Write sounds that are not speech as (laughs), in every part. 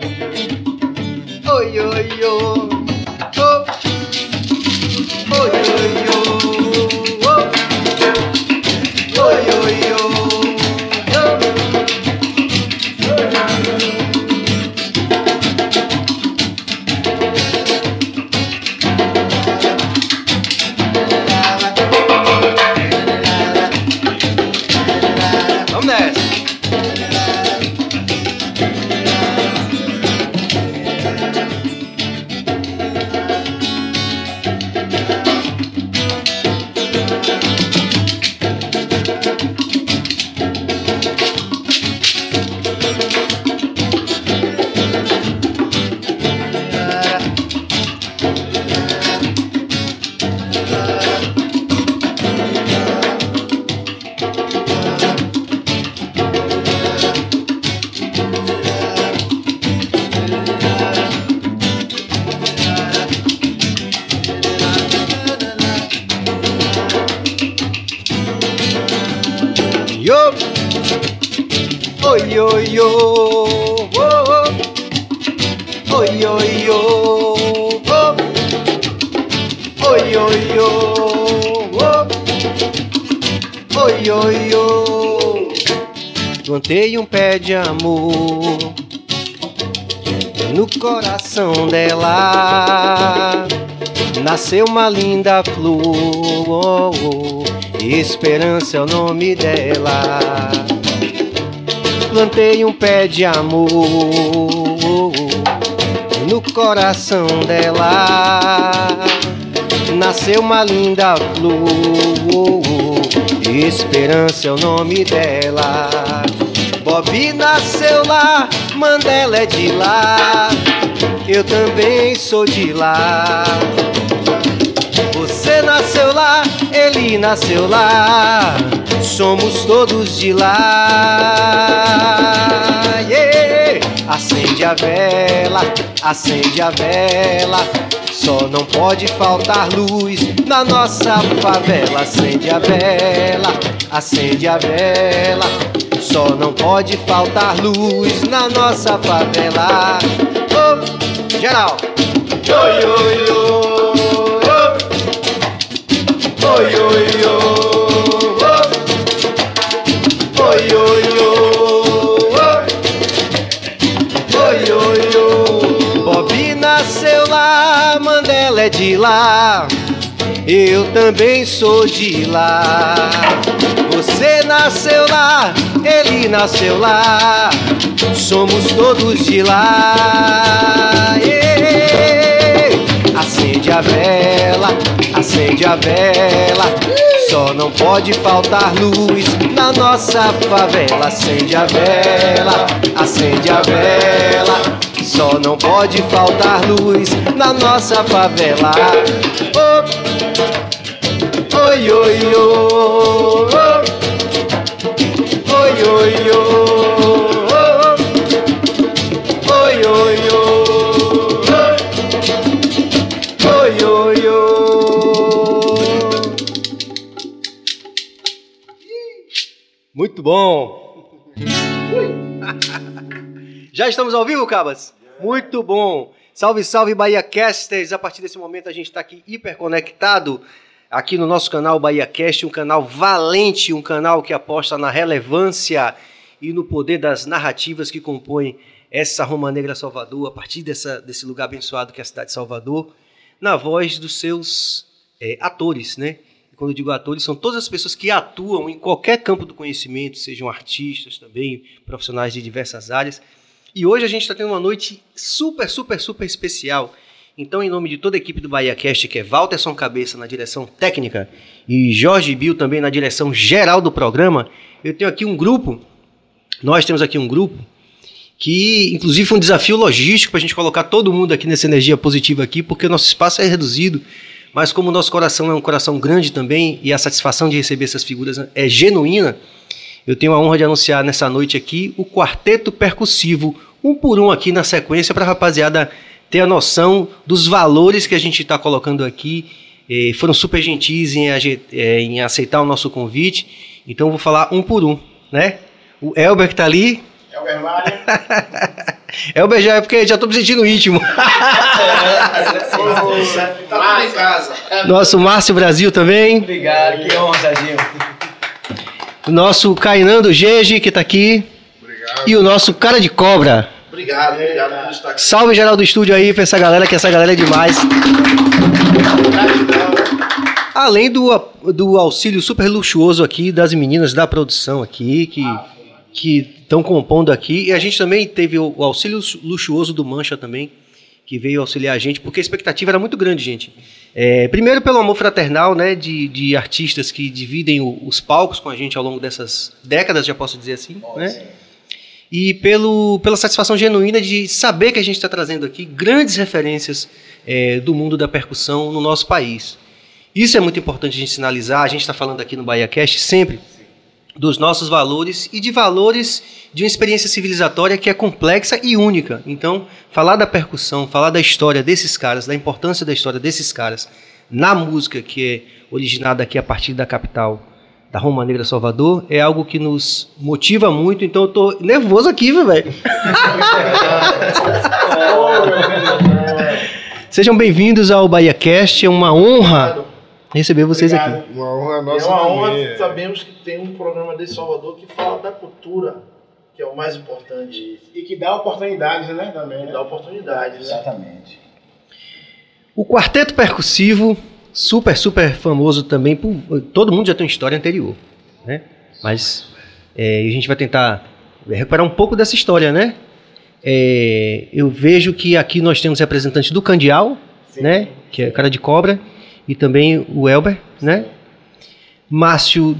Oi, oi, oi. Oh. Nasceu uma linda flor. oh, oh. Esperança é o nome dela. Plantei um pé de amor no coração dela. Nasceu uma linda flor. Esperança é o nome dela. Bob nasceu lá, Mandela é de lá. Eu também sou de lá. Nasceu lá. Somos todos de lá. Yeah! Acende a vela, acende a vela. Só não pode faltar luz na nossa favela. Acende a vela, acende a vela. Só não pode faltar luz na nossa favela. Oh, geral. Oi, oi, oi. De lá. Eu também sou de lá. Você nasceu lá, ele nasceu lá. Somos todos de lá. Yeah. Acende a vela, acende a vela. Só não pode faltar luz na nossa favela. Acende a vela, acende a vela. Só não pode faltar luz na nossa favela. Oh. Oi, oi, oi. Oi, oi, oi. Oi, bom. (laughs) Já estamos ao vivo, Cabas? Muito bom. Salve, salve, Bahia Casters. A partir desse momento a gente está aqui hiperconectado aqui no nosso canal Bahia Cast, um canal valente, um canal que aposta na relevância e no poder das narrativas que compõem essa Roma Negra Salvador, a partir dessa, desse lugar abençoado que é a cidade de Salvador, na voz dos seus é, atores, né? Quando eu digo atores, são todas as pessoas que atuam em qualquer campo do conhecimento, sejam artistas também, profissionais de diversas áreas. E hoje a gente está tendo uma noite super, super, super especial. Então, em nome de toda a equipe do Bahia Cast, que é Walterson Cabeça na direção técnica e Jorge Bill também na direção geral do programa, eu tenho aqui um grupo, nós temos aqui um grupo, que inclusive foi um desafio logístico para a gente colocar todo mundo aqui nessa energia positiva aqui, porque o nosso espaço é reduzido, mas como o nosso coração é um coração grande também e a satisfação de receber essas figuras é genuína, eu tenho a honra de anunciar nessa noite aqui o quarteto percussivo, um por um aqui na sequência, para a rapaziada ter a noção dos valores que a gente está colocando aqui. Eh, foram super gentis em, eh, em, aceitar o nosso convite, então eu vou falar um por um, né? O Elber que está ali. Elber Mário. (laughs) É o beijar, é porque já tô me sentindo íntimo. Tá em casa. Nosso Márcio Brasil também. Obrigado, que honra, Serginho. O nosso Kainan do Gege, que tá aqui. Obrigado. E o nosso Cara de Cobra. Obrigado, obrigado por estar aqui. Salve geral do estúdio aí pra essa galera, que essa galera é demais. Além do, do auxílio super luxuoso aqui das meninas da produção aqui, que que estão compondo aqui. E a gente também teve o, auxílio luxuoso do Mancha também, que veio auxiliar a gente, porque a expectativa era muito grande, gente. É, primeiro pelo amor fraternal, né, de, de artistas que dividem o, os palcos com a gente ao longo dessas décadas, já posso dizer assim, né? E pelo, pela satisfação genuína de saber que a gente está trazendo aqui grandes referências é, do mundo da percussão no nosso país. Isso é muito importante a gente sinalizar. A gente está falando aqui no Bahia Cast sempre dos nossos valores e de valores de uma experiência civilizatória que é complexa e única. Então, falar da percussão, falar da história desses caras, da importância da história desses caras na música que é originada aqui a partir da capital da Roma Negra Salvador é algo que nos motiva muito. Então, eu tô nervoso aqui, velho. (laughs) Sejam bem-vindos ao Bahia Cast. É uma honra receber vocês Obrigado. aqui. Uma honra nossa é uma honra, também. sabemos que tem um programa de Salvador que fala da cultura, que é o mais importante, E que dá oportunidades, né, também. e né? dá oportunidades. Exatamente. O quarteto percussivo, super, super famoso também, por, todo mundo já tem uma história anterior, né? Mas é, a gente vai tentar recuperar um pouco dessa história, né? É, eu vejo que aqui nós temos representantes do Candial, né? Que é cara de cobra, e também o Elber, né? Márcio,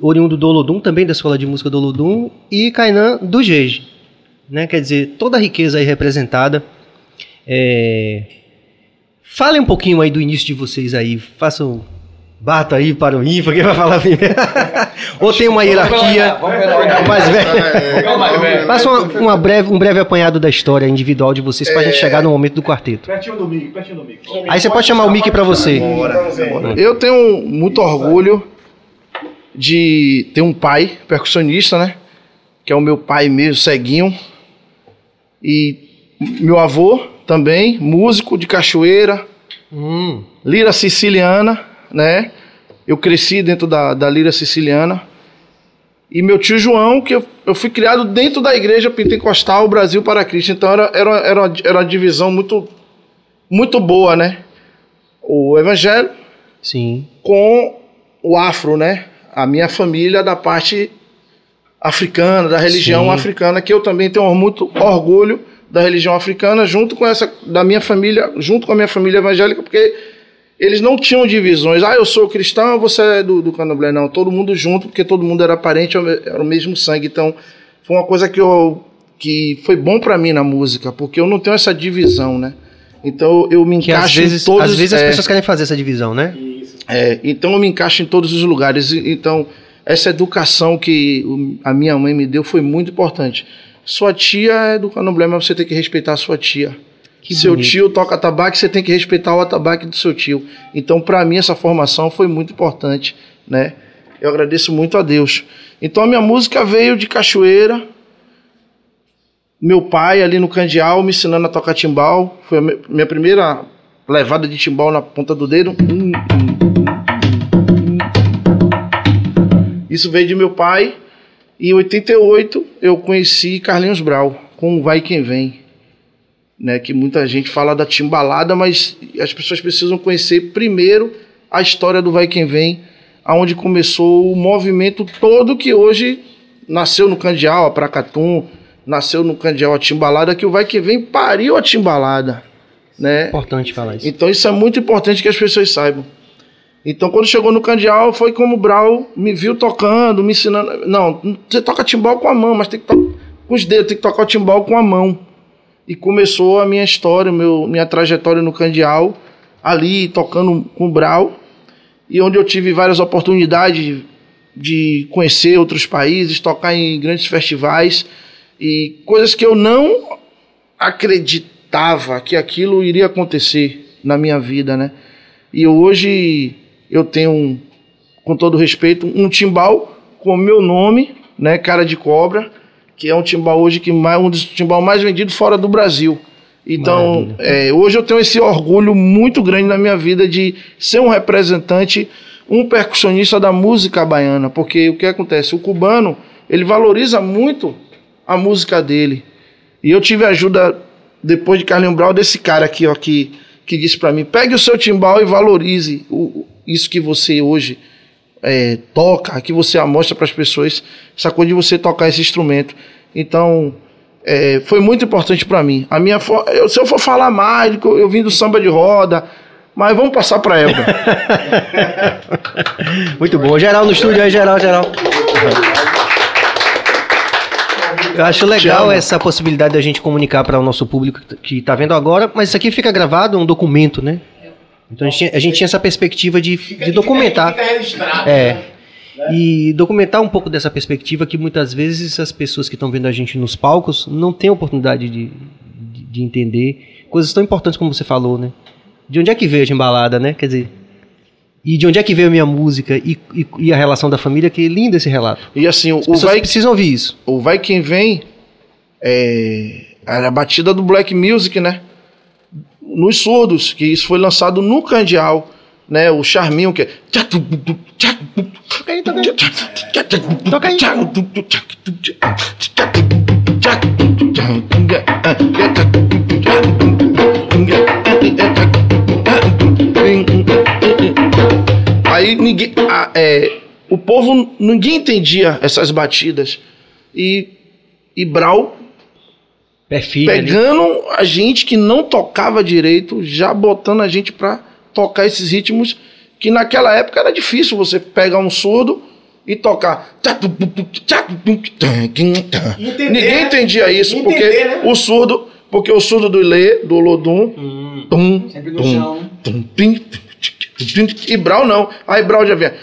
oriundo do Olodum, também da Escola de Música do Olodum, e Kainan do Jeje, né? Quer dizer, toda a riqueza aí representada. É, Fale um pouquinho aí do início de vocês aí. Façam. Bata aí para o ímpar, quem vai falar primeiro? (laughs) Ou tem uma hierarquia mais velha? É, velho. Faça uma, uma breve, um breve apanhado da história individual de vocês para a gente chegar no momento do quarteto. Pertinho do mic, pertinho do mic. Aí você pode chamar o Mickey para você. Eu tenho muito orgulho de ter um pai percussionista, né? Que é o meu pai mesmo, ceguinho. E meu avô também, músico de cachoeira, Hum, lira siciliana, né? Eu cresci dentro da, da lira siciliana. E meu tio João, que eu, eu fui criado dentro da igreja pentecostal Brasil para Cristo. Então era, era, era, uma- era uma divisão muito, muito boa, né? O evangelho sim. com o afro, né? A minha família da parte africana, da religião Sim. africana, que eu também tenho muito orgulho da religião africana, junto com essa da minha família, junto com a minha família evangélica, porque eles não tinham divisões. Ah, eu sou cristão, você é do, do candomblé. Não, todo mundo junto, porque todo mundo era parente, era o mesmo sangue. Então, foi uma coisa que eu que foi bom pra mim na música, porque eu não tenho essa divisão, né? Então eu me encaixo às vezes, em todos às vezes as é, pessoas querem fazer essa divisão, né? é, então eu me encaixo em todos os lugares. Então, essa educação que a minha mãe me deu foi muito importante. Sua tia é do candomblé, mas você tem que respeitar a sua tia. Que Seu bonito. tio toca atabaque, você tem que respeitar o atabaque do seu tio. Então, para mim, essa formação foi muito importante, né? Eu agradeço muito a Deus. Então, a minha música veio de cachoeira. Meu pai ali no Candial me ensinando a tocar timbal. Foi a mi- minha primeira levada de timbal na ponta do dedo. Isso veio de meu pai. E em 88 eu conheci Carlinhos Brau com Vai Quem Vem. Né, que muita gente fala da timbalada, mas as pessoas precisam conhecer primeiro a história do Vai Quem Vem, aonde começou o movimento todo que hoje nasceu no Candial, a Pracatum, nasceu no Candial a timbalada, que o Vai Quem Vem pariu a timbalada, né? Importante falar isso. Então isso é muito importante que as pessoas saibam. Então quando chegou no Candial foi como o Brau me viu tocando, me ensinando. Não, você toca timbal com a mão, mas tem que tocar com os dedos, tem que tocar o timbal com a mão. E começou a minha história, meu, minha trajetória no Candial, ali tocando com o Brau, e onde eu tive várias oportunidades de conhecer outros países, tocar em grandes festivais. E coisas que eu não acreditava que aquilo iria acontecer na minha vida, né? E hoje eu tenho, com todo respeito, um timbal com o meu nome, né, cara de cobra, que é um timbal hoje que mais, um dos timbal mais vendidos fora do Brasil. Então, é, hoje eu tenho esse orgulho muito grande na minha vida de ser um representante, um percussionista da música baiana, porque o que acontece? O cubano, ele valoriza muito a música dele. E eu tive ajuda, depois de Carlinhos Brau, desse cara aqui, ó, que, que disse pra mim, pegue o seu timbal e valorize o- isso que você hoje é, toca, que você amostra para as pessoas, essa coisa de você tocar esse instrumento. Então, é, foi muito importante para mim. A minha fo- eu, se eu for falar mais, eu, eu vim do samba de roda, mas vamos passar para Elba. (laughs) Muito bom. Geral no estúdio aí, geral, geral. Eu acho legal essa possibilidade da gente comunicar para o nosso público que está vendo agora, mas isso aqui fica gravado, é um documento, né? Então a gente, tinha- a gente tinha essa perspectiva de, de documentar. É. né? E documentar um pouco dessa perspectiva que muitas vezes as pessoas que estão vendo a gente nos palcos não têm oportunidade de, de, de entender coisas tão importantes como você falou, né? De onde é que veio a embalada, né? Quer dizer, e de onde é que veio a minha música e, e, e a relação da família, que lindo esse relato. E assim, o, As o pessoas vai, precisam ouvir isso. o vai quem vem é a batida do black music, né? Nos surdos, que isso foi lançado no Candial, né? O charminho que é Toca aí, ninguém, a- é, o povo, ninguém entendia essas batidas. E, e Brau Pé firme ali. pegando a gente que não tocava direito, já botando a gente pra tocar esses ritmos que naquela época era difícil você pegar um surdo e tocar. Entender, Ninguém entendia isso, Entender, porque né? o surdo, porque o surdo do Ilê, do Olodum, Hum. tum, Sempre no tum, chão. tum, tim, tum, tum, e Brau não. Aí Brau já vinha.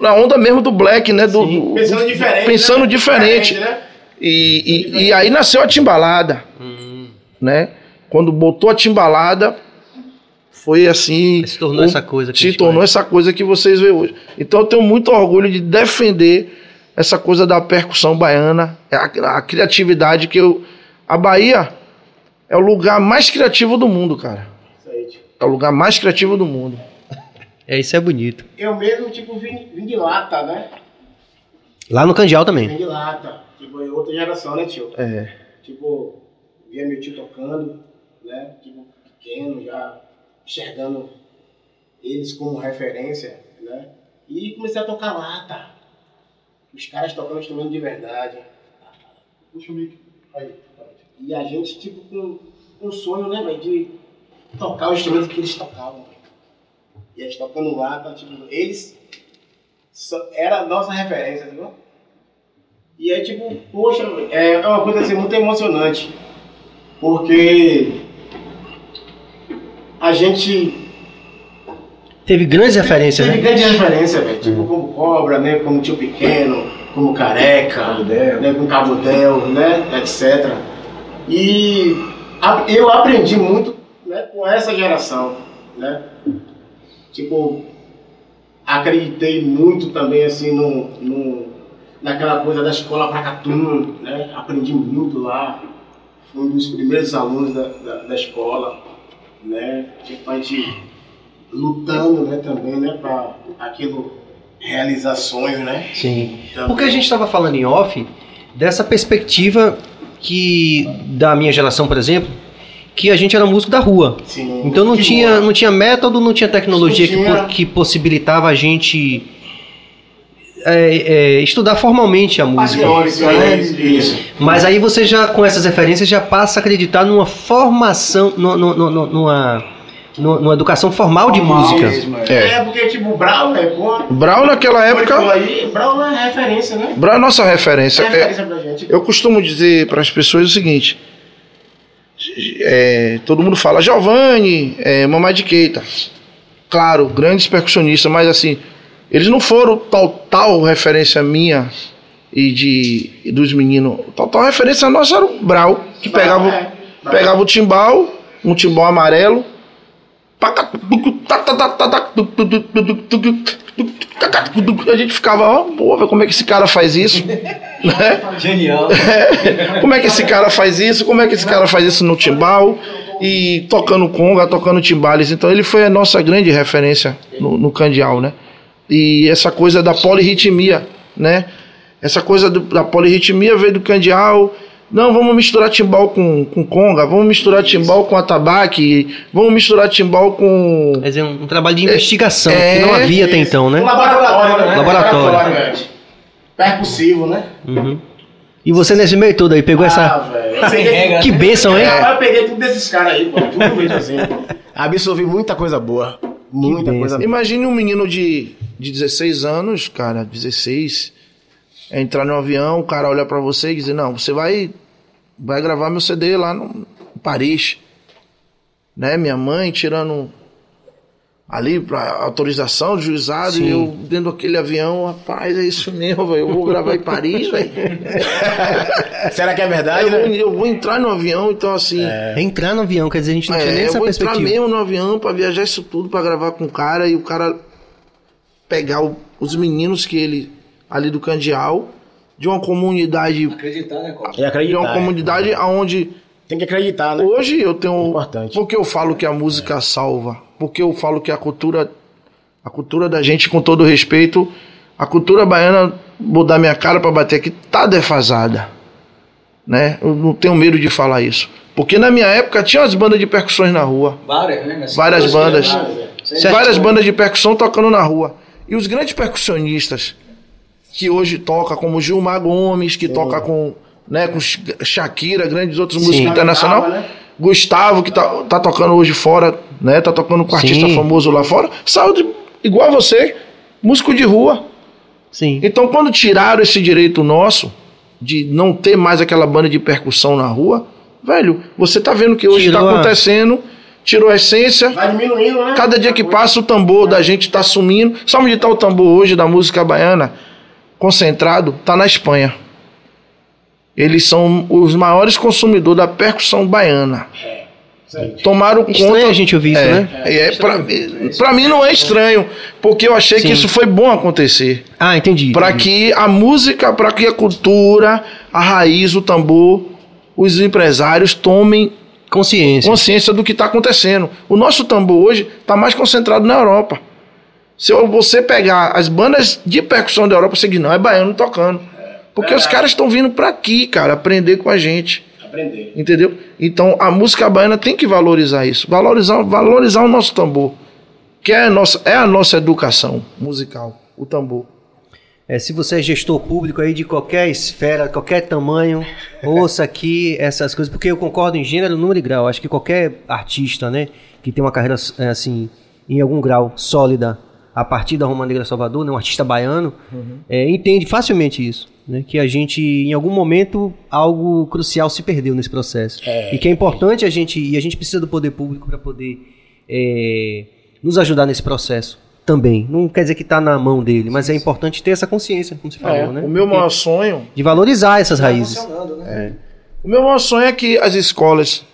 Na onda mesmo do black, né? Do, Pensando diferente. Pensando né? diferente. né? E, e, e aí nasceu a timbalada, Hum. né? Quando botou a timbalada, foi assim. Se tornou essa coisa que Se tornou faz. essa coisa que vocês veem hoje. Então eu tenho muito orgulho de defender essa coisa da percussão baiana, a, a criatividade que eu. A Bahia é o lugar mais criativo do mundo, cara. É o lugar mais criativo do mundo. É, isso é bonito. Eu mesmo, tipo, vim, vim de lata, né? Lá no Candial também. Vim de lata. Tipo, é outra geração, né, tio? É. Tipo, via meu tio tocando, né? Tipo, pequeno, já enxergando eles como referência, né? E comecei a tocar lata. Os caras tocando instrumento de verdade. Puxa o mic. Aí. E a gente, tipo, com um sonho, né, velho, de tocar o instrumento que eles tocavam. E a gente tocando lata, tipo, eles só- era a nossa referência, entendeu? E é tipo, poxa, é é uma coisa assim muito emocionante. Porque a gente Teve grandes referências, teve né? grande referência, velho. Tipo, como Cobra, né? Como Tio Pequeno, como Careca, né? com Cabudel, né? Etc. E a- eu aprendi muito né? com essa geração, né? Tipo, acreditei muito também, assim, no, no, naquela coisa da escola Pracatum, né? Aprendi muito lá. Fui um dos primeiros alunos da, da, da escola, né? Tipo, a gente lutando, né, também, né, para aquilo realizar sonhos, né? Sim. Também. Porque a gente estava falando em off dessa perspectiva que da minha geração, por exemplo, que a gente era músico da rua. Sim, Então não que tinha, não tinha método, não tinha tecnologia Não que, tinha. po- que possibilitava a gente é, é, estudar formalmente a música. Paixões, né? Isso. Mas aí você já, com essas referências, já passa a acreditar numa formação, nu- nu- nu- nu- numa, nu- numa educação formal de música. É. É, porque, tipo, Brau, velho, pô. Brau naquela época. aí, Brau é referência, né? Brau é nossa referência. É É, referência pra gente. Eu costumo dizer para as pessoas o seguinte: é, todo mundo fala Giovanni, é, Mamãe de Keita. Claro, grandes percussionistas, mas assim, eles não foram tal, tal referência minha e de e dos meninos. Tal, tal referência nossa era o Brau, que pegava, É, pegava o timbal, um timbal amarelo, A gente ficava, ó, pô, como é que esse cara faz isso? (laughs) Né? Genial. É, como é que esse cara faz isso? Como é que esse cara faz isso no timbal? E tocando conga, tocando timbales. Então ele foi a nossa grande referência no, no candial, né? E essa coisa da polirritmia, né? Essa coisa do- da polirritmia veio do candial. Não, vamos misturar timbal com, com conga, vamos misturar timbal com atabaque, vamos misturar timbal com. Quer dizer, um, um trabalho de investigação É, que não havia até então, né? Um laboratório, né? Laboratório. é. Percussivo, né? Uhum. E você nesse meio todo aí pegou Ah, essa. peguei- (laughs) Que bênção, hein? É, eu peguei tudo desses caras aí, pô. Tudo mesmo assim. (laughs) Absorvi muita coisa boa. Muita coisa boa. Imagine um menino de, de 16 anos, cara, 16, entrar no avião, o cara olhar pra você e dizer, não, você vai, vai gravar meu CD lá no em Paris. Né? Minha mãe tirando ali pra autorização do juizado Sim. e eu dentro daquele avião, rapaz, é isso mesmo, velho, eu vou gravar em Paris, (laughs) velho. Será que é verdade, Eu, vou- né? eu vou entrar no avião, então assim... Entrar no avião, quer dizer, a gente não tinha nem É, eu essa vou entrar perspectiva. mesmo no avião pra viajar isso tudo, pra gravar com o cara e o cara pegar o- os meninos que ele ali do Candial de uma comunidade Acreditar, né? É de acreditar. uma é. comunidade aonde Tem que acreditar, né? hoje eu tenho Importante. porque eu falo que a música salva, porque eu falo que a cultura a cultura da gente com todo respeito, a cultura baiana vou dar minha cara pra bater aqui tá defasada. Né? Eu não tenho medo de falar isso. Porque na minha época tinha as bandas de percussões na rua. Várias, né? Várias bandas. várias, é. Várias bandas de percussão tocando na rua. E os grandes percussionistas que hoje toca, como Gilmar Gomes, que toca com, né, com Sh- Shakira, grandes outros músicos Sim. internacional. Gustavo, né? Gustavo, que tá, tá tocando hoje fora, né? Tá tocando com artista Sim. famoso lá fora. Saiu de- igual a você, músico de rua. Sim. Então, quando tiraram esse direito nosso de não ter mais aquela banda de percussão na rua, velho, você tá vendo que hoje tá a- acontecendo, tirou a essência. Vai diminuindo, né? Cada dia que passa o tambor da gente tá sumindo. Sabe onde tá o tambor hoje da música baiana? Concentrado, tá na Espanha. Eles são os maiores consumidores da percussão baiana. Tomaram Estranho conta. a gente ouvir isso, é, né? É, pra, pra mim não é estranho, porque eu achei que Sim. isso foi bom acontecer. Ah, entendi. Para que a música, para que a cultura, a raiz, o tambor, os empresários tomem Consciência. consciência do que está acontecendo. O nosso tambor hoje está mais concentrado na Europa. Se você pegar as bandas de percussão da Europa, você diz, não, é baiano tocando. Porque os caras estão vindo para aqui, cara, aprender com a gente. Aprender. Entendeu? Então a música baiana tem que valorizar isso. Valorizar, valorizar o nosso tambor. Que é a nossa, é a nossa educação musical, o tambor. É, se você é gestor público aí de qualquer esfera, qualquer tamanho, (laughs) ouça aqui essas coisas, porque eu concordo em gênero, número e grau. Acho que qualquer artista, né, que tem uma carreira é, assim, em algum grau sólida, a partir da Roma Negra Salvador, né, um artista baiano, é, entende facilmente isso. Né, que a gente, em algum momento, algo crucial se perdeu nesse processo. e que é importante a gente, e a gente precisa do poder público para poder é, nos ajudar nesse processo também. Não quer dizer que está na mão dele, mas é importante ter essa consciência, como você falou, né? O meu maior sonho De valorizar essas raízes. Funcionando, né? O meu maior sonho é que as escolas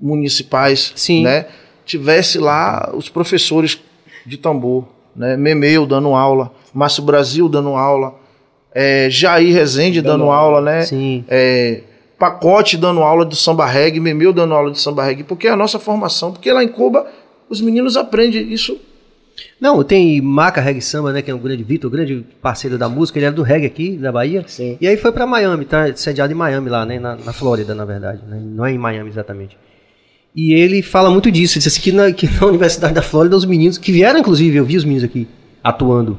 municipais, Sim. né, tivesse lá os professores de tambor, né, Memeu dando aula, Márcio Brasil dando aula, é, Jair Rezende dando, aula, né, Sim. é, Pacote dando aula de samba reggae, Memeu dando aula de samba reggae, porque é a nossa formação, porque lá em Cuba os meninos aprendem isso. Não, tem Maca Reggae Samba, né, que é um grande Vitor, grande parceiro da música, ele era do reggae aqui, da Bahia. Sim. E aí foi pra Miami, tá sediado em Miami lá, né, na, na Flórida, na verdade, né, não é em Miami exatamente. E ele fala muito disso, ele disse assim que na, que na (laughs) Universidade da Flórida os meninos, que vieram inclusive, eu vi os meninos aqui, atuando,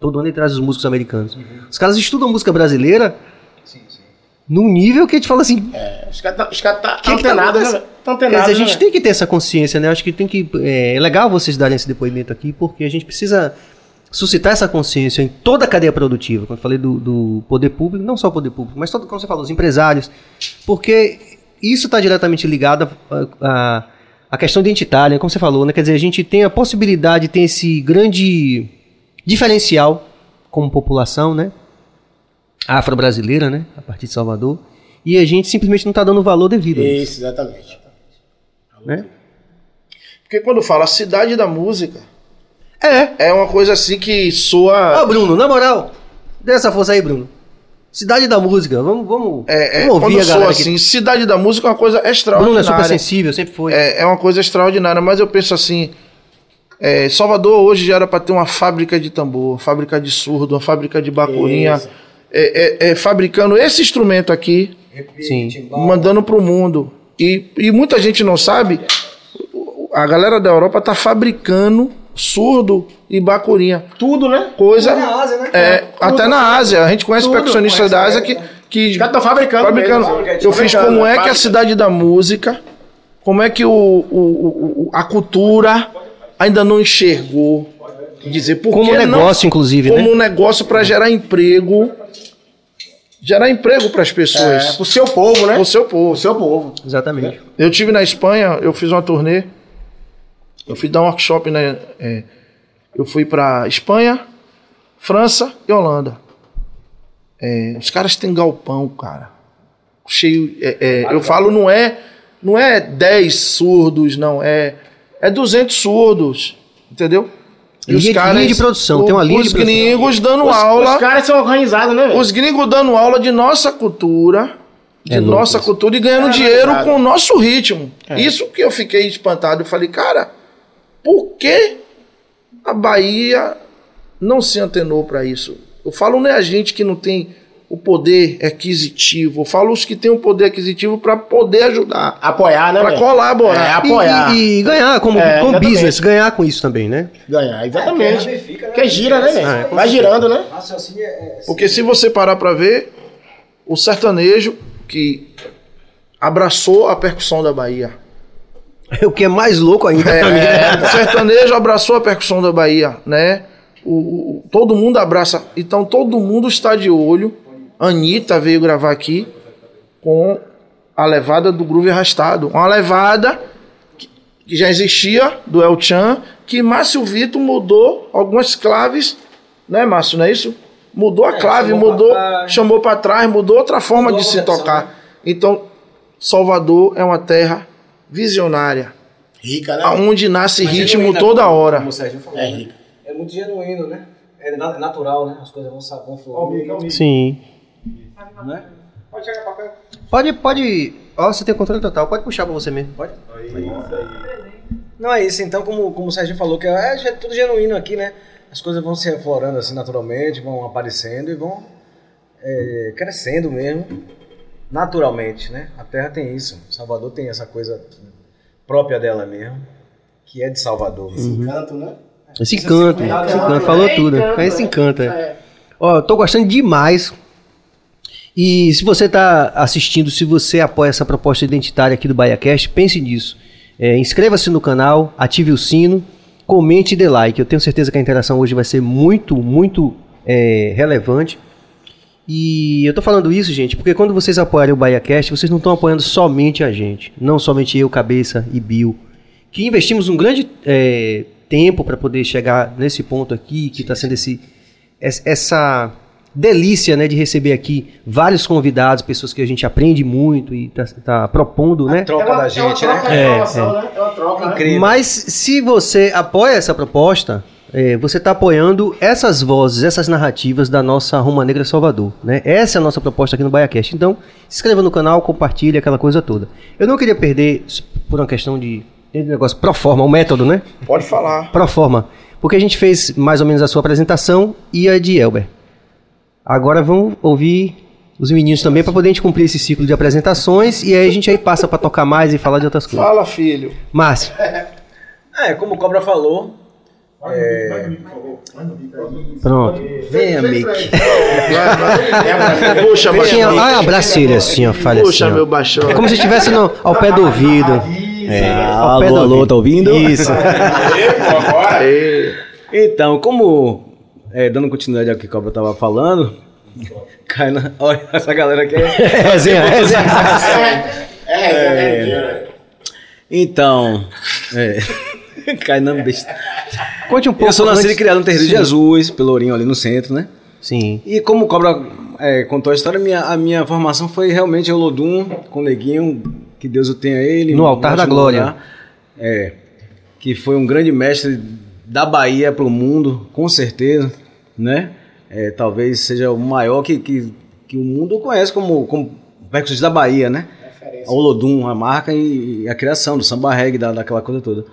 todo ano ele traz os músicos americanos. Os caras estudam música brasileira Sim, sim. num nível que a gente fala assim, Os caras tá, cara tá Que que tá antenados, acontecendo? né? Tão Quer antenados, dizer, a gente né? tem que ter essa consciência, né? Acho que tem que. É, é legal vocês darem esse depoimento aqui, porque a gente precisa suscitar essa consciência em toda a cadeia produtiva. Quando eu falei do, do poder público, não só o poder público, mas todo, como você falou, os empresários. Porque isso está diretamente ligado à- à questão identitária, como você falou, né? Quer dizer, a gente tem a possibilidade, tem esse grande diferencial como população, né? Afro-brasileira, né? A partir de Salvador. E a gente simplesmente não está dando o valor devido. a isso, exatamente. né? Porque quando fala cidade da música, É. é uma coisa assim que soa. Ó, Bruno, na moral, dê essa força aí, Bruno. Cidade da música, vamos, vamos, É, é, vamos ouvir quando a galera assim, cidade da música é uma coisa Bruno é extraordinária. super sensível, sempre foi. É, é uma coisa extraordinária, mas eu penso assim. é, Salvador hoje já era para ter uma fábrica de tambor, fábrica de surdo, uma fábrica de bacurinha, é, é, é, fabricando esse instrumento aqui, Sim. mandando pro mundo. E, e muita gente não sabe, a galera da Europa tá fabricando surdo e bacurinha. Tudo, né? Coisa. Até na Ásia, né? É, até na Ásia. A gente conhece Tudo, percussionistas conhece, da Ásia é. que. que Os caras estão fabricando. fabricando. mesmo. Eu fiz como é que a fábrica. cidade da música, como é que o, o- o- a cultura ainda não enxergou. Dizer, por Como que negócio, não, inclusive, como né? um negócio para gerar emprego. Gerar emprego para as É, pessoas. pro seu povo, né? o seu povo. Pro seu povo. Exatamente. Eu tive na Espanha, eu fiz uma turnê. Eu fui dar um workshop, né? é, eu fui pra Espanha, França e Holanda. É, os caras têm galpão, cara. Cheio. é, é, eu falo, não é, não é 10 surdos, não. É, é 200 surdos. Entendeu? Linha- linha de produção, tem uma linha os de produção. gringos dando Os, aula. os caras são organizados, né, velho? Os gringos dando aula de nossa cultura, de É nossa isso. cultura e ganhando É dinheiro verdade. com o nosso ritmo. É. Isso que eu fiquei espantado. Eu falei, cara, por que a Bahia não se antenou para isso? Eu falo não é a gente que não tem o poder aquisitivo, eu falo os que têm o poder aquisitivo para poder ajudar, Apoiar, né, para colaborar. É, E, apoiar. e- e ganhar como, É, como business, ganhar com isso também, né? Ganhar, exatamente. É, que né? Porque gira, né, velho? É, Vai girando, né? É- é- Porque se você parar para ver, o sertanejo que abraçou a percussão da Bahia. O que é mais louco ainda pra. É, o sertanejo abraçou a percussão da Bahia, né? O, o- todo mundo abraça. Então todo mundo está de olho. Anitta veio gravar aqui com a levada do groove arrastado. Uma levada que, que já existia do El Chan, que Márcio Vitor mudou algumas claves, né, Márcio? Não é isso? Mudou a clave, chamou pra mudou, trás. chamou para trás, mudou outra forma Mudou de se tocar. né? Então, Salvador é uma terra visionária Rica, né? aonde nasce Mas ritmo genuína, toda como- hora. Como o Sérgio falou. É né? rico. É muito genuíno, né? É na- natural, né? As coisas vão, sa- vão fluir. Sim. Né? Pode chegar pra cá. Pode, pode. Ó, você tem controle total, pode puxar pra você mesmo. Pode. Não é isso, então, como, como o Sérgio falou, que é, é tudo genuíno aqui, né? As coisas vão se aflorando assim naturalmente, vão aparecendo e vão é, crescendo mesmo, naturalmente, né? A Terra tem isso, Salvador tem essa coisa própria dela mesmo, que é de Salvador. Esse encanto, né? Esse encanto, esse encanto, falou tudo. É esse encanto, é. Ó, eu tô gostando demais. E se você tá assistindo, se você apoia essa proposta identitária aqui do BahiaCast, pense nisso. É, Inscreva-se no canal, ative o sino, comente e dê like. Eu tenho certeza que a interação hoje vai ser muito, muito é, relevante. E eu tô falando isso, gente, porque quando vocês apoiarem o BahiaCast, vocês não estão apoiando somente a gente. Não somente eu, Cabeça e Bill. Que investimos um grande é, tempo para poder chegar nesse ponto aqui, que está sendo esse, es- essa delícia né, de receber aqui vários convidados, pessoas que a gente aprende muito e está propondo, né? troca da gente, é uma troca né? É, informação, né? É uma troca, né? Incrível. Mas se você apoia essa proposta, é, você está apoiando essas vozes, essas narrativas da nossa Roma Negra Salvador. Né? Essa é a nossa proposta aqui no BaiaCast. Então, se inscreva no canal, compartilhe aquela coisa toda. Eu não queria perder, por uma questão de, de negócio pro forma, o método, né? Pode falar. Pro forma. Porque a gente fez mais ou menos a sua apresentação e a de Elber. Agora vamos ouvir os meninos também para poder a gente cumprir esse ciclo de apresentações e aí a gente aí passa para tocar mais e falar de outras coisas. Fala, filho. Márcio, É, como o Cobra falou, pronto. venha, Mick. Puxa, Assim, baixão. olha, abraça ele assim, ó, falha Puxa, assim, ó. meu baixão. É como se estivesse no- ao pé do ouvido. É, ao pé do ouvido. tá ouvindo? Isso. Então, como, é, dando continuidade ao que o Cobra tava falando, cai na, olha essa galera aqui. é- resenha, resenha. É, é, é. Então, é, cai na besta. Conte um pouco. Eu sou nascido e antes- criado no Terreiro de Sim. Jesus, Pelourinho ali no centro, né? Sim. E como o Cobra é, contou a história, minha, a minha formação foi realmente Olodum, com o Neguinho, que Deus o tenha ele. No altar da glória. lugar. É. que foi um grande mestre da Bahia para o mundo, com certeza, né? É, talvez seja o maior que, que, que o mundo conhece como, como percussista da Bahia, né? A Olodum, a marca e a criação do samba reggae, da, daquela coisa toda.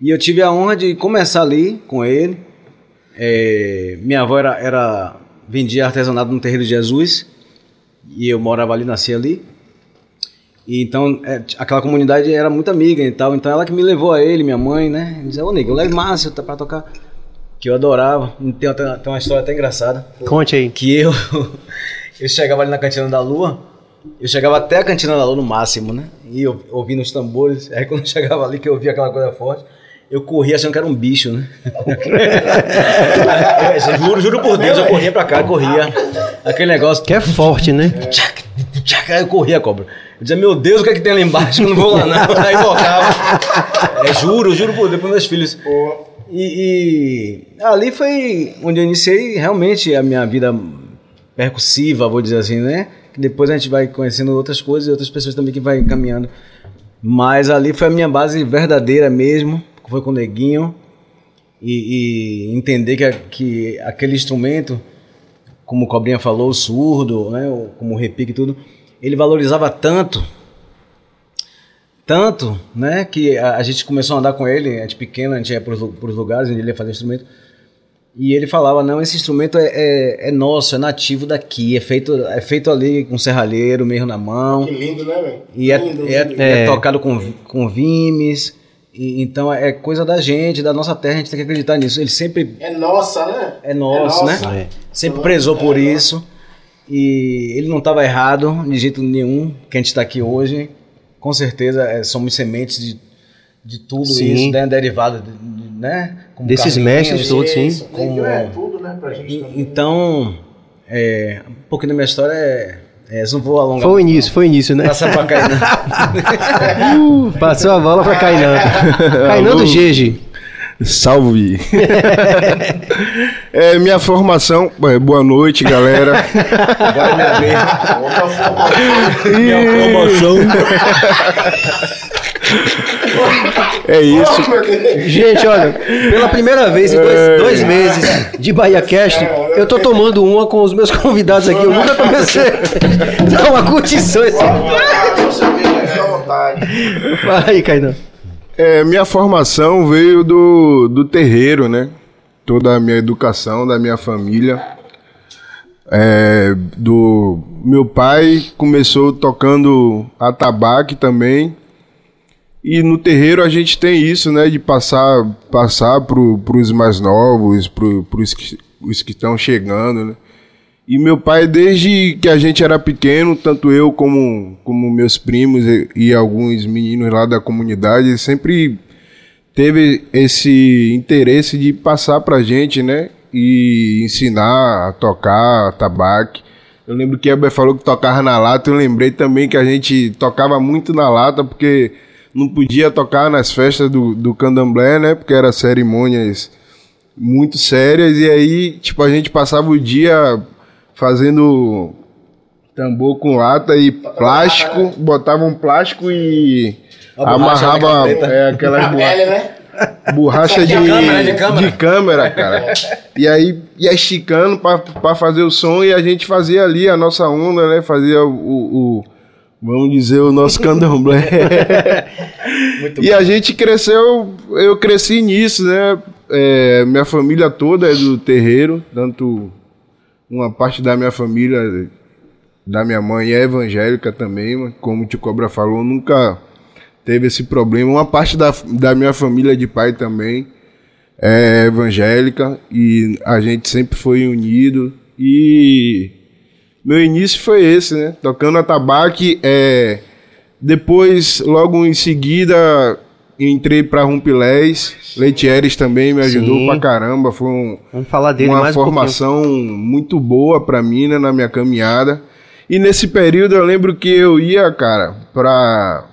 E eu tive a honra de começar ali com ele. É, minha avó era, era vendia artesanato no Terreiro de Jesus e eu morava ali, nasci ali. E então, é, aquela comunidade era muito amiga e tal. Então, ela que me levou a ele, minha mãe, né? E dizia, ô, nego, leve Márcio tá pra tocar. Que eu adorava. Tem, tem uma história até engraçada. Conte aí. Que eu, (laughs) eu chegava ali na Cantina da Lua. Eu chegava até a Cantina da Lua no máximo, né? E eu ouvindo os tambores. Aí, quando eu chegava ali, que eu ouvia aquela coisa forte. Eu corria achando que era um bicho, né? É, (laughs) juro, juro por Deus, eu corria pra cá, corria. Aquele negócio. Que é forte, né? Tchac, tchac, Aí eu corria, cobra. Eu dizia, meu Deus, o que é que tem ali embaixo? Eu não vou lá não. (laughs) Aí voltava. É, juro, juro por Deus, para meus filhos. E, e ali foi onde eu iniciei realmente a minha vida percussiva, vou dizer assim, né? Que depois a gente vai conhecendo outras coisas e outras pessoas também que vai caminhando. Mas ali foi a minha base verdadeira mesmo, foi com o Neguinho. E, e entender que, que aquele instrumento como o Cobrinha falou, o surdo, né, o- como o repique e tudo, ele valorizava tanto, tanto, né, que a, a gente começou a andar com ele, a gente pequeno, a gente ia para os lugares onde ele ia fazer instrumento, e ele falava, não, esse instrumento é, é, é nosso, é nativo daqui, é feito, é feito ali com serralheiro, mesmo na mão, Que lindo, né, velho? e é, Lindo, é- lindo. é É. tocado com, com vimes, e, então é coisa da gente, da nossa terra, a gente tem que acreditar nisso. Ele sempre É nossa, né? é nosso, nossa. né? É. Sempre prezou por isso. E ele não estava errado de jeito nenhum que a gente está aqui hoje. Com certeza é, somos sementes de, de tudo Sim. isso, né? Derivado, de- de- né? Como Desses mestres todos, sim. Isso, Como- é tudo, né, pra gente E-. Então, é, um pouquinho da minha história é. É não vou alongar. Foi o início, foi o início, né? Passar pra né? (laughs) Passou a bola pra Kainan. Kainan (laughs) do Gege. Salve! (laughs) é, minha formação. é, boa noite, galera. Agora minha vez. Minha promoção. É isso. Gente, olha, pela primeira vez em dois, dois meses de Bahia Cast, eu tô tomando uma com os meus convidados aqui. Eu nunca comecei. Dá (laughs) uma curtição esse. Fica à (laughs) vontade. Fala aí, Kainan. É, minha formação veio do, do terreiro, né? Toda a minha educação, da minha família. É, do meu pai começou tocando atabaque também. E no terreiro a gente tem isso, né? De passar, passar pro, pros mais novos, pro, pros que, os que estão chegando, né? E meu pai, desde que a gente era pequeno, tanto eu como, como meus primos e, e alguns meninos lá da comunidade, sempre teve esse interesse de passar pra gente, né? E ensinar a tocar tabaque. Eu lembro que Heber falou que tocava na lata, eu lembrei também que a gente tocava muito na lata, porque não podia tocar nas festas do, do candomblé, né? Porque eram cerimônias muito sérias, e aí, tipo, a gente passava o dia fazendo tambor com lata e plástico, botava um plástico e amarrava é, aquelas borrachas né? borracha de, câmera, de câmera. de câmera, cara. E aí ia esticando pra, pra fazer o som e a gente fazia ali a nossa onda, né? Fazia o, o- vamos dizer, o nosso candomblé. (laughs) Muito e a gente cresceu, eu cresci nisso, né? É, minha família toda é do terreiro, tanto uma parte da minha família, da minha mãe é evangélica também, como o tio Cobra falou, nunca teve esse problema. Uma parte da, da minha família de pai também é evangélica e a gente sempre foi unido. E meu início foi esse, né? Tocando atabaque. É, depois, logo em seguida, entrei para Rumpilés. Letieres também me ajudou Sim. pra caramba. Foi um, Vamos falar dele uma mais um formação muito boa pra mim, né, na minha caminhada. E nesse período eu lembro que eu ia, cara, pra,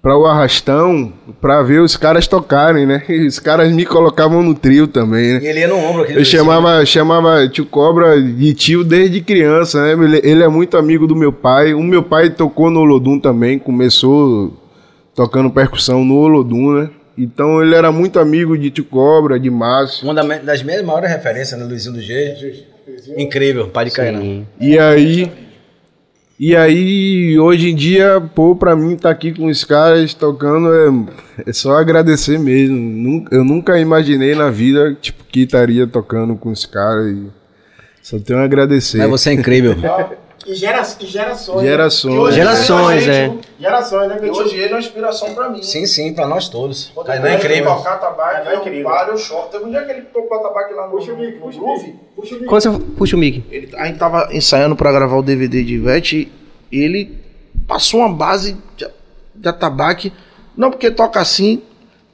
pra o Arrastão, pra ver os caras tocarem, né? E (laughs) os caras me colocavam no trio também, né? E ele ia no ombro aqui. Eu chamava, chamava tio Cobra de tio desde criança, né? Ele, ele é muito amigo do meu pai. O meu pai tocou no Olodum também, começou tocando percussão no Olodum, né? Então ele era muito amigo de Tio Cobra, de Márcio. Uma da- das minhas maiores referências, né? Luizinho do G. Incrível, pai de Caína. Sim. E aí. E aí, hoje em dia, pô, pra mim tá aqui com os caras tocando é, é só agradecer mesmo. Eu nunca imaginei na vida, tipo, que estaria tocando com os caras e só tenho a agradecer. Mas você é incrível. (laughs) E, gera, e gerações. Gerações. Gerações, gente, é. Gerações, né? E Porque hoje ele é uma inspiração pra mim. sim, sim, pra nós todos. Quando Caína é ele incrível. tocar tabaco, é eu incrível. paro, eu choro. Teve um dia que ele tocou tabaco lá no, Puxa o mic, puxa o mic. Puxa o mic. Quando você puxa o mic. Ele, a gente tava ensaiando pra gravar o DVD de Ivete e ele passou uma base de, de atabaque. Não, porque toca assim.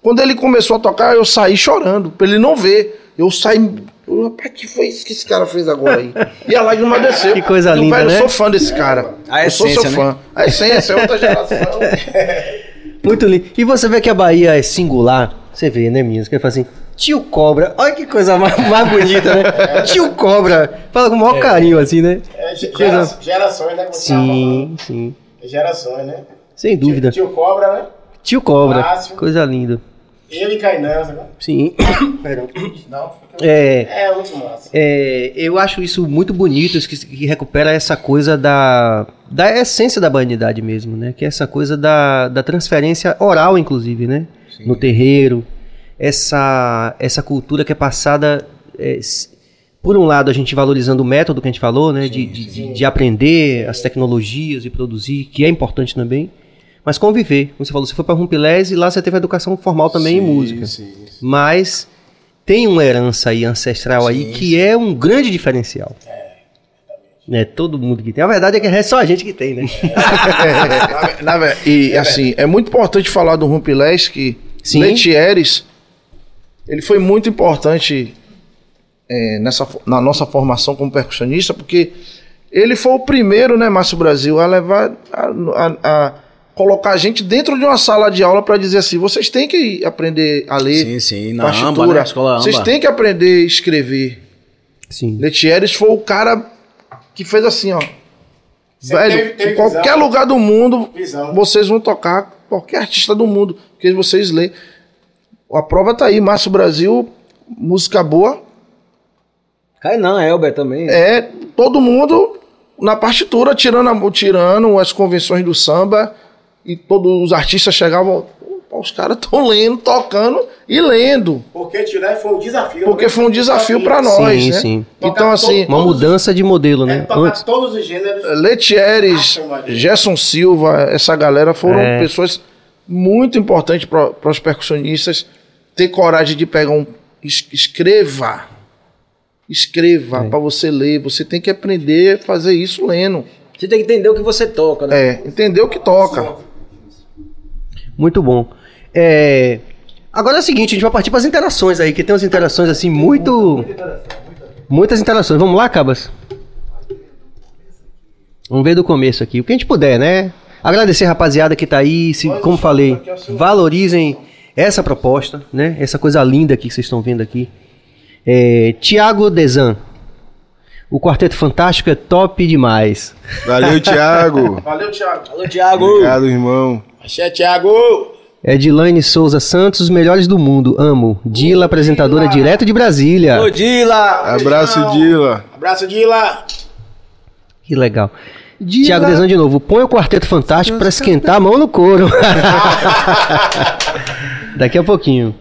Quando ele começou a tocar, eu saí chorando, pra ele não ver. Eu saí. Eu, Rapaz, que foi isso que esse cara fez agora aí? E a lágrima (laughs) desceu. Que coisa Eu, linda, né? Eu sou fã desse cara. A eu sou seu essência, fã. A essência é outra geração. (laughs) Muito lindo. E você vê que a Bahia é singular. Você vê, né, Minas? Que ele fala assim, tio Cobra. Olha que coisa mais, mais bonita, né? (laughs) Tio Cobra. Fala com o maior carinho, assim, né? É, ge- gera- gerações, né? tava Sim, sim. falando. Gerações, né? Sem dúvida. Tio, tio Cobra, né? Tio Cobra. Márcio. Coisa linda. Eu e Kainan, sabe? Sim. Perdão. Não, É, É, muito massa. é, eu acho isso muito bonito, isso que, que recupera essa coisa da, da essência da banidade mesmo, né? Que é essa coisa da, da transferência oral, inclusive, né? No terreiro. Essa, essa cultura que é passada... é, por um lado, a gente valorizando o método que a gente falou, né? de, de, de- de aprender as tecnologias e produzir, que é importante também. Mas conviver. Como você falou, você foi para Rumpilés e lá você teve a educação formal também em música. Mas tem uma herança aí ancestral aí que é um grande diferencial. É, todo mundo que tem. A verdade é que é só a gente que tem, né? (laughs) Na- na ve- e assim, é muito importante falar do Rumpilés que Sim. Letieres, ele foi muito importante é, nessa, na nossa formação como percussionista, porque ele foi o primeiro, né, Márcio Brasil, a levar, a, a- a colocar a gente dentro de uma sala de aula para dizer assim, vocês têm que aprender a ler Sim, sim, na partitura, Amba, né? Escola Amba. vocês têm que aprender a escrever. Sim. Letieres foi o cara que fez assim, ó. Sempre Velho, teve- teve em qualquer visão. lugar do mundo, Visão. vocês vão tocar, qualquer artista do mundo, que vocês lêem. A prova tá aí, Márcio Brasil, música boa. Kainan, Elber também. É todo mundo na partitura, tirando, a- tirando as convenções do samba, e todos os artistas chegavam. "Pô, Os caras estão lendo, tocando e lendo. Porque né, foi um desafio. Porque foi um desafio para nós, Sim, né? sim. Então, assim, Uma mudança de modelo, É, né? tocar Antes. todos os gêneros. Letieres, Maria. Gerson Silva, essa galera foram É. pessoas muito importantes para os percussionistas ter coragem de pegar um. es- Escreva. Escreva É. para você ler. Você tem que aprender a fazer isso lendo. Você tem que entender o que você toca, né? É, entender o que toca. Muito bom. É, Agora é o seguinte, a gente vai partir para as interações aí, que tem umas interações assim muito. Muitas interações. Vamos lá, Cabas? Vamos ver do começo aqui. O que a gente puder, né? Agradecer a rapaziada que tá aí, se, como falei, valorizem essa proposta, né? Essa coisa linda aqui que vocês estão vendo aqui. É, Tiago Desan. O Quarteto Fantástico é top demais. Valeu, Thiago. (laughs) Valeu, Thiago. Alô, Thiago! Obrigado, irmão. Axé, Thiago! Edilane Souza Santos, os melhores do mundo. Amo. Dila, apresentadora direto de Brasília. Alô, Dila! Abraço, Dila. Abraço, Dila! Que legal. Tiago Desan de novo. Põe o Quarteto Fantástico pra esquentar a mão no couro. (laughs) Daqui a pouquinho.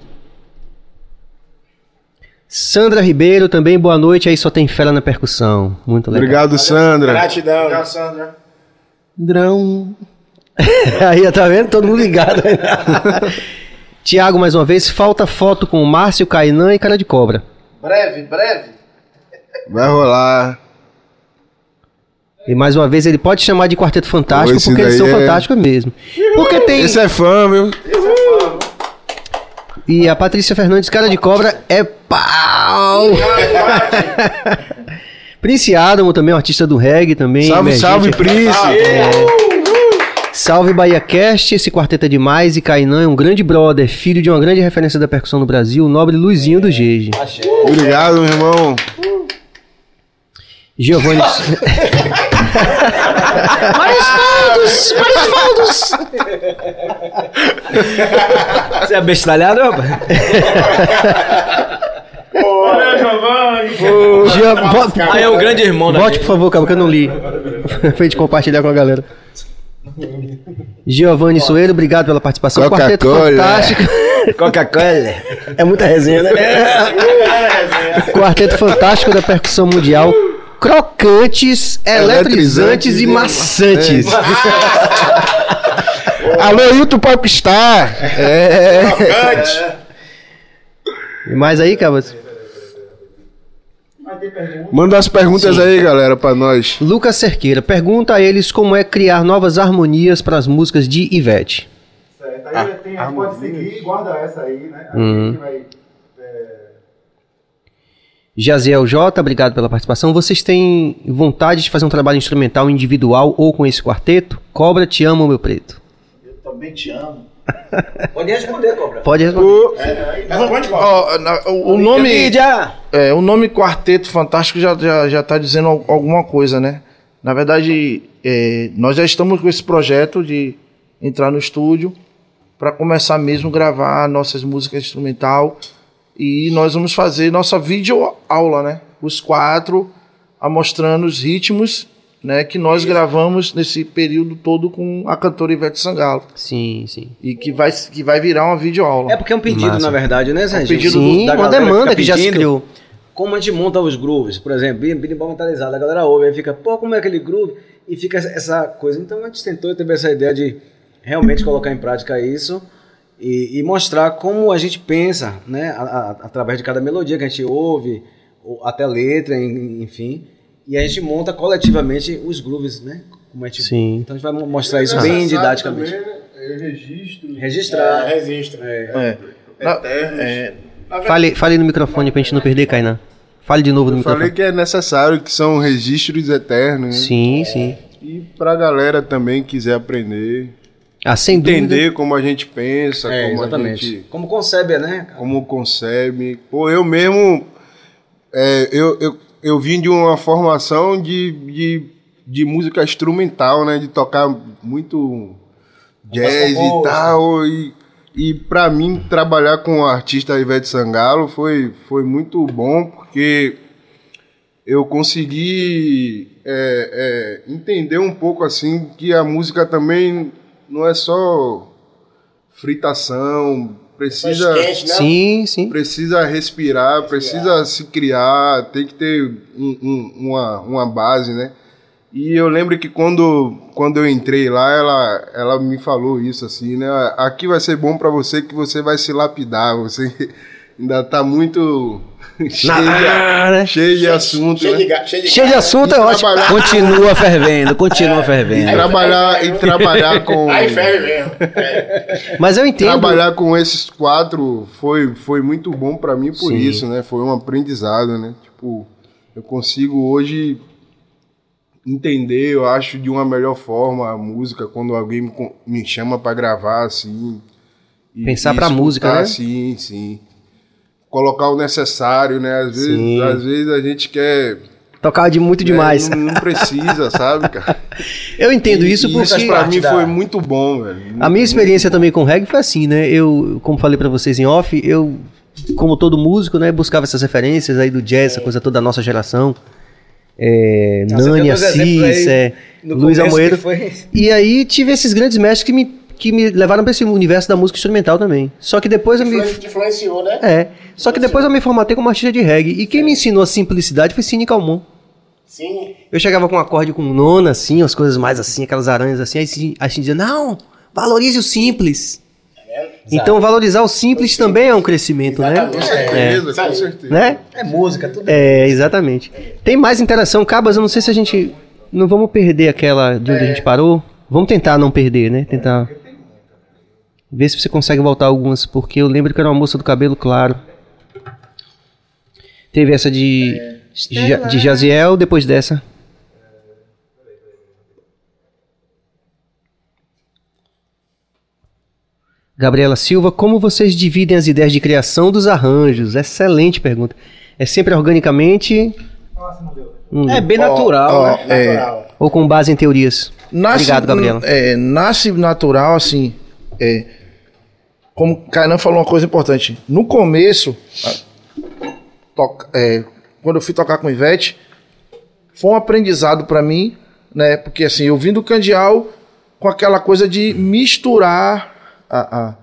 Sandra Ribeiro, também boa noite. Aí só tem fera na percussão. Muito legal. Obrigado, Sandra. Gratidão. Obrigado, Sandra. Drão. (laughs) Aí, tá vendo? Todo mundo ligado. (laughs) Tiago, mais uma vez, falta foto com o Márcio, Kainan e Cara de Cobra. Breve, breve. Vai rolar. E mais uma vez, ele pode chamar de Quarteto Fantástico, Esse porque eles são é- fantásticos mesmo. Porque tem. Esse é fã, viu? E a Patrícia Fernandes, cara de cobra, é pau! (laughs) Prince Adamo também, um artista do reggae também. Salve, salve, Prince. Salve Bahia Cast, esse quarteto é demais e Kainan é um grande brother, filho de uma grande referência da percussão no Brasil, o nobre Luizinho do Gege. Obrigado, meu irmão. Giovanni... (laughs) Marisvaldos! Marisvaldos! Você é bestalhado, rapaz? Olha, Giovanni! Aí é o grande irmão da Volte, por favor, Cabo, que eu não li. Pra gente compartilhar com a galera. (laughs) Giovanni Soeiro, obrigado pela participação. Quarteto Coca-Cola. Fantástico. (laughs) Coca-Cola. É muita resenha, né? (laughs) Quarteto Fantástico da Percussão Mundial. Crocantes, eletrizantes e maçantes. Alô, Hilton Popstar! É. E mais aí, Cabas? Manda as perguntas aí, galera, pra nós. Lucas Cerqueira pergunta a eles como é criar novas harmonias para as músicas de Ivete. Certo. Aí tem, a gente pode seguir e guarda essa aí, né? Aí Uhum. a gente vai. é, Jaziel J, obrigado pela participação. Vocês têm vontade de fazer um trabalho instrumental individual ou com esse quarteto? Cobra, te amo, meu preto. Eu também te amo. Pode responder, Cobra. Pode responder. O, Responde, Paulo. ó, na- o, o nome. É, o nome Quarteto Fantástico já, já, já tá dizendo al- alguma coisa, né? Na verdade, é, nós já estamos com esse projeto de entrar no estúdio para começar mesmo a gravar nossas músicas instrumental e nós vamos fazer nossa vídeo aula, né? Os quatro mostrando os ritmos, né, que nós gravamos nesse período todo com a cantora Ivete Sangalo Sim, sim. e que vai que vai virar uma vídeo aula. É porque é um pedido, Massa. na verdade, né, Sérgio? pedido do- Sim, Da uma demanda fica que já se criou. Como a gente monta os grooves, por exemplo, bem, bem mentalizado, a galera ouve, aí fica, pô, como é aquele groove? E fica essa- coisa. Então a gente tentou ter essa ideia de realmente colocar em prática isso e, e mostrar como a gente pensa, né, a- a- através de cada melodia que a gente ouve, ou até letra, en- enfim, e a gente monta coletivamente os grooves, né? Como a gente, Sim. Então a gente vai mo- mostrar isso bem didaticamente. Também, né? É registro. Registrar. É, registro. É. Na- Eternos. é, Fale, fale no microfone pra gente não perder, Kainan. Fale de novo no Eu falei microfone. que é necessário, que são registros eternos. né? Sim, sim. E pra galera também quiser aprender, Ah, sem dúvida. entender como a gente pensa, É, como exatamente. a gente Como concebe, né? como concebe. Pô, eu mesmo, é, eu, eu, eu vim de uma formação de, de, de música instrumental, né? De tocar muito jazz e tal. E, e para mim, trabalhar com o artista Ivete Sangalo foi, foi muito bom, porque eu consegui é, é, entender um pouco assim que a música também não é só fritação, precisa quente, né? Sim, sim. precisa respirar, precisa se criar, tem que ter um- um- uma, uma base, né? E eu lembro que quando, quando eu entrei lá, ela, ela me falou isso assim, né? Aqui vai ser bom pra você que você vai se lapidar, você (laughs) ainda tá muito cheio, Ah, né? de, cheio de assunto, Cheio né? de, cheio de Cheio de assunto é ótimo. Trabalhar- Continua fervendo, continua E fervendo. trabalhar, e trabalhar com Aí ferve mesmo. É. Mas eu entendo. trabalhar com esses quatro foi, foi muito bom pra mim por Sim. isso, né? Foi um aprendizado, né? Tipo, eu consigo hoje entender, eu acho, de uma melhor forma a música quando alguém me, me chama pra gravar, assim. e- Pensar e pra música, né? Sim, sim. Colocar o necessário, né? Às vezes, Sim. às vezes a gente quer. Tocava de muito demais. né, Não, não precisa, (laughs) sabe, cara? Eu entendo isso E porque. Isso pra mim foi muito bom, velho. A minha experiência também com reggae foi assim, né? Eu, como falei pra vocês em off, eu, como todo músico, né, buscava essas referências aí do jazz, essa coisa toda da nossa geração. É, Nossa, Nani Assis, é, Luiz Amoedo. E aí tive esses grandes mestres que me, que me levaram pra esse universo da música instrumental também. Só que depois eu me. Influenciou, né? É. Só que depois eu me formatei como artista de reggae. E quem me ensinou a simplicidade foi Cine Calmon. Sim. Eu chegava com um acorde com nona, assim, as coisas mais assim, aquelas aranhas assim, aí a gente dizia, não, valorize o simples. Então valorizar o simples também é um crescimento, né? Exatamente. Com certeza, com Sabe? certeza. Né? É música, tudo. É, exatamente. Tem mais interação, Cabas, eu não sei se a gente. Não vamos perder aquela de onde a gente parou. Vamos tentar não perder, né? Tentar. Ver se você consegue voltar algumas, porque eu lembro que era uma moça do cabelo claro. Teve essa de. Ja- de Jaziel, depois dessa. Gabriela Silva, como vocês dividem as ideias de criação dos arranjos? Excelente pergunta. É sempre organicamente. Hum. É bem natural, Ó, né? é, Natural. Ou com base em teorias? Nasce, Obrigado, Gabriela. É, nasce natural, assim. É, como o Kainan falou uma coisa importante. No começo, toca- é, quando eu fui tocar com o Ivete, foi um aprendizado pra mim, né? Porque assim, eu vim do Candial com aquela coisa de misturar a. a-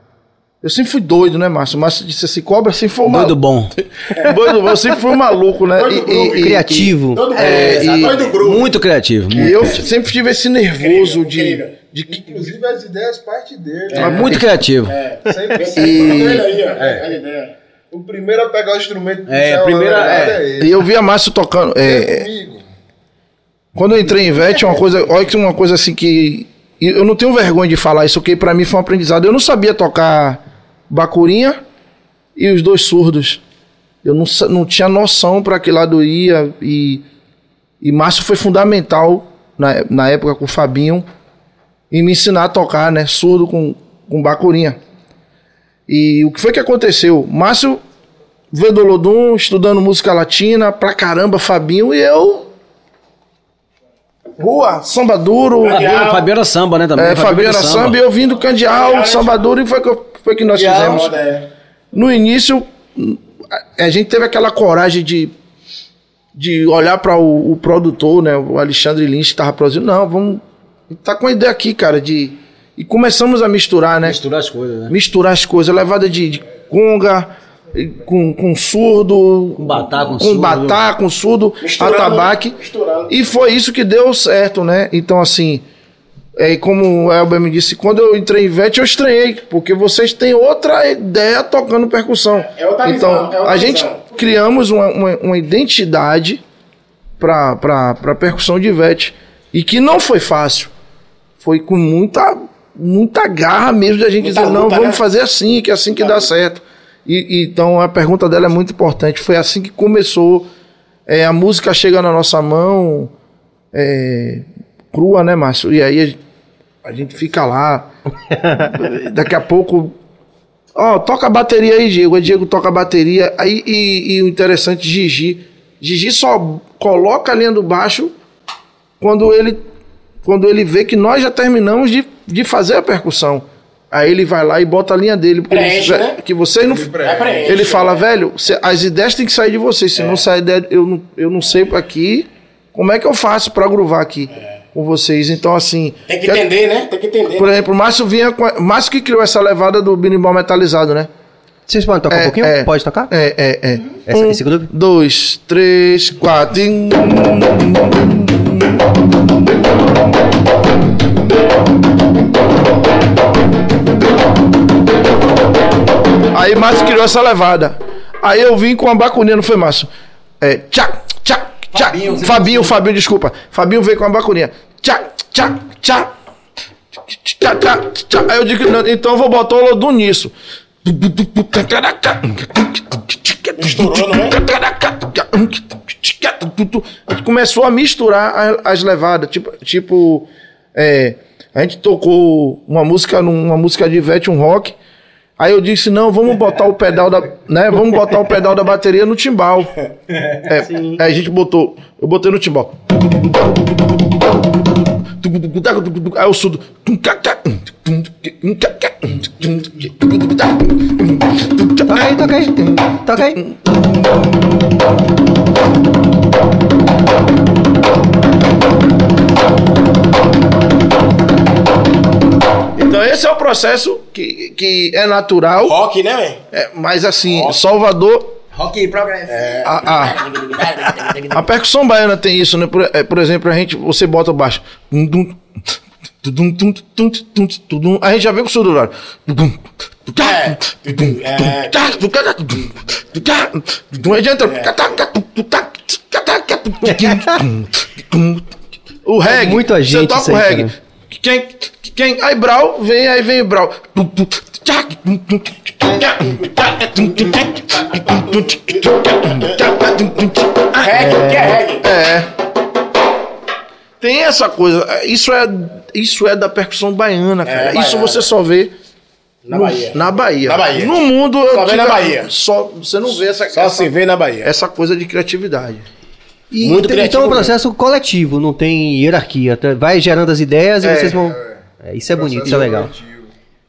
eu sempre fui doido, né, Márcio? O Márcio disse assim: cobra sempre foi um Doido bom. (laughs) Doido, eu sempre fui um maluco, né? Doido E- groove, e- e- Criativo. Todo mundo É, é, e- doido grupo. Muito criativo. E eu sempre tive esse nervoso Incrível, de, incrível. De que Inclusive as ideias parte dele. É muito criativo. Sempre, E... Ele aí, ó. a ideia. O primeiro a pegar o instrumento e É, a primeira- é. é ele. E eu via Márcio tocando. é, É comigo. quando eu entrei em VET, uma coisa, olha que uma coisa assim que. e Eu não tenho vergonha de falar isso, porque pra mim foi um aprendizado. Eu não sabia tocar bacurinha e os dois surdos. Eu não, não tinha noção pra que lado ia. E, e Márcio foi fundamental na, na época com o Fabinho em me ensinar a tocar, né? Surdo com, com bacurinha. E o que foi que aconteceu? Márcio veio do Lodum, estudando música latina pra caramba, Fabinho, e eu. Rua, samba duro. Fabiano, Fabiano era samba, né? Também. É, Fabinho era samba e eu vim do Candial, samba duro, e foi, que- foi que nós fizemos. Moda, é. No início, a, gente teve aquela coragem de, de olhar para o, o produtor, né? O Alexandre Lins que tava produzindo. Não, vamos. Tá com a ideia aqui, cara, de. E começamos a misturar, né? Misturar as coisas, né? misturar as coisas, levada de, de conga, com, com surdo, Com batá, com com surdo. batá, com surdo, Misturando, atabaque. misturando. E foi isso que deu certo, né? Então, assim, é, como o Elber me disse, quando eu entrei em VET, eu estranhei, porque vocês têm outra ideia tocando percussão. É outra então, visão, é outra a gente criamos uma, uma, uma identidade para para percussão de VET. E que não foi fácil. Foi com muita, muita garra mesmo de a gente Muita dizer, não, luta, vamos né? fazer assim, que é assim que dá certo. E, e então a pergunta dela é muito importante. Foi assim que começou. É, a música chega na nossa mão é, crua, né, Márcio? E aí a, gente fica lá. (laughs) daqui a pouco. Ó, toca a bateria aí, Diego. Aí Diego toca a bateria. Aí, e, e o interessante, Gigi. Gigi só coloca a linha do baixo quando ele, quando ele vê que nós já terminamos de, de fazer a percussão. Aí ele vai lá e bota a linha dele. Porque Preenche, ele, né? que vocês não. É preenche, Ele fala, né? velho, cê- as ideias têm que sair de vocês. Se não sair ideia, eu não, eu não sei aqui como é que eu faço pra gruvar aqui com vocês. Então, assim. Tem que entender, né? Tem que entender. Por exemplo, o Márcio vinha com. a- Márcio que criou essa levada do binimbal metalizado, né? Vocês podem tocar um É, pouquinho? é. Pode tocar? É, é, é. Essa- esse groove? Dois, três, quatro. e- Aí Márcio criou essa levada. Aí eu vim com a bacuninha, não foi Márcio? É, tchá, tchá, tchá. Fabinho, Fabinho, Fabinho, desculpa. Fabinho veio com a bacuninha. Tchá, tchá. Tchá, tchá, tchá. Aí eu digo, então eu vou botar o Lodum nisso. Misturou, não é? A gente começou a misturar as levadas. Tipo, tipo é, a gente tocou uma música, numa música de Ivete, um rock. Aí eu disse, não, vamos botar o pedal da. Né, vamos botar o pedal da bateria no timbal. (laughs) É, aí a gente botou. Eu botei no timbal. Aí o surdo. Toca aí, toca aí. Toca aí. Então esse é o processo que, que é natural, Rock, né, velho? é, mas assim, Salvador, Rock Progress. a, a, a percussão baiana tem isso, né? Por, é, por exemplo, a gente, você bota o baixo. A gente já vê com o surdo lá. Tudum, tudum, É. É. tá, entra. O reggae. muita você gente toca isso o reggae. Quem, quem, aí Brau vem, aí vem Brau. Reggae, que é reggae? É. Tem essa coisa. Isso é, isso é da percussão baiana, cara. isso baiana. você só vê Na no- Bahia. na Bahia. Na Bahia. No mundo. Só vê na Bahia. Só, você não vê essa, Só essa, se vê na Bahia. essa coisa de criatividade. E Muito então, criativo então é um mesmo. processo coletivo, não tem hierarquia. Vai gerando as ideias e É, vocês vão. É, isso é bonito, isso é legal.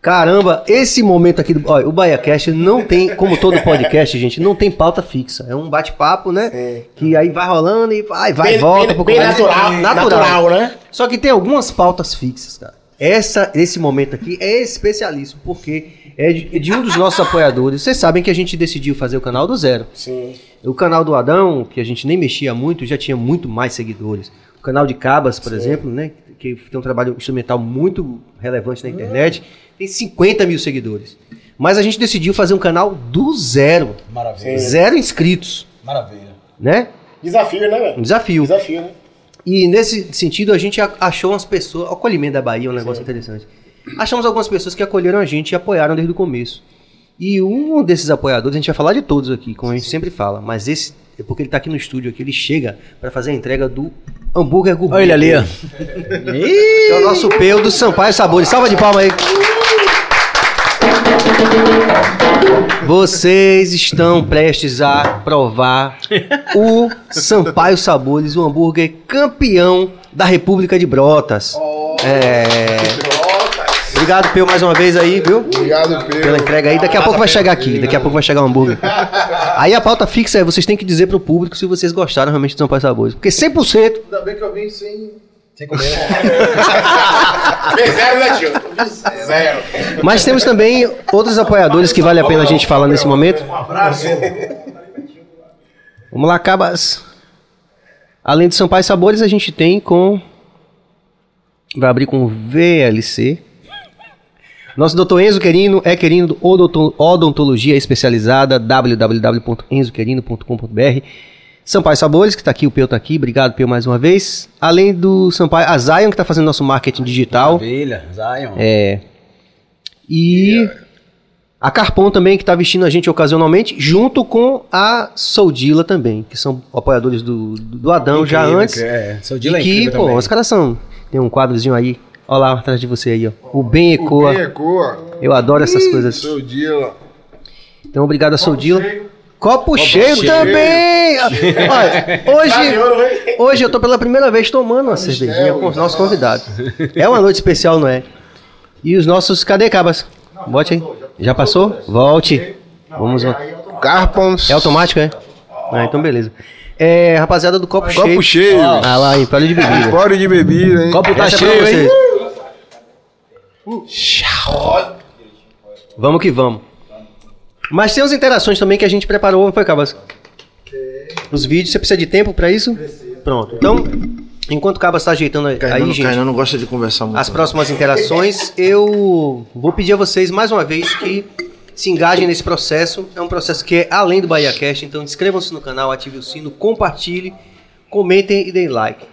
Caramba, esse momento aqui do. Olha, o BaiaCast não tem, como todo podcast, gente, não tem pauta fixa. É um bate-papo, né? Que aí vai rolando e vai, vai, bem, volta. bem, pouco bem mais. natural, natural, né? Só que tem algumas pautas fixas, cara. Essa, esse momento aqui é especialíssimo, porque é de, é de um dos nossos apoiadores. Vocês sabem que a gente decidiu fazer o canal do zero. Sim. O canal do Adão, que a gente nem mexia muito, já tinha muito mais seguidores. O canal de Cabas, por exemplo, né? Que tem um trabalho instrumental muito relevante na internet, tem 50 mil seguidores. Mas a gente decidiu fazer um canal do zero. Maravilha. Zero inscritos, Maravilha. né? Desafio, né, Um velho? desafio. Desafio, né? E nesse sentido, a gente achou umas pessoas. O acolhimento da Bahia é um negócio interessante. Achamos algumas pessoas que acolheram a gente e apoiaram desde o começo. E um desses apoiadores, a gente vai falar de todos aqui, como a gente sempre fala, mas esse é porque ele tá aqui no estúdio aqui, ele chega para fazer a entrega do hambúrguer gourmet. Olha ele ali, ó. É o nosso peu do Sampaio Sabores. Salva de palma aí. Vocês estão prestes a provar o Sampaio Sabores, o hambúrguer campeão da República de Brotas. É. Obrigado, Peu, mais uma vez aí, viu? Obrigado, Pela Pedro. entrega aí. Daqui a pouco vai chegar aqui. Daqui a pouco vai chegar o hambúrguer. (laughs) Aí a pauta fixa é: vocês têm que dizer pro público se vocês gostaram realmente do Sampaio Sabores. Porque 100% Ainda bem que eu vim sem. Sem comer. (laughs) Fez zero, né, tio? Zero. Mas temos também outros apoiadores que vale a pena a gente falar nesse momento. Vamos lá, Cabas. Além do Sampaio Sabores, a gente tem com. Vai abrir com VLC. Nosso doutor Enzo Querino é Querino do Odonto- Odontologia Especializada, www.enzoquerino.com.br. Sampaio Sabores, que está aqui, o Peu está aqui. Obrigado, Peu, mais uma vez. Além do Sampaio, a Zion, que está fazendo nosso marketing digital. Maravilha. Zion. É. E a Carpon também, que está vestindo a gente ocasionalmente, junto com a Soldila também, que são apoiadores do, do Adão já Incrível, antes. É, seu E Dila é que, incrível pô, também. os caras são. Tem um quadrozinho aí. Olha lá atrás de você aí, ó. O Bem Ecoa. Bem ecoa. Eu adoro essas coisas. Seu Dila. Então, obrigado a Soldila. Copo, cheio, cheio. também! Olha, Tá hoje, velho. hoje eu tô pela primeira vez tomando uma cervejinha com os nossos convidados. É uma noite especial, não é? E os nossos. Cadê, Cabas? Bote aí. Já passou? Volte. Vamos lá. Carpons. É automático, é? Ah, então beleza. É, rapaziada do copo, cheio. Copo cheio. Ah lá, Império de bebida. Empório de bebida, hein? Copo tá Essa é cheio, hein? Vamos que vamos. Mas tem umas interações também que a gente preparou, não foi, Cabas? Os vídeos, você precisa de tempo pra isso? Pronto. Então, enquanto o Cabas tá ajeitando aí, Kainan, gente, Kainan não gosta de conversar muito. as próximas interações, eu vou pedir a vocês mais uma vez que se engajem nesse processo. É um processo que é além do BahiaCast, então inscrevam-se no canal, ative o sino, compartilhe, comentem e deem like.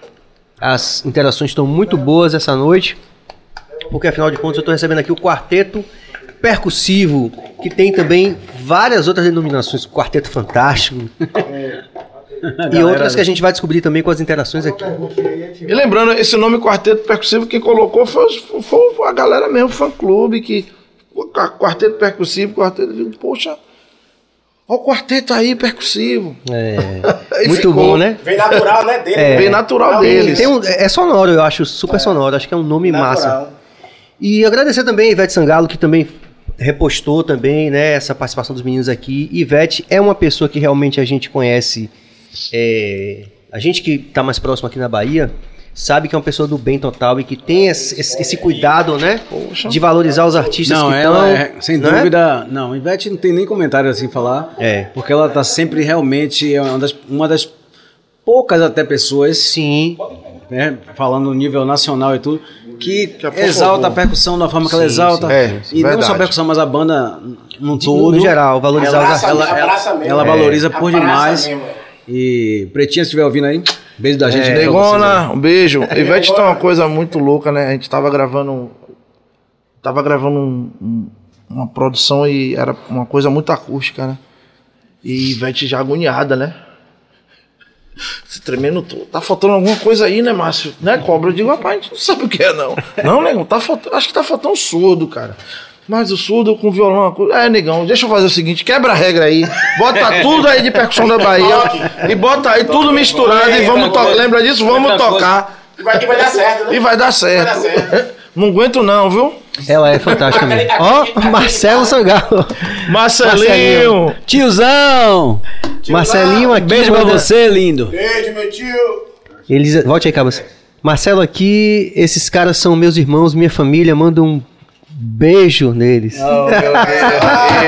As interações estão muito boas essa noite, porque afinal de contas eu estou recebendo aqui o quarteto percussivo, que tem também várias outras denominações, quarteto fantástico. (laughs) E outras que a gente vai descobrir também com as interações aqui. E lembrando, esse nome Quarteto Percussivo que colocou foi, foi a galera mesmo, fã clube, que. Quarteto Percussivo, Quarteto. Poxa, olha o quarteto aí, percussivo. É, (laughs) muito ficou- bom, né? Vem natural, né? Dele. É. Bem natural Tem- deles. tem um- é sonoro, eu acho, super sonoro. Acho que é um nome massa. E agradecer também a Ivete Sangalo, que também repostou também, né, essa participação dos meninos aqui. Ivete é uma pessoa que realmente a gente conhece, é, a gente que está mais próximo aqui na Bahia, sabe que é uma pessoa do bem total e que tem esse, esse- cuidado, né, Poxa. de valorizar os artistas Não, que ela estão... é, sem né? dúvida. Não, Ivete não tem nem comentário assim falar. É. Porque ela tá sempre realmente é uma das, uma das poucas até pessoas, Sim, né, falando no nível nacional e tudo, que, a pouco exalta a percussão da forma que ela Sim, exalta. sim. É, e não só a percussão, mas a banda todo. no geral, valorizar ela- abraça mesmo. ela É. valoriza por demais. mesmo, é. E Pretinha, se estiver ouvindo aí, beijo da gente. vocês aí. Negona, um beijo. (laughs) Ivete tá uma coisa muito louca, né? A gente tava gravando. Tava gravando um- um- uma produção e era uma coisa muito acústica, né? E Ivete já agoniada, né? Se tremendo todo. Tá faltando alguma coisa aí, né, Márcio? Né, cobra? Eu digo, rapaz, a gente não sabe o que é, não. Não, nego, tá faltando. Acho que tá faltando surdo, cara. Mas o surdo com violão. É, negão, deixa eu fazer o seguinte: quebra a regra aí. Bota (laughs) tudo aí de percussão da Bahia. e bota aí tudo misturado e vamos tocar. Lembra disso? Vamos tocar. E vai, vai dar certo, né? E vai dar certo. Vai dar certo. Não aguento, não, viu? Ela é fantástica mesmo. (laughs) Ó, Marcelo Sangalo. Marcelinho! Tiozão! Marcelinho aqui. Beijo pra você, lindo. Beijo, meu tio. Eles, volte aí, Cabas. Marcelo aqui, esses caras são meus irmãos, minha família, manda um beijo neles. (laughs)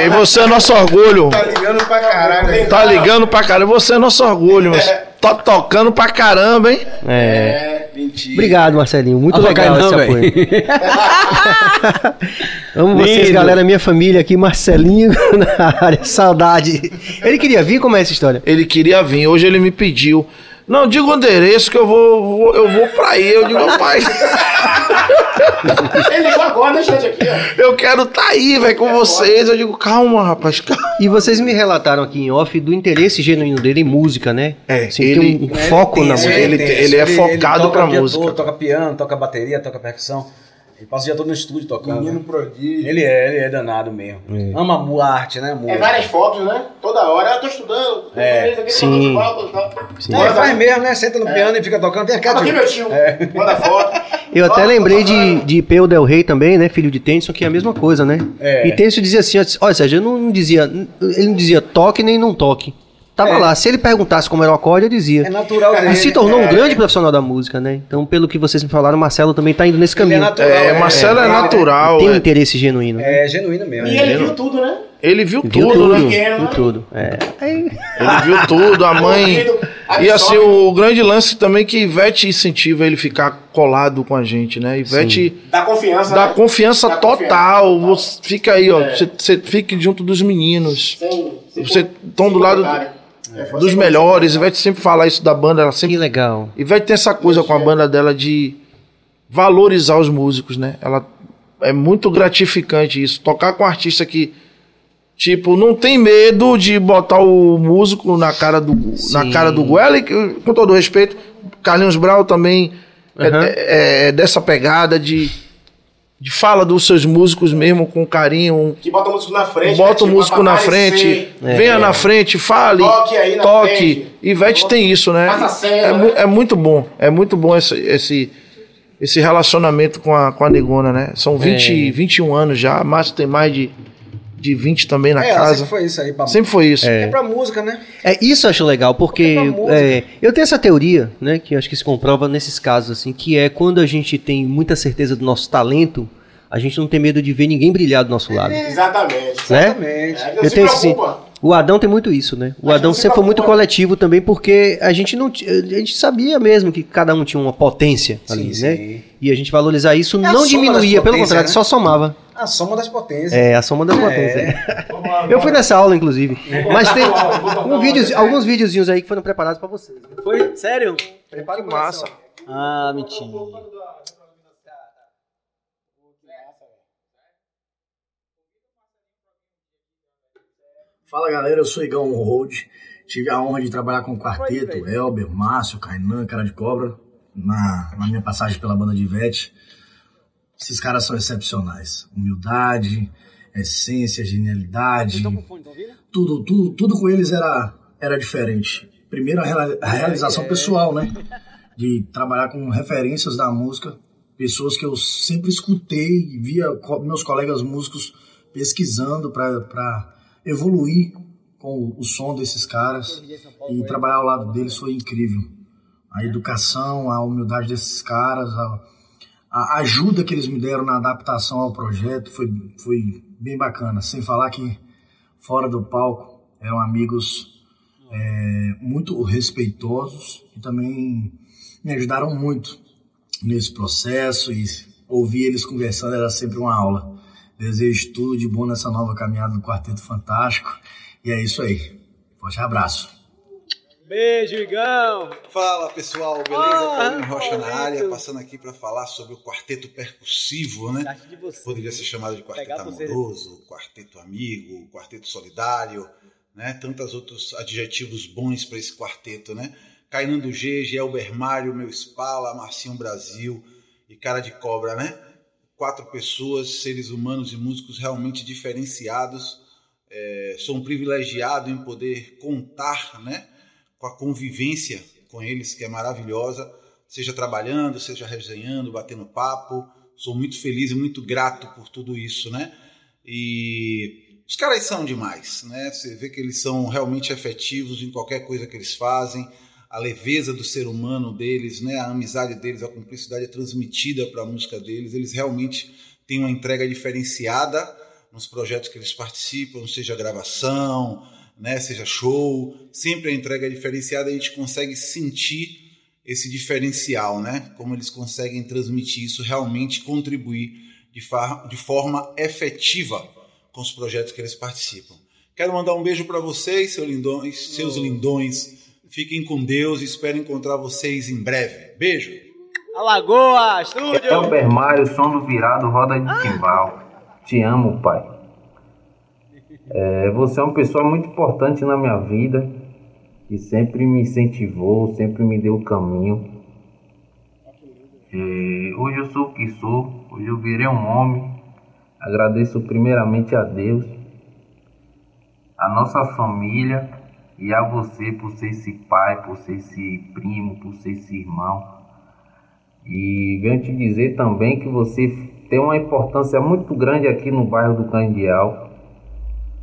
E você é nosso orgulho. Tá ligando pra caralho. né? Tá ligando pra caramba. Você é nosso orgulho, mas (laughs) tá tocando pra caramba, hein? É. Mentira. Obrigado, Marcelinho. Muito Não legal cai esse não, apoio. (laughs) Amo vocês, Lindo. galera, minha família aqui, Marcelinho (laughs) na área. Saudade. Ele queria vir? Como é essa história? Ele queria vir, hoje ele me pediu. Não, diga o endereço que eu vou, vou- eu vou pra aí. Eu digo, pai, Ele ligou agora, né, gente, aqui, ó. eu quero tá aí, velho, com vocês. Eu digo, calma, rapaz, calma. E vocês me relataram aqui em off do interesse genuíno dele em música, né? É, Assim, ele- tem um foco na Tem, música. ele- ele é focado toca pra música. todo, toca piano, toca bateria, toca percussão. Ele passa o dia todo no estúdio tocando. Menino né? prodígio. Ele é, ele é danado mesmo. Ama a arte, né? Música. É várias fotos, né? Toda hora. Eu tô estudando. É, aqui, sim. Não, ele faz mesmo, né? Senta no piano e fica tocando. Vem cá, Aqui, meu tio. Manda foto. (laughs) Eu até lembrei de, de Peu Del Rey também, né? Filho de Tennyson, que é a mesma coisa, né? É. E Tennyson dizia assim, olha, Sérgio, eu não, não dizia, ele não dizia toque nem não toque. Tava É. lá, se ele perguntasse como era o acorde, eu dizia. É natural dele. E se tornou um grande profissional da música, né? Então, pelo que vocês me falaram, o Marcelo também tá indo nesse Ele é caminho. natural. É, Marcelo é, natural. Tem um é. interesse genuíno. né? É genuíno mesmo. E ele viu tudo, né? Ele viu Viu tudo, tudo, né? Viu tudo. É. Ele viu tudo, a (laughs) mãe. E assim, o grande lance também é que Ivete incentiva ele ficar colado com a gente, né? Ivete Dá confiança, dá né? confiança Dá total. confiança. Você fica aí, ó. É. Você, você fique junto dos meninos. Sem Você com- tão sem do lado. É, Dos melhores. Ivete sempre fala isso da banda. Ela sempre Que legal. E vai ter essa coisa com a banda dela de valorizar os músicos, né? Ela é muito gratificante isso. Tocar com um artista que tipo não tem medo de botar o músico na cara do na cara do goela e que, com todo respeito, Carlinhos Brau também é- Aham. é, é dessa pegada de de fala dos seus músicos mesmo com carinho, Que bota o músico na frente. bota né? o Tipo, músico na aparecer. frente, É. venha na frente, fale, Toque aí na toque. frente. Ivete tem isso, né? Faça a cena, é, né? é muito bom, é muito bom esse, esse, esse relacionamento com a, com a Negona, né? São 20, É. 21 anos já, Márcio tem mais de, de 20 também na É, casa. sempre foi isso aí. Pra... Sempre foi isso. É pra música, né? É, isso eu acho legal, porque É música. é, eu tenho essa teoria, né, que eu acho que se comprova nesses casos, assim, que é quando a gente tem muita certeza do nosso talento, a gente não tem medo de ver ninguém brilhar do nosso lado, Exatamente. né? Exatamente. É, Eu tenho assim, o Adão tem muito isso, né? O A Adão sempre foi muito coletivo também, porque a gente não, a gente sabia mesmo que cada um tinha uma potência ali, Sim, né? sim. E a gente valorizar isso É não diminuía, pelo contrário, né? só somava. A soma das potências. É, a soma das potências. Eu fui nessa aula, inclusive. Mas tem um vídeos, alguns videozinhos aí que foram preparados pra vocês. Foi? Sério? Prepara o Massa. Ah, mentira. Fala galera, eu sou Igão Road. Tive a honra de trabalhar com o quarteto, Elber, Márcio, Kainan, Cara de Cobra, na, na minha passagem pela banda de Ivete. Esses caras são excepcionais. Humildade, essência, genialidade. Tudo, tudo, tudo com eles era, era diferente. Primeiro a, a realização pessoal, né? De trabalhar com referências da música, pessoas que eu sempre escutei e via meus colegas músicos pesquisando para evoluir com o som desses caras e trabalhar ao lado deles foi incrível. A educação, a humildade desses caras, a, a ajuda que eles me deram na adaptação ao projeto foi, foi bem bacana. Sem falar que fora do palco eram amigos é, muito respeitosos e também me ajudaram muito nesse processo e ouvir eles conversando era sempre uma aula. Desejo tudo de bom nessa nova caminhada do Quarteto Fantástico e é isso aí. Forte abraço. Beijo, Igão. Fala pessoal, beleza? Ah, Tony Rocha na área, passando aqui para falar sobre o quarteto percussivo, né? Acho de você. Poderia ser chamado de quarteto amoroso, quarteto amigo, quarteto solidário, né? Tantos outros adjetivos bons para esse quarteto, né? Kainan do G, Gelber Mário, Meu Spala, Marcinho Brasil e Cara de Cobra, né? Quatro pessoas, seres humanos e músicos realmente diferenciados. É, sou um privilegiado em poder contar né, com a convivência com eles, que é maravilhosa, seja trabalhando, seja resenhando, batendo papo. Sou muito feliz e muito grato por tudo isso, né? E os caras são demais, né? Você vê que eles são realmente efetivos em qualquer coisa que eles fazem. A leveza do ser humano deles, né? A amizade deles, a cumplicidade é transmitida para a música deles. Eles realmente têm uma entrega diferenciada nos projetos que eles participam, seja gravação, né, seja show, sempre a entrega é diferenciada, a gente consegue sentir esse diferencial, né? Como eles conseguem transmitir isso, realmente contribuir de, de forma efetiva com os projetos que eles participam. Quero mandar um beijo para vocês, seus lindões, seus lindões. Fiquem com Deus e espero encontrar vocês em breve. Beijo. Alagoa, estúdio. Elber Mário, som do virado, roda de timbal. Te amo, pai. É, você é uma pessoa muito importante na minha vida, que sempre me incentivou, sempre me deu o caminho. É, hoje eu sou o que sou, hoje eu virei um homem. Agradeço primeiramente a Deus, a nossa família e a você por ser esse pai, por ser esse primo, por ser esse irmão. E venho te dizer também que você tem uma importância muito grande aqui no bairro do Candial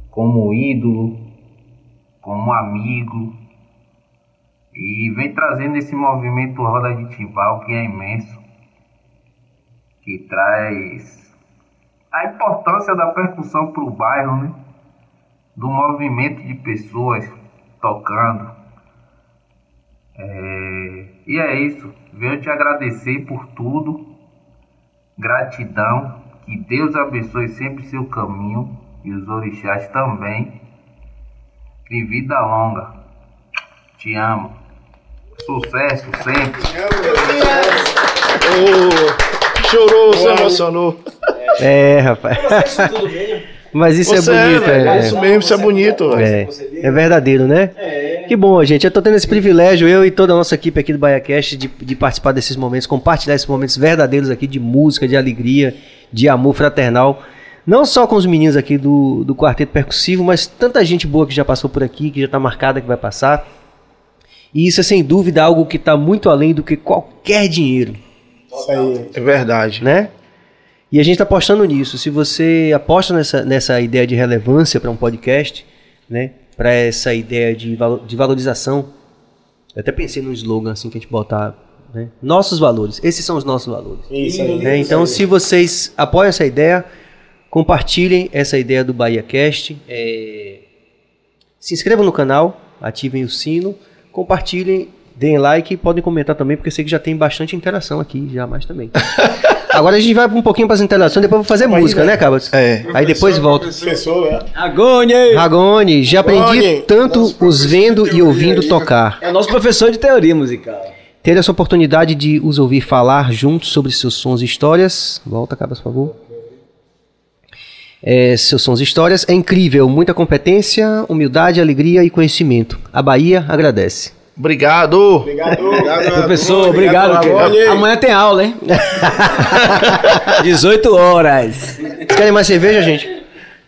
como ídolo, como amigo, e vem trazendo esse movimento Roda de Timbal que é imenso, que traz a importância da percussão para o bairro, né? do movimento de pessoas tocando. É... E é isso, venho te agradecer por tudo, gratidão, que Deus abençoe sempre seu caminho e os orixás também. E vida longa. Te amo. Sucesso sempre. Oh, chorou, se emocionou. É, rapaz. Mas isso Você é bonito, velho, é. Isso mesmo, isso é bonito. É, é verdadeiro, né? Que bom, gente. Eu tô tendo esse privilégio, eu e toda a nossa equipe aqui do BaiaCast, de, de participar desses momentos, compartilhar esses momentos verdadeiros aqui de música, de alegria, de amor fraternal. Não só com os meninos aqui do, do Quarteto Percussivo, mas tanta gente boa que já passou por aqui, que já tá marcada, que vai passar. E isso é sem dúvida algo que está muito além do que qualquer dinheiro. Isso aí. É verdade. Né? E a gente está apostando nisso. Se você aposta nessa, nessa ideia de relevância para um podcast, né? para essa ideia de, valo, de valorização, eu até pensei num slogan assim que a gente botar. Né? Nossos valores. Esses são os nossos valores. Isso aí. Né? Então, se vocês apoiam essa ideia, compartilhem essa ideia do Bahia Cast. É... Se inscrevam no canal, ativem o sino, compartilhem, deem like e podem comentar também, porque eu sei que já tem bastante interação aqui, já mais também. (laughs) Agora a gente vai um pouquinho para as interações, depois eu vou fazer música, né, Cabas? É. Aí depois volta. Professor, né? Agone! Ragone, já aprendi Ragone, tanto nosso os vendo e ouvindo aí. tocar. É o nosso professor de teoria musical. Ter essa oportunidade de os ouvir falar juntos sobre seus sons e histórias. Volta, Cabas, por favor. É, seus sons e histórias é incrível. Muita competência, humildade, alegria e conhecimento. A Bahia agradece. Obrigado. Obrigado. obrigado Professor, obrigado. que- Ragone. Amanhã tem aula, hein? (laughs) 18 horas. Vocês querem mais cerveja, gente?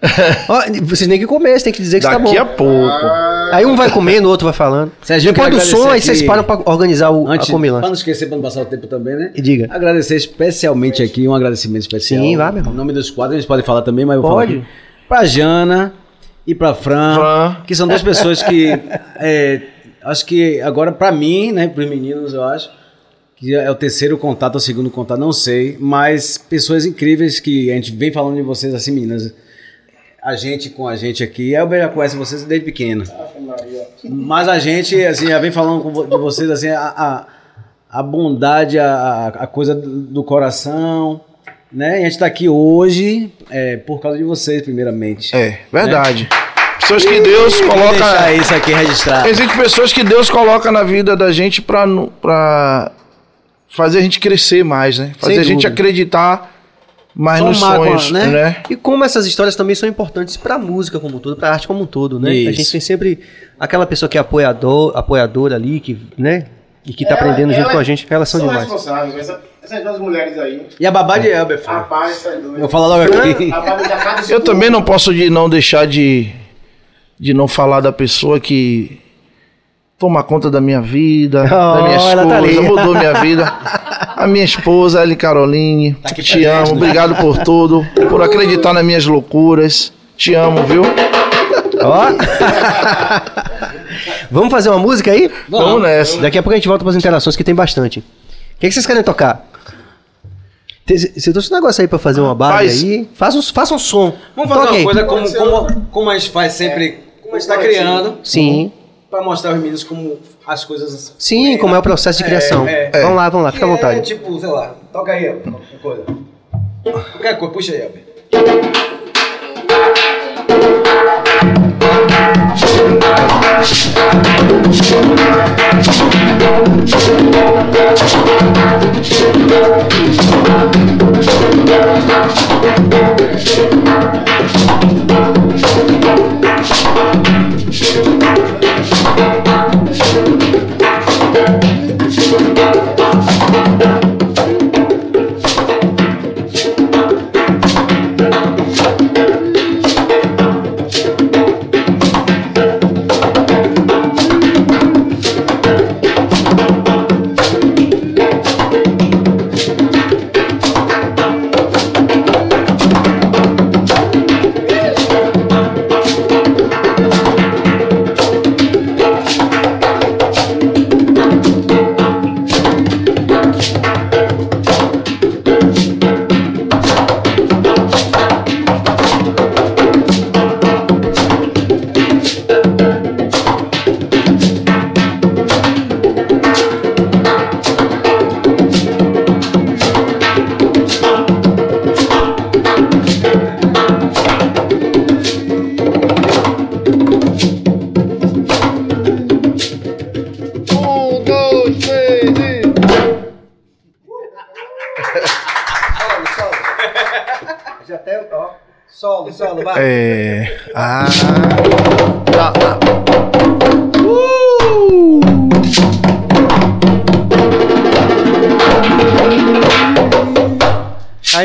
(laughs) Ó, vocês nem que comer, vocês têm que dizer que está bom. Daqui a pouco. Aí um vai comendo, o outro vai falando. Serginho, Depois do som, aí vocês param para organizar o, Antes, a comilança. pra não esquecer, pra não passar o tempo também, né? E diga. Agradecer especialmente aqui, um agradecimento especial. Sim, vai, meu irmão. Em nome dos quadros, a gente pode falar também, mas eu vou Pode. falar aqui. Pra Jana e pra Fran, Fran. que são duas pessoas que, (laughs) é, acho que agora pra mim, né, pros meninos, eu acho, que é o terceiro contato, ou o segundo contato, não sei, mas pessoas incríveis que a gente vem falando de vocês assim, meninas. A gente com a gente aqui, eu já conheço vocês desde pequeno. Mas a gente, assim, já vem falando com vo- de vocês, assim, a, a, a bondade, a, a coisa do coração, né? E a gente tá aqui hoje é, por causa de vocês, primeiramente. É, verdade. Pessoas que Deus Vou coloca. deixar isso aqui registrado. Existem pessoas que Deus coloca na vida da gente pra, nu- pra fazer a gente crescer mais, né? Fazer Sem a gente dúvida. acreditar mais nos com a- sonhos, né? né? E como essas histórias também são importantes para a música como um todo, para a arte como um todo, né? A Isso. gente tem sempre aquela pessoa que é apoiador, apoiadora ali, que, né? E que tá aprendendo junto com a gente, elas são são demais. Essa- essas duas mulheres aí. E a babá de Elber. Rapaz, essas duas. Eu vou falar logo aqui. Eu também não posso de não deixar de, de não falar da pessoa que toma conta da minha vida, (laughs) da minha Oh, ela tá esposa, ali. mudou minha vida. A minha esposa, Eli Caroline, aqui te presente, amo, né? obrigado por tudo, por acreditar nas minhas loucuras. Te amo, viu? Ó. Vamos fazer uma música aí? Vamos nessa. Daqui a pouco a gente volta para as interações que tem bastante. O que, que vocês querem tocar? Você trouxe um negócio aí pra fazer uma base Rapaz. aí? Faça um, faça um som. Vamos fazer Toque uma coisa como, como, como a gente faz sempre, como a gente tá criando, Sim. pra mostrar aos meninos como as coisas... Sim, como é o processo de criação. é. Vamos lá, vamos lá, fica à Que vontade. É, tipo, sei lá, toca aí, coisa. Qualquer coisa, puxa aí, Elber. Um,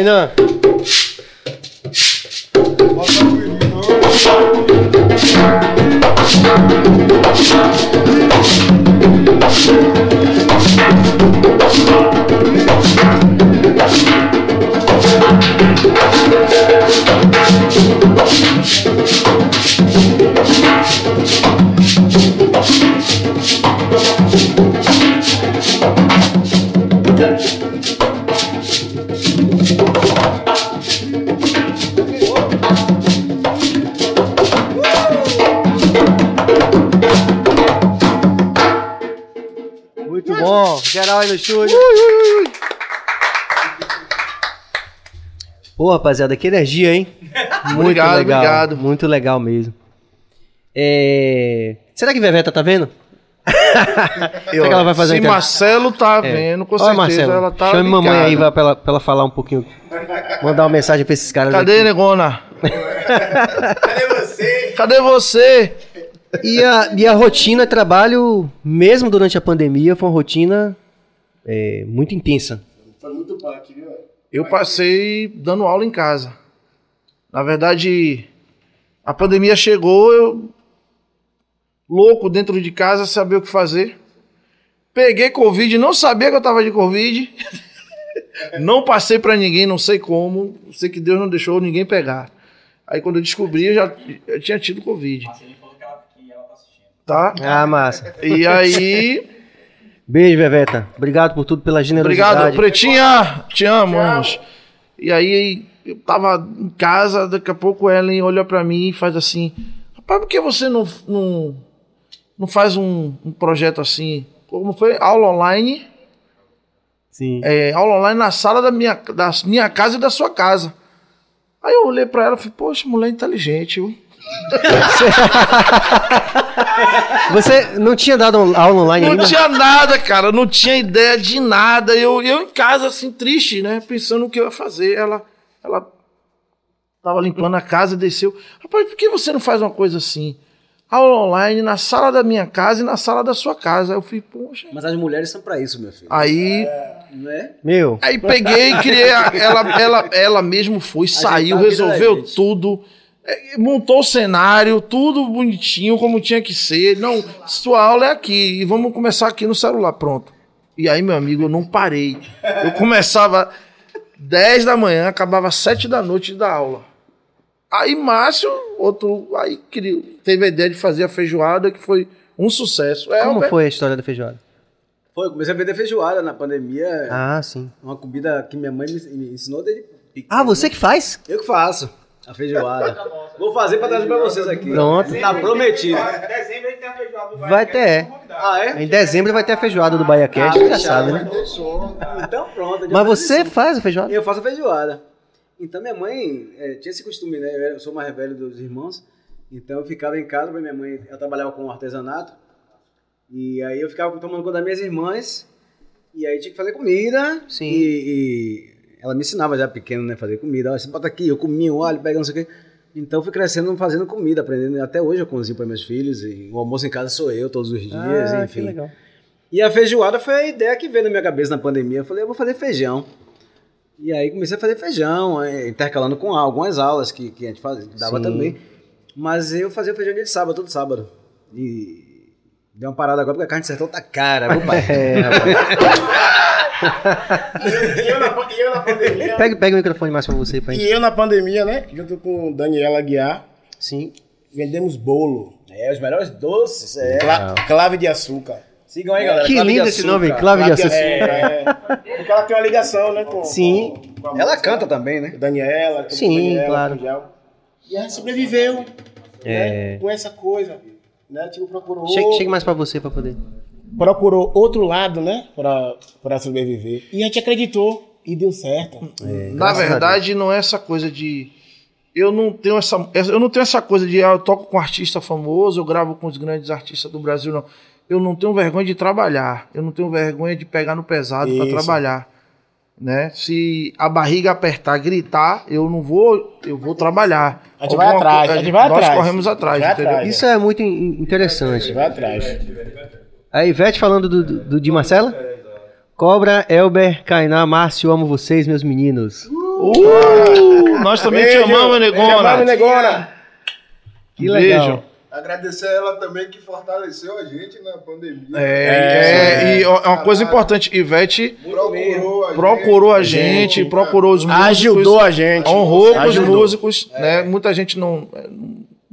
Kainan. Geral aí no estúdio. Pô, rapaziada, que energia, hein? (laughs) Muito Obrigado, legal. obrigado. Muito legal mesmo. É... Será que Veveta tá vendo? (laughs) Será que ela vai fazer Se Marcelo tá É. vendo, com Olha, certeza Marcelo, ela tá. chame mamãe ligada. aí vai pra ela, pra ela falar um pouquinho. Mandar uma mensagem pra esses caras. Cadê, aqui. negona? Cadê você? Cadê você? E a, e a rotina trabalho, mesmo durante a pandemia, foi uma rotina é, muito intensa. Foi muito viu? Eu passei dando aula em casa. Na verdade, a pandemia chegou, eu louco dentro de casa, sabia o que fazer. Peguei Covid, não sabia que eu tava de Covid. (laughs) não passei pra ninguém, não sei como. Sei que Deus não deixou ninguém pegar. Aí quando eu descobri, eu já eu tinha tido Covid. Tá? Ah, massa. E aí, Beijo, Veveta. Obrigado por tudo, pela generosidade. Obrigado, Pretinha. Te amo. E aí, eu tava em casa, daqui a pouco Ellen olha pra mim e faz assim: Rapaz, por que você não, não, não faz um, um projeto assim? Como foi? Aula online? Sim. É, aula online na sala da minha, da minha casa e da sua casa. Aí eu olhei pra ela e falei: Poxa, mulher inteligente, viu? (laughs) Você não tinha dado aula online Não ainda? tinha nada, cara. Não tinha ideia de nada. Eu, eu em casa, assim, triste, né? Pensando o que eu ia fazer. Ela, ela tava limpando a casa, desceu. Rapaz, por que você não faz uma coisa assim? aula online na sala da minha casa e na sala da sua casa. Aí eu fui, poxa. Mas as mulheres são pra isso, meu filho. Aí, Não é? Meu, aí peguei, criei. a- ela, ela, ela mesmo foi, saiu, a da resolveu gente. tudo. é, Montou o cenário, tudo bonitinho, como tinha que ser. Não, sua aula é aqui e vamos começar aqui no celular, pronto. E aí, meu amigo, eu não parei. Eu começava 10 da manhã, acabava 7 da noite da aula. Aí Márcio, outro, aí criou, teve a ideia de fazer a feijoada, que foi um sucesso. É, como Albert- foi a história da feijoada? Foi, eu comecei a vender feijoada na pandemia. Ah, sim. Uma comida que minha mãe me, ensinou desde pequeno. Ah, você que faz? Eu que faço a feijoada. Vou fazer pra trazer pra vocês aqui. Pronto. Tá prometido. Dezembro a gente tem a feijoada do Vai ter. Ah, é? Em dezembro vai ter a feijoada do Bahia Cast, Ah, já sabe, né? Então pronto. Mas você faz a feijoada? Eu faço a feijoada. Então minha mãe eh, tinha esse costume, né? Eu, sou mais velho dos irmãos. Então eu ficava em casa, porque minha mãe, ela trabalhava com artesanato. E aí eu ficava tomando conta das minhas irmãs. E aí tinha que fazer comida. Sim. E, e ela me ensinava já pequeno, né? Fazer comida. Ó, você bota aqui, eu comia um alho, pega não sei o quê. Então fui crescendo fazendo comida, aprendendo. Até hoje eu cozinho para meus filhos. E o almoço em casa sou eu todos os dias, Ah, enfim. que legal. E a feijoada foi a ideia que veio na minha cabeça na pandemia. Eu falei, eu vou fazer feijão. E aí comecei a fazer feijão, eh, intercalando com algumas aulas que, que a gente fazia, dava Sim. também. Mas eu fazia feijão dia de sábado, todo sábado. E deu uma parada agora porque a carne de sertão tá cara, viu, pai? (laughs) É, rapaz. (laughs) E eu na, e eu na pandemia. Pega, pega o microfone mais pra você, pai. E eu na pandemia, né? Junto com Daniela Guiar, Sim. vendemos bolo. É, os melhores doces, é. Cla- clave de açúcar. Sigam aí, galera. Que Clave lindo esse nome, Clave de Açúcar. É, é. Porque ela tem uma ligação, né? Com, Sim. com- com a Ela canta também, né? Daniela. com Sim, Daniela, claro. E ela sobreviveu É. né, com essa coisa. Né? Tipo, procurou, Chega, chega mais pra você pra poder. Procurou outro lado, né? Pra, pra sobreviver. E a gente acreditou e deu certo. Na verdade, não é essa coisa de. Eu não tenho essa, eu não tenho essa coisa de ah, eu toco com artista famoso, eu gravo com os grandes artistas do Brasil, não. Eu não tenho vergonha de trabalhar. Eu não tenho vergonha de pegar no pesado para trabalhar. Né? Se a barriga apertar, gritar, eu não vou, eu vou trabalhar. A gente vai Alguma atrás, co- a gente vai nós atrás. corremos atrás, atrás. Isso é muito in- interessante. Vai atrás. A Ivete falando do, do, do- de Marcela? Cobra, Elber, Kainá, Márcio, amo vocês, meus meninos. Uh, nós também te Beijo. amamos, Te amamos, Negona. Negona. Que legal. Beijo. Agradecer a ela também que fortaleceu a gente na pandemia. É, é, e é uma coisa importante, Ivete Procurou a gente. procurou a gente, procurou os músicos. Ajudou a gente. honrou com os Ajudou. músicos, né? Muita gente não,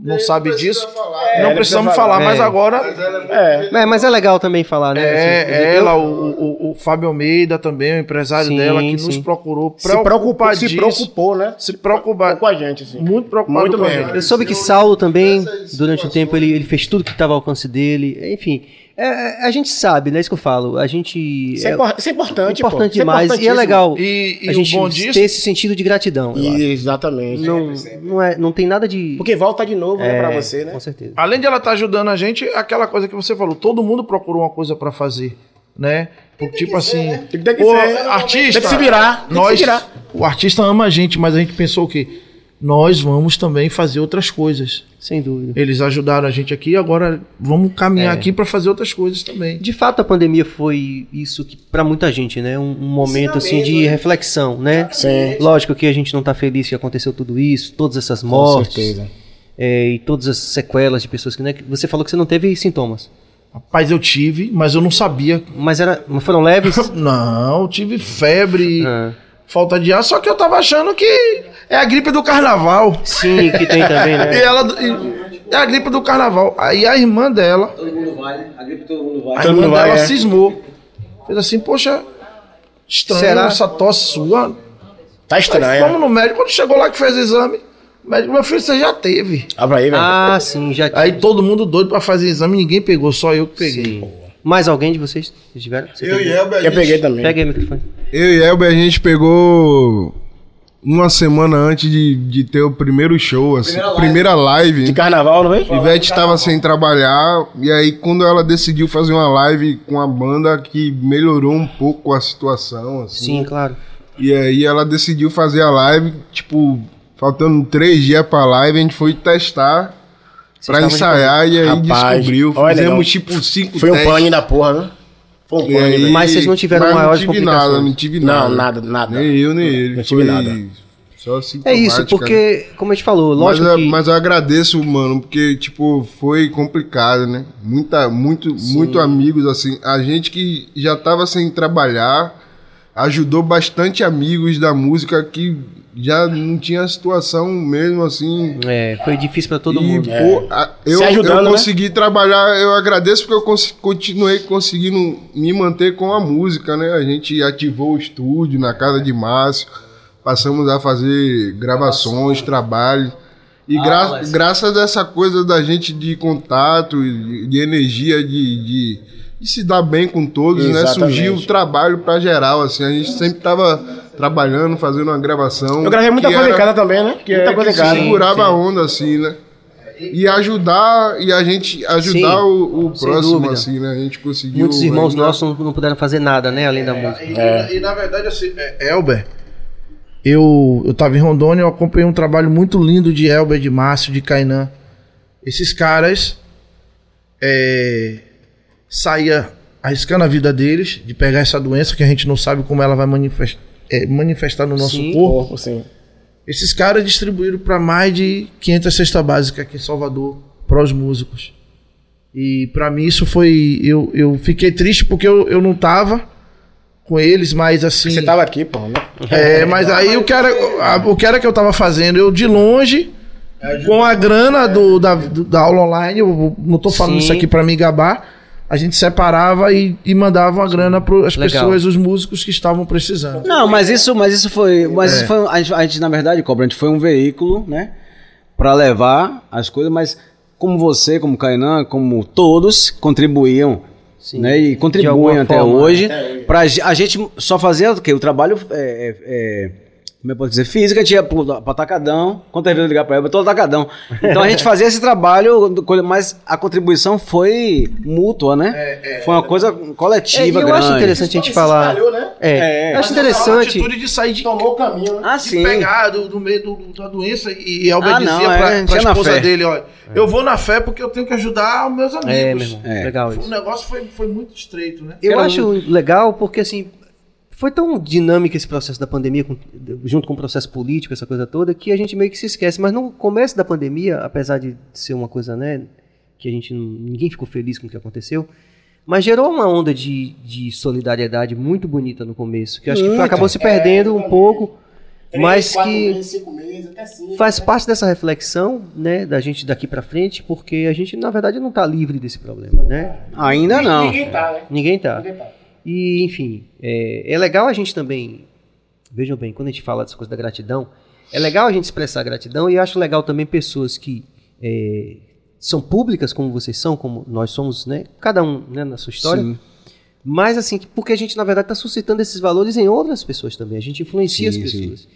não sabe disso. falar. não É, não precisamos precisa falar, falar. mas É. agora Mas ela é É. É, mas é legal também falar, né? é, Assim, eu- ela, o, o, o Fábio Almeida também, o empresário Sim, dela, que nos sim. procurou Se preocupou, se preocupou, né? se preocupar, Com a gente, assim. muito preocupado Muito com a gente. Eu soube que Saulo também, durante o tempo, ele, ele fez tudo que estava ao alcance dele. Enfim, é, é, a gente sabe, né? Isso que eu falo. A gente. Isso é, é isso é importante, importante pô. Isso é demais. e é legal E, e a gente bom ter disso, esse sentido de gratidão. acho. Exatamente. Não, não, é, não tem nada de. Porque volta de novo, né, é, pra você, né? Com certeza. além de ela estar ajudando a gente, é aquela coisa que você falou, todo mundo procurou uma coisa pra fazer, né? Porque, tipo assim, Tem que- tem que pô, ser. artista, Tem que se virar, tem que nós, se virar. o artista ama a gente, mas a gente pensou o quê? Nós vamos também fazer outras coisas. Sem dúvida. Eles ajudaram a gente aqui, agora vamos caminhar É. aqui pra fazer outras coisas também. De fato, a pandemia foi isso que, para muita gente, né? Um, um momento assim de reflexão, né? Sim. Lógico que a gente não tá feliz que aconteceu tudo isso, todas essas Com mortes certeza. é, e todas as sequelas de pessoas que, né, que você falou que você não teve sintomas, Rapaz, eu tive, mas eu não sabia. mas era, mas foram leves. (laughs) Não, eu tive febre, Ah, falta de ar, só que eu tava achando que é a gripe do carnaval. sim, que tem também, (laughs) E né? ela. e- é a gripe do carnaval. Aí a irmã dela, Todo mundo vai, a gripe todo mundo vai. a Todo irmã mundo vai, dela é. cismou. Fez assim, poxa, estranho Será? essa tosse sua. Tá Aí estranho. fomos no médico, quando chegou lá que fez o exame, o médico, meu filho, você já teve. Abre aí, velho. Ah, sim, já Aí todo mundo doido pra fazer exame, ninguém pegou, só eu que peguei. Sim. Mais alguém de vocês tiveram? Você Eu pegou? e Elber, a Eu gente- peguei também. Pega aí o microfone. Eu e Elber, a gente pegou uma semana antes de, de ter o primeiro show, assim, primeira live. De carnaval, não vem? Ivete estava sem trabalhar, e aí quando ela decidiu fazer uma live com a banda que melhorou um pouco a situação, assim. Sim, claro. E aí ela decidiu fazer a live, tipo, faltando três dias pra live, a gente foi testar. Pra estavam de ensaiar e aí Rapaz, descobriu. olha, Fizemos não. tipo cinco Foi um testes. pane da porra, né? Foi um pane, aí-. Mas vocês não tiveram mas maiores não tive complicações? nada, não tive Não, nada. nada, nada. Nem eu, nem ele. Não tive Foi nada. Só É isso, né? porque, como a gente falou, Mas, lógico eu- que... mas eu agradeço, mano, porque, tipo, foi complicado, né? Muita, muito, muito amigos, assim. A gente que já tava sem trabalhar ajudou bastante amigos da música que já não tinha situação mesmo, assim. É, foi difícil pra todo e, mundo. pô, a- eu, Se ajudando, eu né? consegui trabalhar, eu agradeço porque eu cons- continuei conseguindo me manter com a música, né? A gente ativou o estúdio na casa de Márcio, passamos a fazer gravações, trabalho. E gra- graças a essa coisa da gente de contato, de, de energia, de, de, de se dar bem com todos, né? Exatamente. Surgiu o trabalho pra geral, assim. A gente sempre tava trabalhando, fazendo uma gravação. Eu gravei muita coisa em era- casa também, né? que muita é, coisa em que casa. segurava a onda assim, né? E ajudar e a gente ajudar Sim, o, o próximo dúvida. assim, né? A gente conseguiu Muitos irmãos ainda- nossos não, puderam fazer nada, né, além da música. E, e, na verdade, assim, é, Elber, eu, eu tava em Rondônia, eu acompanhei um trabalho muito lindo de Elber, de Márcio, de Kainan. Esses caras é, saía arriscando a vida deles de pegar essa doença que a gente não sabe como ela vai manifest- é, manifestar no nosso Sim. corpo. Corpo, sim. Esses caras distribuíram para mais de 500 cesta básica aqui em Salvador para os músicos. E para mim isso foi eu, eu fiquei triste porque eu, eu não tava com eles, mas assim Você tava aqui, pô, né? é, (laughs) mas aí o que, era, o que era que eu tava fazendo? Eu de longe, com a grana do, da, do- da aula online, eu não tô falando Sim. isso aqui pra me gabar, a gente separava e, e mandava uma grana para as pessoas, os músicos que estavam precisando. Não, mas isso, mas isso foi, mas É. isso foi, a gente, a gente, na verdade, Cobra, a gente foi um veículo, né, para levar as coisas, mas como você, como Kainan, como todos contribuíam, né, e contribuem até forma, hoje, pra, a gente só fazia o quê? O trabalho é, é, é, como eu posso dizer, física, a gente ia pro, pra Atacadão, quantas vezes eu ligar pra ela, eu tô Atacadão. Então a gente fazia esse trabalho, mas a contribuição foi mútua, né? foi uma coisa É, e coletiva, eu grande. acho interessante a gente falar. né? É, É. eu acho Mas a interessante. atitude de sair de, Tomou o caminho, né? Ah, de sim. pegar do, do meio do- da doença e Elber Ah, dizia não, é, pra, esposa fé. dele, ó, eu vou na fé porque eu tenho que ajudar os meus amigos. É, meu irmão. É. Legal O isso. negócio foi, foi muito estreito, né? Eu Era acho legal porque, assim, foi tão dinâmico esse processo da pandemia, com- junto com o processo político, essa coisa toda, que a gente meio que se esquece. Mas no começo da pandemia, apesar de ser uma coisa, né, que a gente ninguém ficou feliz com o que aconteceu, mas gerou uma onda de, de solidariedade muito bonita no começo, que eu acho que foi- acabou se perdendo um pouco, Três, mas que meses, cinco meses, até cinco. faz parte dessa reflexão, né, da gente daqui pra frente, porque a gente, na verdade, não tá livre desse problema, né? Ainda não. Ninguém tá, né? Ninguém tá. E, enfim, é, é legal a gente também. Vejam bem, quando a gente fala dessa coisa da gratidão, é legal a gente expressar gratidão e eu acho legal também pessoas que é, são públicas, como vocês são, como nós somos, né? Cada um né, na sua história. Sim. Mas, assim, que- porque a gente, na verdade, está suscitando esses valores em outras pessoas também. A gente influencia Sim, as sim. pessoas.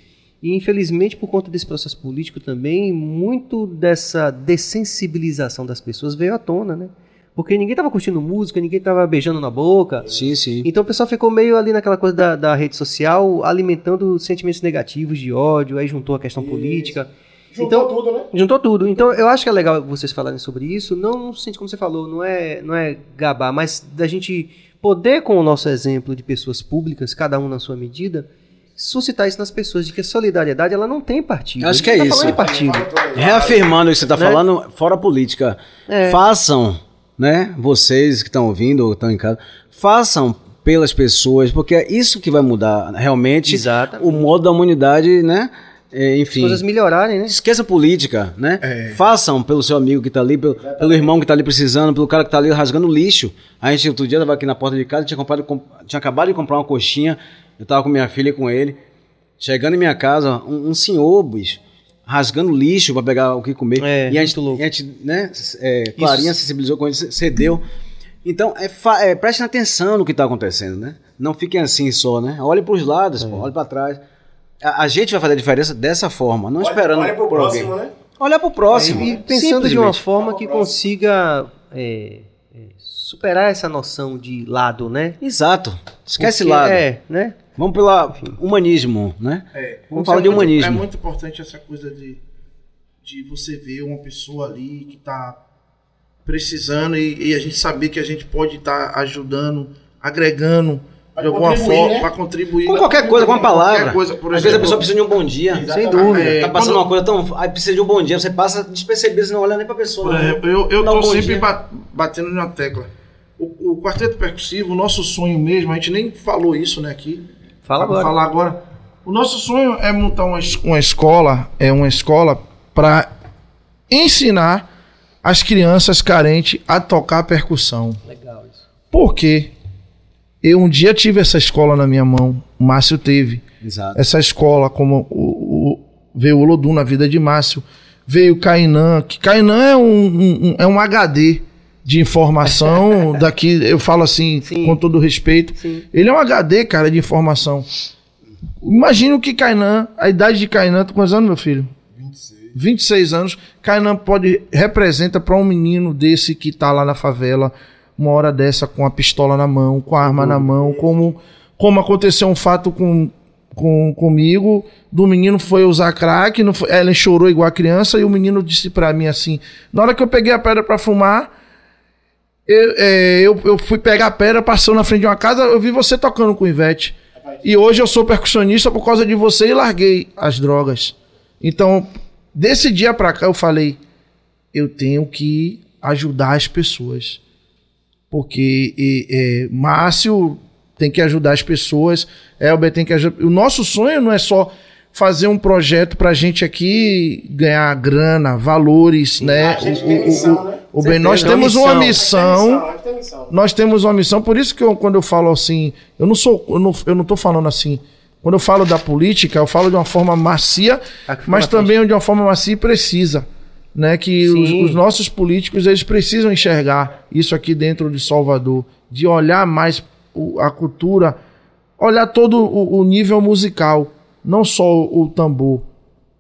E, infelizmente, por conta desse processo político também, muito dessa dessensibilização das pessoas veio à tona, né? Porque ninguém estava curtindo música, ninguém estava beijando na boca. Sim, sim. Então o pessoal ficou meio ali naquela coisa da, da rede social, alimentando sentimentos negativos de ódio, aí juntou a questão política. Juntou Então- tudo, né? Juntou tudo. Então eu acho que é legal vocês falarem sobre isso, não sentido como você falou, não é, não é gabar, mas da gente poder, com o nosso exemplo de pessoas públicas, cada um na sua medida, suscitar isso nas pessoas, de que a solidariedade ela não tem partido. Acho A que é tá isso. falando de partido. Reafirmando o que você está Né? falando, fora a política. É. Façam, né? Vocês que estão ouvindo ou estão em casa, façam pelas pessoas, porque é isso que vai mudar realmente Exatamente. o modo da humanidade, né? É, As enfim. coisas melhorarem, né? Esqueça a política, né? É. Façam pelo seu amigo que tá ali, pelo, pelo irmão que tá ali precisando, pelo cara que tá ali rasgando lixo. A gente outro dia tava aqui na porta de casa, tinha, comprado, com- tinha acabado de comprar uma coxinha, eu tava com minha filha e com ele. Chegando em minha casa, um, um senhor, bicho, rasgando lixo pra pegar o que comer. É, e a gente, louco. e a gente né, é, Clarinha sensibilizou com ele, cedeu. Então, é, é, prestem atenção no que tá acontecendo, né? Não fiquem assim só, né? Olhem pros lados, É. olhem pra trás. A, a gente vai fazer a diferença dessa forma, não esperando Olha pro por próximo, alguém. né? Olhar pro próximo. E pensando de uma forma que consiga é, é, superar essa noção de lado, né? Exato. Esquece Porque- lado. É, né? Vamos pelo humanismo, né? É, Vamos falar é de muito- humanismo. É muito importante essa coisa de, de você ver uma pessoa ali que tá precisando e, e a gente saber que a gente pode estar ajudando, agregando de alguma forma né? para contribuir. Com qualquer coisa, com uma palavra. Coisa, por Às vezes a exemplo. pessoa precisa de um bom dia. Exatamente. Sem dúvida. É, tá passando quando- uma coisa tão. Aí precisa de um bom dia, você passa despercebido, você não olha nem pra pessoa. Por né? exemplo, eu, eu Dá um tô bom sempre dia. ba- batendo na tecla. O, o quarteto percussivo, o nosso sonho mesmo, a gente nem falou isso né, aqui. Fala Vou agora. falar agora. O nosso sonho é montar uma, uma escola, é uma escola para ensinar as crianças carentes a tocar percussão. Legal isso. Por quê? Eu um dia tive essa escola na minha mão, o Márcio teve Exato. essa escola, como o, o- veio o Olodum na vida de Márcio, veio o Kainan, que Kainan é um, um- um- é um HD de informação (laughs) daqui, eu falo assim, Sim. com todo respeito, Sim. ele é um HD, cara, de informação. Imagina o que Kainan, a idade de Kainan, tu quantos anos, meu filho? 26. 26 anos, Kainan pode, representa para um menino desse que tá lá na favela, uma hora dessa com a pistola na mão, com a arma na mão, como, como aconteceu um fato com, com, comigo, do menino foi usar crack, não foi, ela chorou igual a criança, e o menino disse pra mim assim, na hora que eu peguei a pedra pra fumar, eu, é, eu, eu fui pegar a pedra, passou na frente de uma casa, eu vi você tocando com o Ivete. E hoje eu sou percussionista por causa de você e larguei as drogas. Então, desse dia pra cá eu falei, eu tenho que ajudar as pessoas. Porque e, é, Márcio tem que ajudar as pessoas, Elber tem que ajudar. O nosso sonho não é só fazer um projeto pra gente aqui ganhar grana, valores, né? A gente O- tem missão, o- né? O bem, nós temos uma uma missão. missão Tem missão, missão. nós temos uma missão, por isso que eu, quando eu falo assim, eu não sou, eu não, eu não tô falando assim. Quando eu falo da política, eu falo de uma forma macia, mas frente. também de uma forma macia e precisa, né? Que os, os nossos políticos eles precisam enxergar isso aqui dentro de Salvador, de olhar mais o- a cultura, olhar todo o, o nível musical, não só o, o tambor,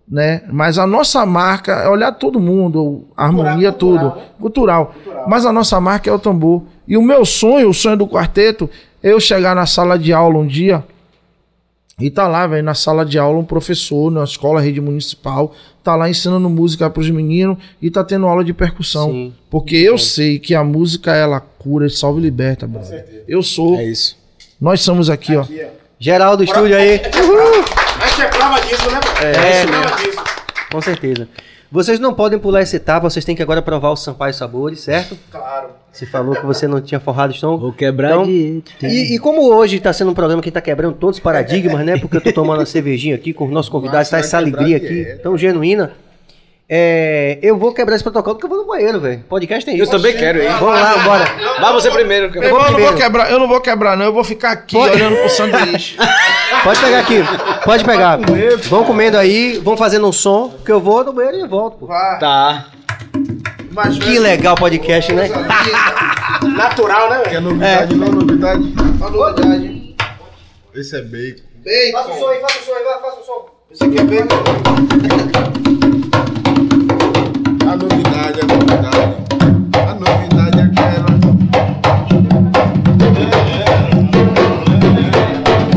né? Mas a nossa marca é olhar todo mundo, a harmonia, cultural, tudo, né? cultural. Mas a nossa marca é o tambor. E o meu sonho, o sonho do quarteto, é eu chegar na sala de aula um dia e tá lá, velho, na sala de aula um professor na escola rede municipal, tá lá ensinando música pros meninos e tá tendo aula de percussão. Sim. Porque eu sei que a música ela cura, salva e liberta, brother. Eu sou, É isso. nós somos aqui, ó. Aqui, ó. Geral do estúdio aí. A gente é prova disso, né? É, é prova disso. Com certeza. Vocês não podem pular essa etapa, vocês têm que agora provar o Sampaio Sabores, certo? Claro. Você falou que você não tinha forrado o estômago. Vou quebrar Então, de. E, e como hoje está sendo um programa que está quebrando todos os paradigmas, né? Porque eu tô tomando (laughs) uma cervejinha aqui com os nossos convidados, tá essa alegria aqui, tão genuína. É, eu vou quebrar esse protocolo porque eu vou no banheiro, velho. Podcast tem Eu isso. também quero ir. Vamos lá, bora. Vai você primeiro. Meu irmão, eu não vou primeiro. quebrar, eu não vou quebrar, não. Eu vou ficar aqui Pode. olhando pro sanduíche. (laughs) Pode pegar aqui. Pode pegar. Vão comendo aí, vão fazendo um som, que eu vou no banheiro e volto. pô. Tá. Mas, Que legal podcast, né? (laughs) Natural, né, velho? novidade, não? Novidade? Uma novidade. Esse é bacon. Faça o som aí, faça o som aí, vai, faça o som. Isso aqui é bem. A novidade, a novidade. A novidade é aquela.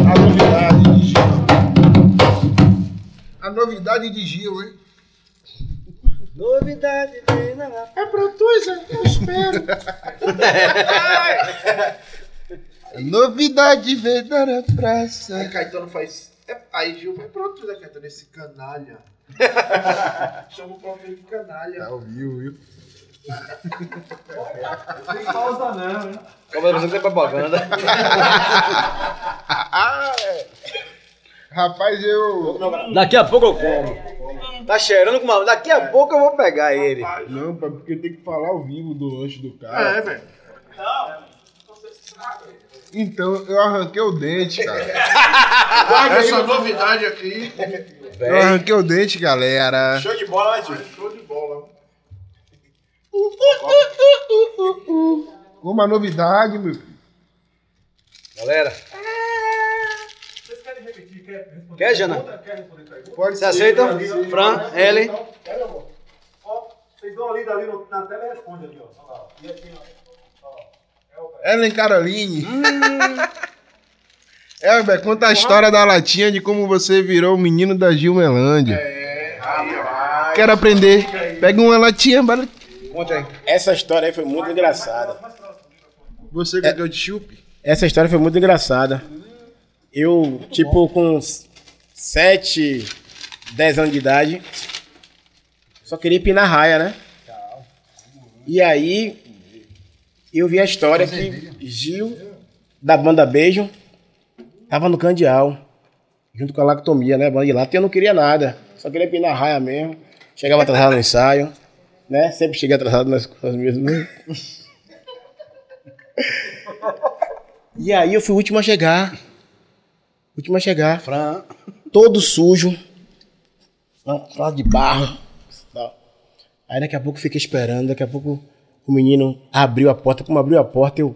A novidade de Gil. A novidade de Gil, hein? Novidade. É pra tu, Zé. Eu espero. (laughs) Novidade veio da praça. Aí Caetano faz. é, Aí Gil vai pronto, Zé Caetano, esse canalha. (laughs) Chama o próprio de canalha. Tá ouviu, viu? Como você tem propaganda. (laughs) Rapaz, eu. Daqui a pouco eu como. Tá cheirando com uma. Daqui a pouco eu vou pegar ele. Não, porque tem que falar ao vivo do lanche do cara. É, velho. Então, eu arranquei o dente, cara. (laughs) Essa novidade aqui. Eu arranquei o dente, galera. Show de bola, né, tio? Show de bola. (laughs) Uma novidade, meu filho. Galera. Quer, Jana? Pode Você aceita? Fran, Ellen. Vocês dão ali dali no- na tela e respondem ali, ó. Olha lá. E aqui, ó. Ellen Caroline. Elber, conta a história da latinha de como você virou o menino da Gilmelândia. É, rapaz. quero aprender. Pega uma latinha, bora. Conta aí. Essa história aí foi muito engraçada. Você quer que eu te chupe? Essa história foi muito engraçada. Eu, tipo, com 7, 10 anos de idade, só queria pinar raia, né? E aí, eu vi a história que Gil, da banda Beijo, tava no Candial, junto com a Lactomia, né? Banda de e eu não queria nada. Só queria pinar raia mesmo. Chegava atrasado no ensaio, né? Sempre cheguei atrasado nas coisas mesmo. né? (laughs) E aí eu fui o último a chegar. Último a chegar. Fran. Todo sujo. Fralda de barro. Aí daqui a pouco fiquei esperando. Daqui a pouco o menino abriu a porta. Como abriu a porta, eu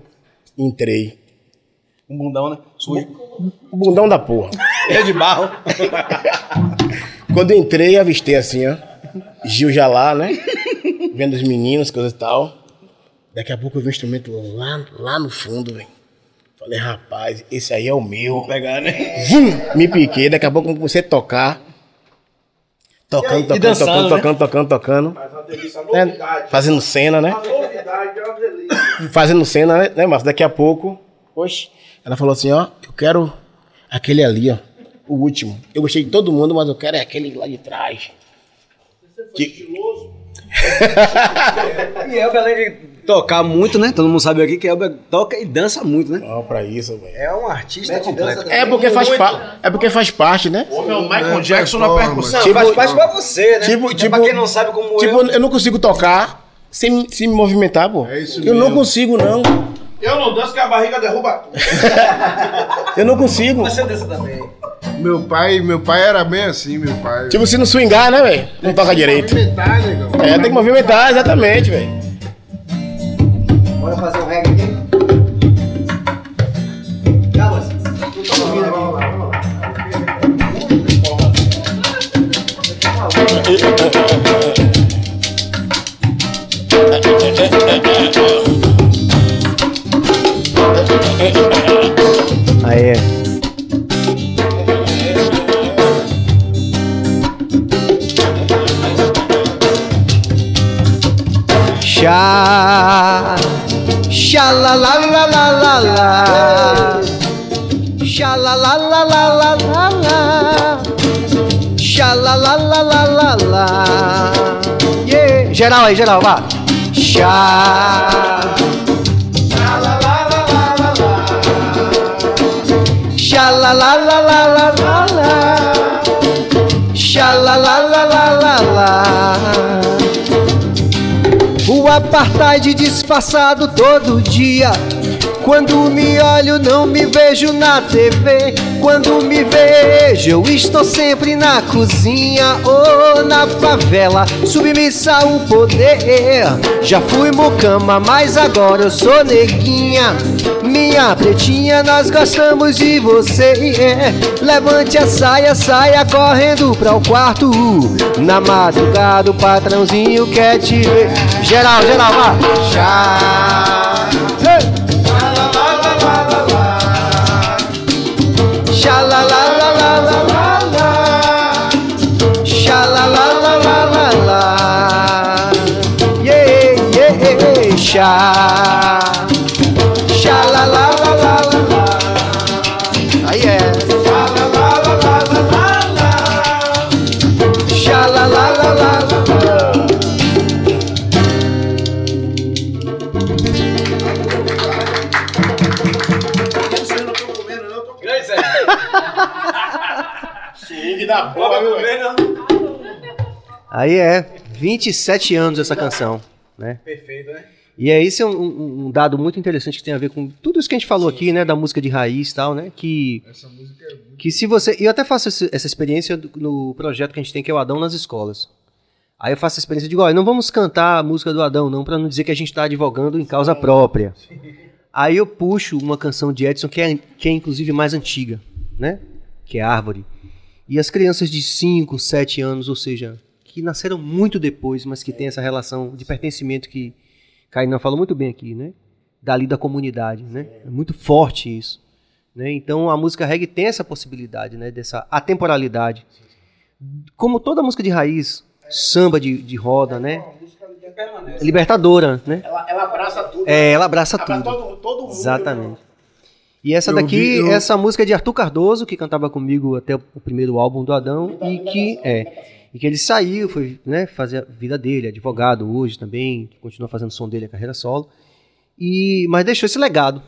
entrei. Um bundão, né? Sujo. O bundão da porra. É de barro. (laughs) Quando entrei, avistei assim, ó. Gil já lá, né? Vendo os meninos, coisas e tal. Daqui a pouco eu vi o instrumento lá, lá no fundo, velho. Falei, rapaz, esse aí é o meu. Vou pegar, né? Vum! Me piquei, daqui a pouco comecei a tocar. Tocando, E tocando, tocando, né? tocando, tocando, tocando. Mas uma delícia, a Né? novidade. Fazendo cena, né? A novidade é uma delícia. Fazendo cena, né, né, Márcio? Daqui a pouco, oxe, ela falou assim, ó, eu quero aquele ali, ó, o último. Eu gostei de todo mundo, mas eu quero é aquele lá de trás. Que- (laughs) E Elber, além de tocar muito, né? Todo mundo sabe aqui que Elber toca e dança muito, né? Ó, pra isso, velho. É um artista completo. É porque faz pa- é porque faz parte, né? O homem é o Michael Jackson na percussão. Não, Tipo- faz parte pra você, né? tipo- É tipo- pra quem não sabe como Tipo, eu... eu não consigo tocar sem, me- sem me movimentar, pô. É isso eu não mesmo. consigo, não. Eu não danço que a barriga derruba tudo. (laughs) Eu não consigo. Você dança também. Meu pai, meu pai era bem assim, meu pai. Tipo, se não swingar, né, velho? Não toca direito. Movimentar, negão. É, tem que movimentar, exatamente, velho. Bora fazer 啦啦啦啦啦啦啦，啦啦啦啦啦啦啦啦，啦啦啦啦啦啦啦。耶，接下来我接下来我吧，啦。Apartheid disfarçado todo dia. Quando me olho, não me vejo na TV. Quando me vejo, eu estou sempre na cozinha ou na favela, submissa ao poder. Já fui mucama, mas agora eu sou neguinha. Minha pretinha, nós gostamos de você. é. Levante a saia, saia correndo pra o quarto. Na madrugada, o patrãozinho quer te ver. Geral, geral, vá. Chá. Da velho. Aí é 27 anos essa canção, né? Perfeito, né? E é esse é um, um- dado muito interessante que tem a ver com tudo isso que a gente falou aqui, né, da música de raiz e tal, né, que que se você, e eu até faço essa experiência no projeto que a gente tem que é o Adão nas escolas. Aí eu faço a experiência de, olha, não vamos cantar a música do Adão não, para não dizer que a gente está advogando em causa própria. (laughs) Aí eu puxo uma canção de Edson que é, que é inclusive mais antiga, né? Que é Árvore. E as crianças de 5, 7 anos, ou seja, que nasceram muito depois, mas que tem essa relação de pertencimento que Kainan falou muito bem aqui, né? Dali da comunidade, né? É muito forte isso. Né? Então a música reggae tem essa possibilidade, né? Dessa atemporalidade. Como toda música de raiz, samba de, de roda, né? Libertadora, né? Ela, ela abraça tudo. É, ela abraça Abraça tudo. todo, todo mundo. Exatamente. E essa Eu daqui, vi- eu- essa música é de Arthur Cardoso, que cantava comigo até o primeiro álbum do Adão, e que é e que ele saiu, foi né, fazer a vida dele, advogado hoje também, continua fazendo som dele, a carreira solo. E mas deixou esse legado.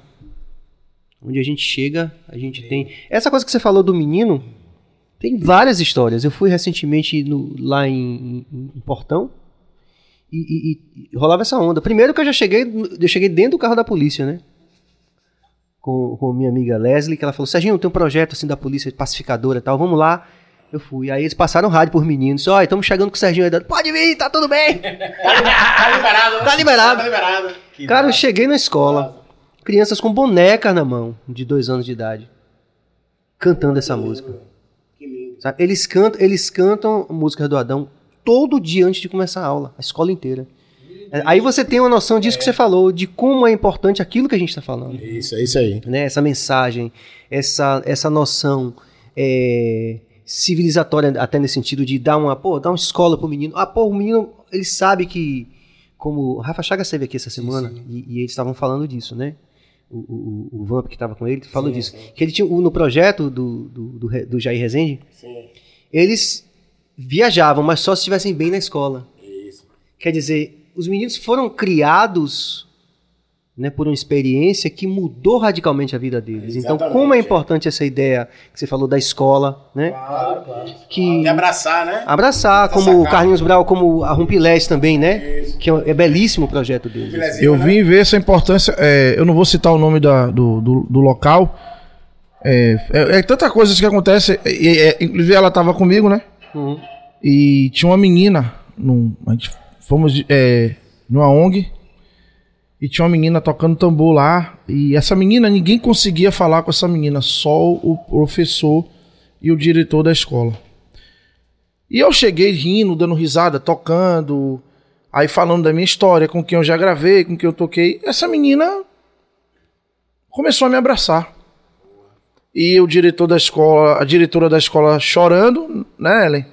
Onde a gente chega, a gente tem essa coisa que você falou do menino, tem várias histórias. Eu fui recentemente no- lá em, em- em Portão e, e- e rolava essa onda. Primeiro que eu já cheguei, eu cheguei dentro do carro da polícia, né? Com, com minha amiga Leslie, que ela falou: Serginho, tem um projeto assim da polícia pacificadora e tal, vamos lá. Eu fui. Aí eles passaram rádio por meninos. Olha, estamos chegando com o Serginho aí. Pode vir, tá tudo bem. (laughs) Tá liberado, né? Tá liberado. Tá liberado. Cara, eu cheguei na escola, crianças com bonecas na mão, de dois anos de idade, cantando essa música. Que lindo. Sabe? Eles cantam, eles cantam músicas do Adão todo dia antes de começar a aula, a escola inteira. É, Aí você tem uma noção disso que você falou, de como é importante aquilo que a gente está falando. Isso, é isso aí. Né? Essa mensagem, essa, essa noção é, civilizatória, até nesse sentido de dar uma, pô, dar uma escola pro menino. Ah, pô, o menino, ele sabe que, como o Rafa Chagas esteve aqui essa semana, E, e eles estavam falando disso, né? O, o, o Vamp que estava com ele falou disso. Que ele tinha, no projeto do, do, do, do Jair Rezende, Sim. eles viajavam, mas só se estivessem bem na escola. Isso. Quer dizer, os meninos foram criados né, por uma experiência que mudou radicalmente a vida deles. Então, Exatamente. como é importante essa ideia que você falou da escola, né? Claro, claro. Que E abraçar, né? abraçar, Essa como o sacada. Carlinhos Brau, como a Rumpilés também, né? Isso. Que é, é belíssimo o projeto deles. Eu né? vim ver essa importância. é, eu não vou citar o nome da- do, do, do local. É, é, é tanta coisa que acontece. é, inclusive, ela tava comigo, né? Uhum. E tinha uma menina. Num, a gente fomos é, numa ONG. E tinha uma menina tocando tambor lá. E essa menina, ninguém conseguia falar com essa menina. Só o professor e o diretor da escola. E eu cheguei rindo, dando risada, tocando. Aí falando da minha história, com quem eu já gravei, com quem eu toquei. Essa menina começou a me abraçar. E o diretor da escola, a diretora da escola chorando, né, Ellen?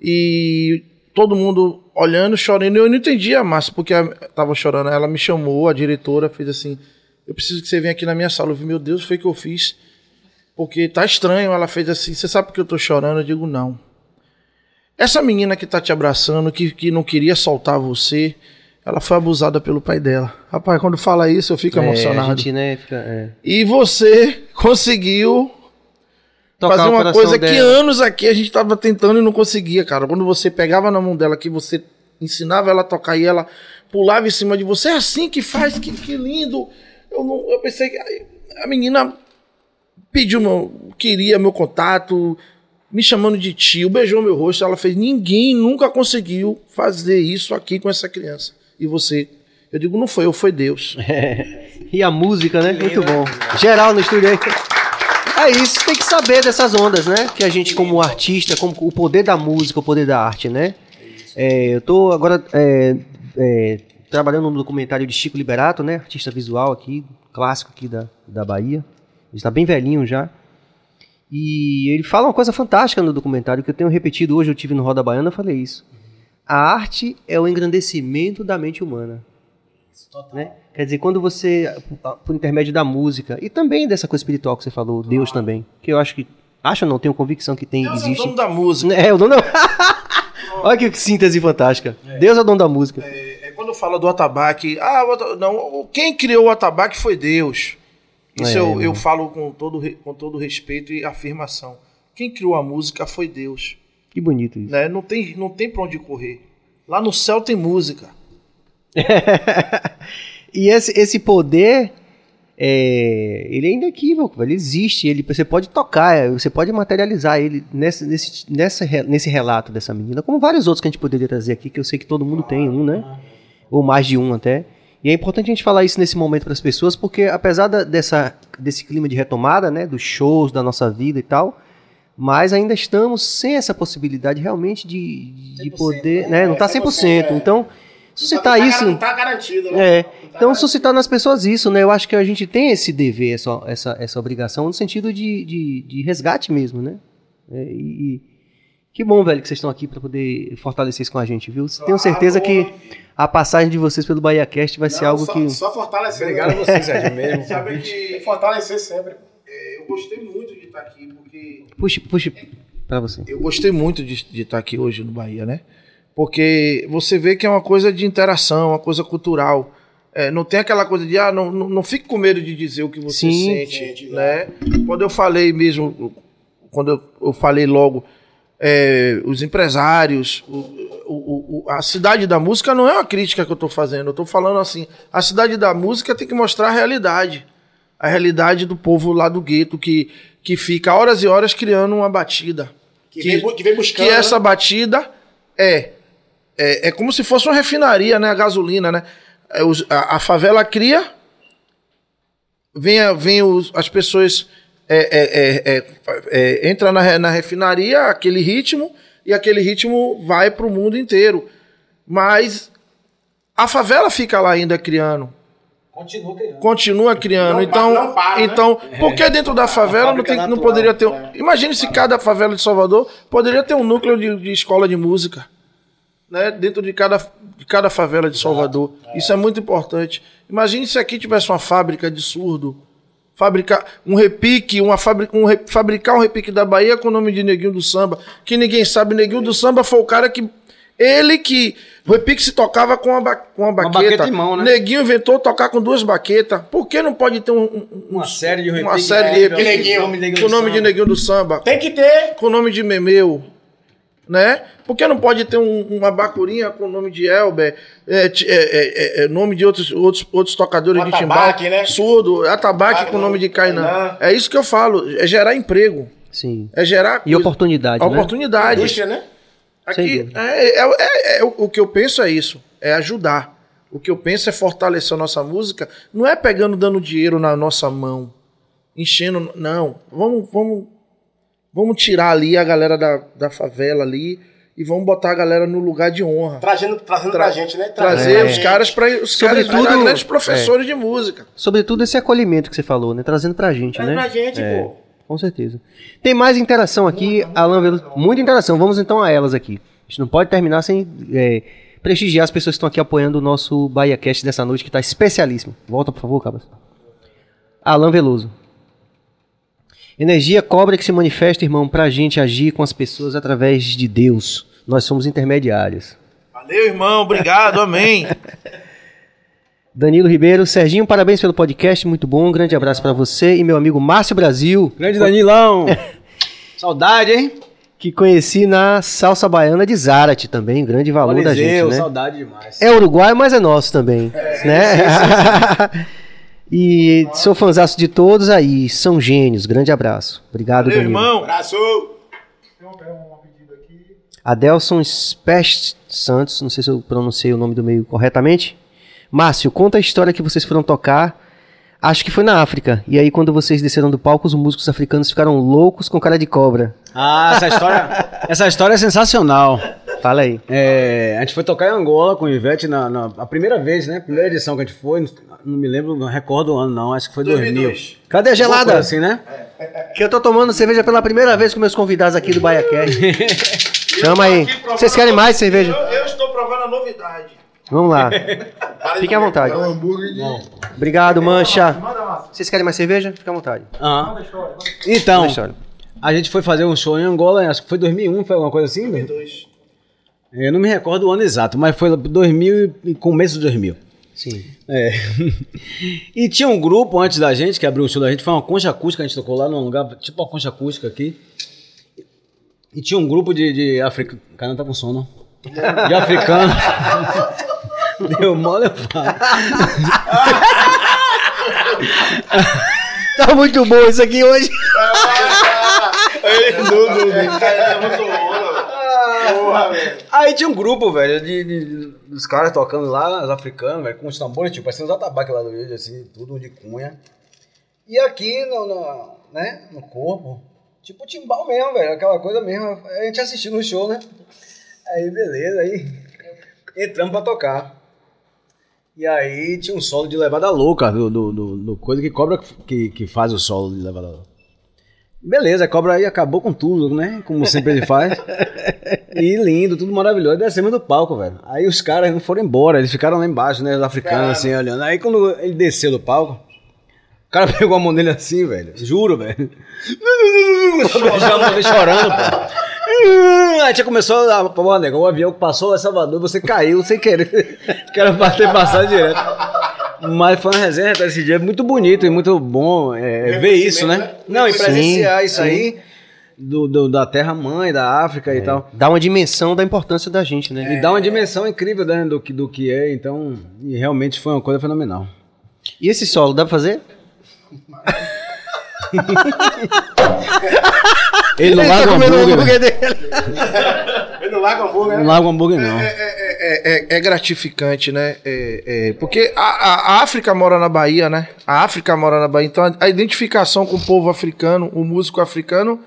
E todo mundo olhando, chorando. Eu não entendia, Márcia, porque ela tava chorando. Ela me chamou, a diretora fez assim: Eu preciso que você venha aqui na minha sala. Eu vi, meu Deus, foi o que eu fiz. Porque tá estranho. Ela fez assim: Você sabe por que eu tô chorando? Eu digo: Não. Essa menina que tá te abraçando, que, que não queria soltar você, ela foi abusada pelo pai dela. Rapaz, quando fala isso, eu fico É, emocionado. a gente, né, fica, é. E você (laughs) conseguiu Tocar fazer uma coisa que dela. anos aqui a gente tava tentando e não conseguia, cara. Quando você pegava na mão dela, que você ensinava ela a tocar e ela pulava em cima de você, é assim que faz, que, que lindo. Eu, não, eu pensei que a menina pediu meu, queria meu contato, me chamando de tio, beijou meu rosto, ela fez, ninguém nunca conseguiu fazer isso aqui com essa criança. E você, eu digo, não foi eu, foi Deus. (laughs) E a música, né? Muito bom. Geral no estúdio aí. É isso, tem que saber dessas ondas, né? Que a gente, como artista, como o poder da música, o poder da arte, né? É, eu tô agora é, é, trabalhando no documentário de Chico Liberato, né? Artista visual aqui, clássico aqui da, da Bahia. Ele está bem velhinho já. E ele fala uma coisa fantástica no documentário que eu tenho repetido hoje, eu tive no Roda Baiana, eu falei isso. A arte é o engrandecimento da mente humana. Né? Quer dizer, quando você, por intermédio da música, e também dessa coisa espiritual que você falou, Deus também, que eu acho que, acho não, tenho convicção que tem, Deus é o existe. dono da música. É, o dono da... (laughs) Olha que síntese fantástica. Deus é o dono da música. É, quando fala do atabaque, ah, o não, o- quem criou o atabaque foi Deus. Isso É, eu, eu irmão. falo com todo, com todo respeito e afirmação. Quem criou a música foi Deus. Que bonito isso. Né? Não, tem, não tem pra onde correr. Lá no céu tem música. (laughs) e esse, esse poder, é, ele é inequívoco, ele existe, ele, você pode tocar, é, você pode materializar ele nesse, nesse, nessa, nesse relato dessa menina, como vários outros que a gente poderia trazer aqui, que eu sei que todo mundo tem um, né? Ou mais de um até. E é importante a gente falar isso nesse momento para as pessoas, porque apesar da- dessa, desse clima de retomada, né, dos shows, da nossa vida e tal, mas ainda estamos sem essa possibilidade realmente de, de poder, né? Não está 100%. Então, suscitar tá- isso... Não tá garantido, né? É, então suscitar nas pessoas isso, né? Eu acho que a gente tem esse dever, essa, essa, essa obrigação no sentido de, de, de resgate mesmo, né? É, e, e Que bom, velho, que vocês estão aqui para poder fortalecer isso com a gente, viu? Tenho certeza que a passagem de vocês pelo Bahia Cast vai ser Não, algo só, que. Só fortalecer. Obrigado a né? você, Sérgio, mesmo. (laughs) Sabe que fortalecer sempre. é, eu gostei muito de estar aqui, porque Puxe, puxe pra você. eu gostei muito de, de estar aqui hoje no Bahia, né? Porque você vê que é uma coisa de interação, uma coisa cultural. É, não tem aquela coisa de, ah, não, não, não fique com medo de dizer o que você Sim. sente, né? Quando eu falei mesmo, quando eu, eu falei logo, é, os empresários, o, o- o- a cidade da música não é uma crítica que eu tô fazendo, eu tô falando assim, a cidade da música tem que mostrar a realidade. A realidade do povo lá do gueto que, que fica horas e horas criando uma batida. Que, vem, bu- que vem buscando. Que essa né? batida é, é é como se fosse uma refinaria, né? A gasolina, né? É, a, a favela cria, vem, vem os- as pessoas é, é, é, é, é, entra na, na refinaria aquele ritmo e aquele ritmo vai para o mundo inteiro. Mas a favela fica lá ainda criando Continua criando. continua criando. Não então, não para, né? então, porque dentro da favela não, tem, não poderia ter. um- Imagine se cada favela de Salvador poderia ter um núcleo de, de escola de música, né? Dentro de cada, de cada favela de Salvador. Isso é muito importante. Imagine se aqui tivesse uma fábrica de surdo. Fabricar um repique, uma fábrica, um re- fabricar um repique da Bahia com o nome de Neguinho do Samba, que ninguém sabe. Neguinho do Samba foi o cara que. Ele que. O repique se tocava com uma, com uma baqueta. baqueta em mão, né? Neguinho inventou tocar com duas baquetas. Por que não pode ter um, um- um- Uma série de uma repique, série de né? repique de Neguinho com o nome de. Neguinho do Samba? Tem que ter. Com o nome de Memeu. Né? Por que não pode ter um- uma bacurinha com o nome de Elber, é, é, é, é, é, nome de outros, outros, outros tocadores Um de timbal, atabaque, né? surdo, atabaque Ah, com o nome de Kainan. É isso que eu falo, é gerar emprego, Sim. é gerar E coisa- oportunidade, né? oportunidade. Indústria, né? Aqui, é, é- é- é- o o que eu penso é isso, é ajudar. O que eu penso é fortalecer a nossa música, não é pegando, dando dinheiro na nossa mão, enchendo, não. Vamos, vamos, vamos tirar ali a galera da, da favela ali e vamos botar a galera no lugar de honra. Trazendo, trazendo Tra- pra gente, né? Trazer É. os caras para os caras Sobretudo- virar grandes professores de música. Sobretudo esse acolhimento que você falou, né? Trazendo pra gente, Traz né? pra gente, É. pô. Com certeza. Tem mais interação aqui, Alan Veloso. Muita interação. Vamos então a elas aqui. A gente não pode terminar sem é, prestigiar as pessoas que estão aqui apoiando o nosso Bahia Cast dessa noite, que está especialíssimo. Volta, por favor, Cabas. Alan Veloso. Energia cobra que se manifesta, irmão, pra gente agir com as pessoas através de Deus. Nós somos intermediários. Valeu, irmão, obrigado, amém. (laughs) Danilo Ribeiro, Serginho, parabéns pelo podcast, muito bom. Um grande abraço pra você e meu amigo Márcio Brasil, Grande Danilão. (laughs) Saudade, hein? que conheci na salsa baiana de Zárate também, grande valor da gente, né? saudade demais. É uruguai, mas é nosso também, né? (laughs) e sou fãzaço de todos aí, são gênios. Grande abraço. Obrigado, Valeu, Danilo. irmão. Abraço! Tem tem pedido aqui. Adelson Spest Santos, não sei se eu pronunciei o nome do meio corretamente. Márcio, conta a história que vocês foram tocar. Acho que foi na África. E aí, quando vocês desceram do palco, os músicos africanos ficaram loucos com cara de cobra. Ah, essa história, essa história é sensacional. Fala aí. É, a gente foi tocar em Angola com o Ivete na, na- a primeira vez, né? Primeira edição que a gente foi, não, me lembro, não recordo o ano não, acho que foi 2000. Cadê a gelada? assim, né? Que eu tô tomando cerveja pela primeira vez com meus convidados aqui do BaiaCast. (laughs) Chama aí. Vocês querem mais cerveja? Eu, eu estou provando a novidade. Vamos lá. (laughs) Fiquem à vontade. É um hambúrguer de... Obrigado, Mancha. Vocês querem mais cerveja? Fica à vontade. Aham. Manda a história. Manda. Então, a gente foi fazer um show em Angola, acho que foi 2001, foi alguma coisa assim? 2002. Eu não me recordo o ano exato, mas foi 2000 e começo de 2000. Sim. É. (laughs) E tinha um grupo antes da gente, que abriu o show da gente, foi uma concha acústica, a gente tocou lá num lugar, tipo uma concha acústica aqui. E tinha um grupo de, de africanos. Cara, não tá com sono. De africano. Deu mole, eu falo. Tá muito bom isso aqui hoje. Porra, velho. Aí tinha um grupo, velho, de, de- dos caras tocando lá, os africanos, velho, com os tambores, tipo, parecendo os atabaques lá do vídeo, assim, tudo de cunha. E aqui no, no, né, no corpo, tipo timbal mesmo, velho, aquela coisa mesmo. A gente assistiu no show, né? Aí, beleza, aí entramos pra tocar. E aí tinha um solo de levada louca, do, do, do, do coisa que cobra que, que faz o solo de levada louca. Beleza, a cobra aí acabou com tudo, né? Como sempre ele faz. (laughs) E lindo, tudo maravilhoso. Descemos do palco, velho. Aí os caras não foram embora, eles ficaram lá embaixo, né? Os africanos, assim, olhando. Aí quando ele desceu do palco, o cara (laughs) pegou a mão dele assim, velho. Juro, velho. (laughs) Já a mão dele chorando, pô. Aí já começou a. Pô, nego, o avião que passou a Salvador, você caiu sem querer. (laughs) Quero bater passar direto. Mas foi uma resenha tá, esse dia muito bonito e muito bom é, ver isso, né? Não, e presenciar isso aí do, do- da terra mãe, da África e tal. Dá uma dimensão da importância da gente, né? E dá uma dimensão incrível né, do, que, do que é, então. E realmente foi uma coisa fenomenal. E esse solo, dá pra fazer? (laughs) (laughs) Ele não tá larga o o hambúrguer. dele. (laughs) Eu não largo hambúrguer, Não né? larga o hambúrguer, não. É, é- é gratificante, né? É- é, porque a, a- África mora na Bahia, né? A África mora na Bahia. Então a, a identificação com o povo africano, o músico africano,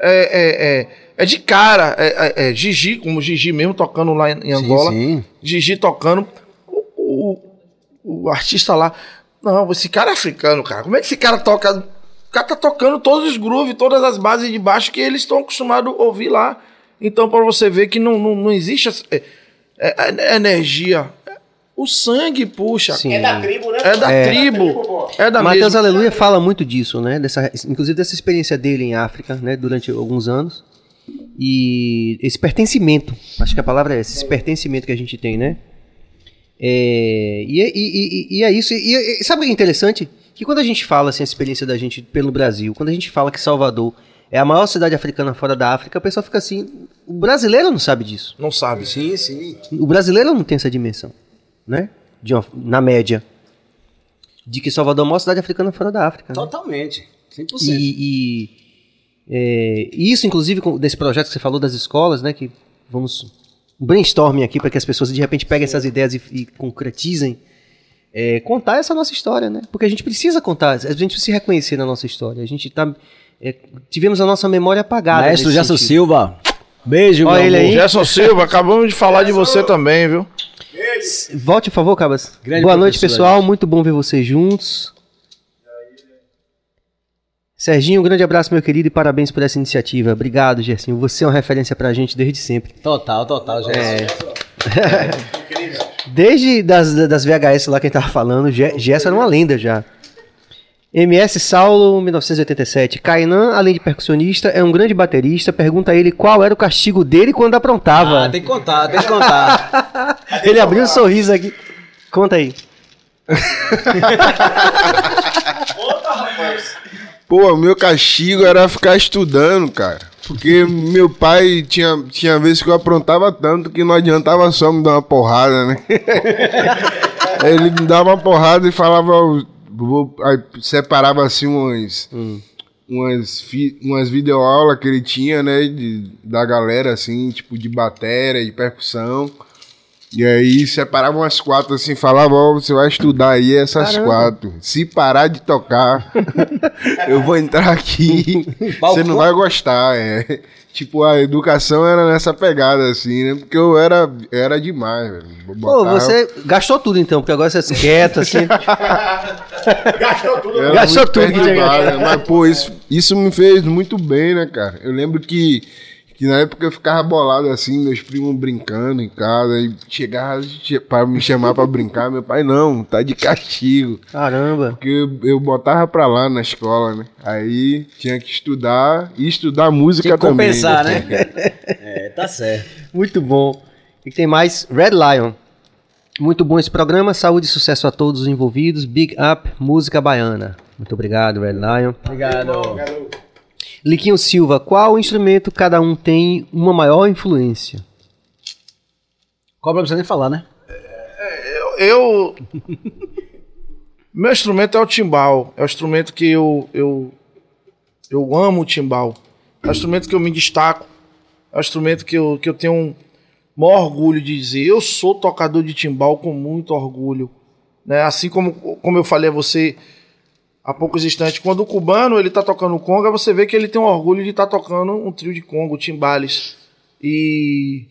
é, é, é, é de cara. É, é, é Gigi, como o Gigi mesmo tocando lá em, Angola. sim. Gigi tocando. O, o, o artista lá. Não, esse cara é africano, cara. Como é que esse cara toca? O cara tá tocando todos os grooves, todas as bases de baixo que eles estão acostumados a ouvir lá. Então, para você ver que não, não, não existe essa- é, é- é energia. O sangue puxa. Sim. É da tribo, né? É da É. tribo. É da Matheus mesma. Aleluia fala muito disso, né? Dessa, inclusive dessa experiência dele em África, né? Durante alguns anos. E esse pertencimento, acho que a palavra é essa, esse pertencimento que a gente tem, né? É, e, é- e- e- e é isso. E, e sabe o que é interessante? Que quando a gente fala assim, a experiência da gente pelo Brasil, quando a gente fala que Salvador é a maior cidade africana fora da África, o pessoal fica assim. O brasileiro não sabe disso. Não sabe. Sim, sim. O brasileiro não tem essa dimensão, né? Uma- na média. De que Salvador é a maior cidade africana fora da África. né? Totalmente. 100%. E, e, é, isso, inclusive, com- desse projeto que você falou das escolas, né? Que vamos um brainstorming aqui para que as pessoas de repente peguem essas ideias e, e concretizem. É, contar essa nossa história, né? Porque a gente precisa contar, a gente precisa se reconhecer na nossa história. A gente tá. é, tivemos a nossa memória apagada. Maestro Gerson sentido. Silva. Beijo, Olha meu ele amor. aí. Gerson Silva, acabamos de falar de você também, viu? Volte, por favor, Cabas. Grande Boa noite, pessoal. Muito bom ver vocês juntos. Serginho, um grande abraço, meu querido, e parabéns por essa iniciativa. Obrigado, Gersinho. Você é uma referência pra gente desde sempre. Total, total, gente. (laughs) Desde das, das VHS lá que a gente tava falando, Ge- Gerson era uma lenda já. MS Saulo, 1987. Kainan, além de percussionista, é um grande baterista. Pergunta a ele qual era o castigo dele quando aprontava. Ah, tem que contar, tem que contar. (laughs) Ele abriu um sorriso aqui. Conta aí. (laughs) Pô, o meu castigo era ficar estudando, cara. Porque meu pai tinha, tinha vezes que eu aprontava tanto que não adiantava só me dar uma porrada, né? (laughs) Ele me dava uma porrada e falava. Separava assim umas. Umas, fi- umas videoaulas que ele tinha, né? De, da galera, assim, tipo de bateria, de percussão. E aí separava umas quatro assim, falava, ó, você vai estudar aí essas Caramba. quatro. Se parar de tocar, (laughs) eu vou entrar aqui. você não vai gostar, é. Tipo, a educação era nessa pegada, assim, né? Porque eu era, era demais, velho. Pô, você gastou tudo então, porque agora você é quieto, assim. (laughs) Gastou tudo. Era Gastou tudo que tinha perturbado, né? Mas, pô, isso, isso me fez muito bem, né, cara? Eu lembro que, que na época eu ficava bolado assim, meus primos brincando em casa, e chegava che- pra me chamar pra brincar, meu pai, não, tá de castigo. Caramba. Porque eu, eu botava pra lá na escola, né? Aí tinha que estudar e estudar música Tem que também. compensar, né? (laughs) É, tá certo. Muito bom. E tem mais Red Lion. Muito bom esse programa. Saúde e sucesso a todos os envolvidos. Big Up Música Baiana. Muito obrigado, Red Lion. Obrigado. Liquinho Silva, qual instrumento cada um tem uma maior influência? Cobra não precisa nem falar, né? Eu. Meu instrumento é o timbal. É o instrumento que eu, eu, eu amo o timbal. É o instrumento que eu me destaco. É o instrumento que eu, que eu tenho um maior orgulho de dizer. Eu sou tocador de timbal com muito orgulho. Né? Assim como, como eu falei a você há poucos instantes, quando o cubano ele tá tocando conga, você vê que ele tem um orgulho de estar tocando um trio de congo, timbales. E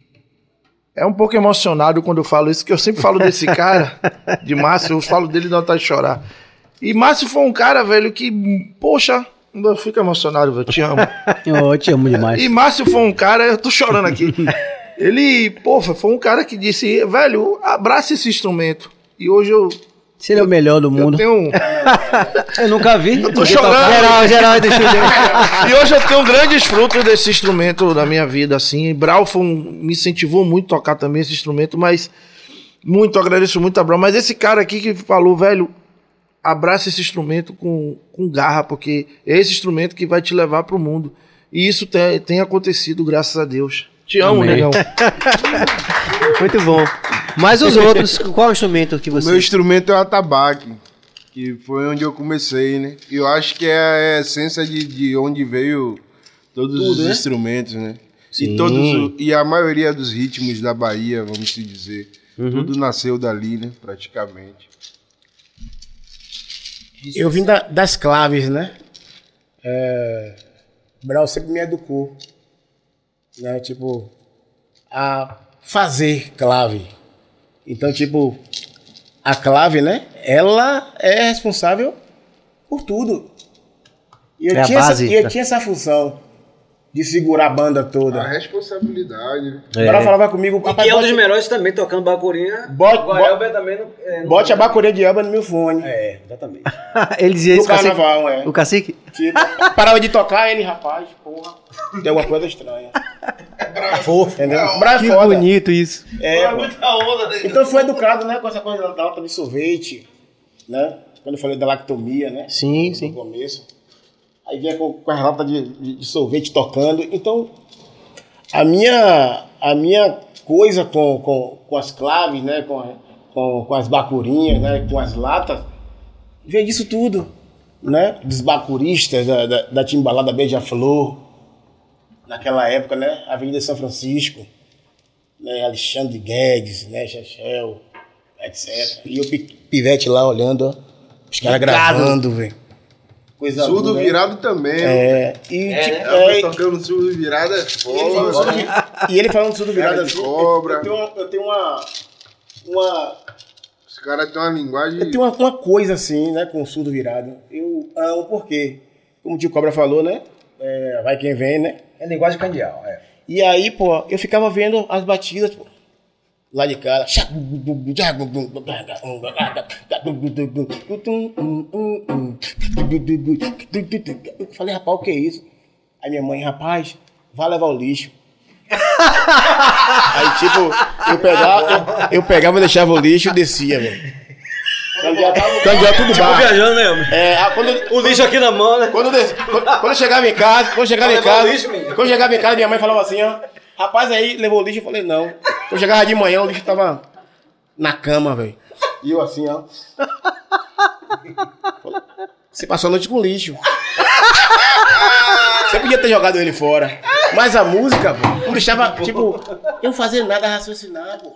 é um pouco emocionado quando eu falo isso, que eu sempre falo desse (laughs) cara, de Márcio, eu falo dele e dá vontade de chorar. E Márcio foi um cara, velho, que, poxa, Eu fico emocionado, velho. Te amo. (laughs) Eu te amo demais. E Márcio foi um cara, eu tô chorando aqui. Ele, pô, foi um cara que disse, velho, abraça esse instrumento. E hoje eu, Se ele é o melhor do eu mundo. tenho um. (laughs) Eu nunca vi. Eu tô chorando. Geral, geral, deixa eu ver. (laughs) E hoje eu tenho grandes frutos desse instrumento na minha vida, assim. Brau me incentivou muito a tocar também esse instrumento, mas muito, agradeço muito a Brau. Mas esse cara aqui que falou, velho, abraça esse instrumento com, com garra, porque é esse instrumento que vai te levar pro mundo. E isso tem, tem acontecido, graças a Deus. Te amo, Amém. negão. (laughs) Muito bom. Mas os (laughs) outros, qual o instrumento que O você... meu instrumento é o atabaque, que foi onde eu comecei, né? E eu acho que é a essência de, de onde veio todos os né? instrumentos, né? Sim. E, todos, o- e a maioria dos ritmos da Bahia, vamos se dizer. Uhum. Tudo nasceu dali, né? Praticamente. Eu vim da- das claves, né? É, Brau sempre me educou, né? Tipo, a fazer clave. Então, tipo, a clave, né? Ela é responsável por tudo. E eu, É tinha, essa, eu tinha essa função de segurar a banda A toda. responsabilidade, né? O Brau falava comigo, E "Rapaz, que é um dos melhores também, tocando bacurinha. Bote- também não, é, não- bote a bacurinha de Elba no meu fone. É, exatamente. (laughs) Ele dizia Do isso, cacique? carnaval, é. O cacique? Tipo, parava de tocar, ele, rapaz, porra, tem alguma coisa estranha. Fofo, entendeu? Bravo é Que foda. bonito isso. É, pô. Então foi educado, né, com essa coisa da lata de sorvete, né? Quando eu falei da lactomia, né? Sim, No sim. começo. Aí vinha com, com as latas de, de- de sorvete tocando. Então, a minha, a minha coisa com, com, com as claves, né? Com, com, com as bacurinhas, né? Com as latas, veio disso tudo, né? Dos bacuristas, da, da, da timbalada Beija-Flor, naquela época, né? Avenida São Francisco, né? Alexandre Guedes, né? Chechel, etc. E pi- pivete lá olhando, ó, os caras gravando, velho. Coisa Surdo boa, né? virado também. É, e, tipo, É, é, tocando surdo virado é e ele falando foda. e ele falando tudo virado assim. cobra. Eu, eu tenho, uma- eu tenho uma. Uma. Os caras têm uma linguagem. Eu tenho uma, uma coisa assim, né, com surdo virado. Eu amo porque, como o tio Cobra falou, né? é, vai quem vem, né? É linguagem candial, é. E aí, pô, eu ficava vendo as batidas, pô, lá de casa. Eu falei, rapaz, o que é isso? Aí minha mãe, rapaz, vai levar o lixo. Aí, tipo, eu pegava, eu, eu pegava e deixava o lixo e descia, velho. Candidato tudo baixo. Viajando, né, homem? É, ah, quando, O lixo aqui na mão, né? quando, eu quando- quando eu chegava em casa, quando eu chegava em casa, lixo, quando eu chegava em casa, minha mãe falava assim, ó, rapaz, aí levou o lixo, eu falei, não. Eu chegava de manhã, o lixo tava na cama, velho. E eu assim, ó. Você passou a noite com lixo. Você podia ter jogado ele fora. Mas a música, pô, não deixava, tipo, eu não fazia nada raciocinar, pô.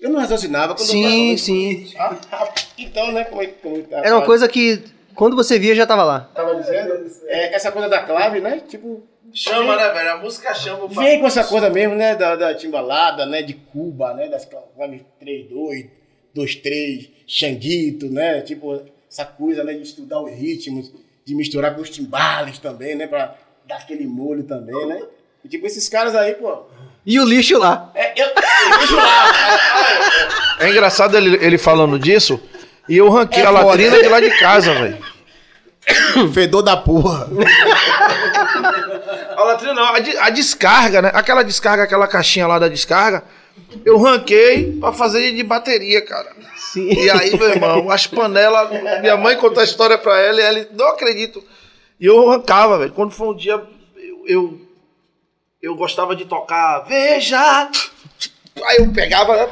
Eu não raciocinava quando Sim, eu sim. Ah, (laughs) ah, Então, né, como é como tá- Era uma coisa que, quando você via, já tava lá. tava dizendo, é, essa coisa da clave, né? Tipo, Chama, né, velho? A música chama. vem com essa coisa mesmo, né? Da, da timbalada, né? De Cuba, né? Das claves 3-2, 2-3, Xanguito, né? Tipo, essa coisa, né? De estudar os ritmos, de misturar com os timbales também, né? Pra dar aquele molho também, né? E, tipo, esses caras aí, pô. E o lixo lá. É, eu, eu vejo lá. É engraçado ele, ele falando disso. E eu ranquei É a latrina de lá de casa, velho. (coughs) Fedor da porra. (laughs) A latrina não, a, de- a descarga, né? Aquela descarga, aquela caixinha lá da descarga, eu ranquei pra fazer de bateria, cara. Sim. E aí, meu irmão, as panelas. Minha mãe contou a história pra ela e ela, não acredito. E eu arrancava, velho. Quando foi um dia, eu, eu, eu gostava de tocar Veja! Aí eu pegava né,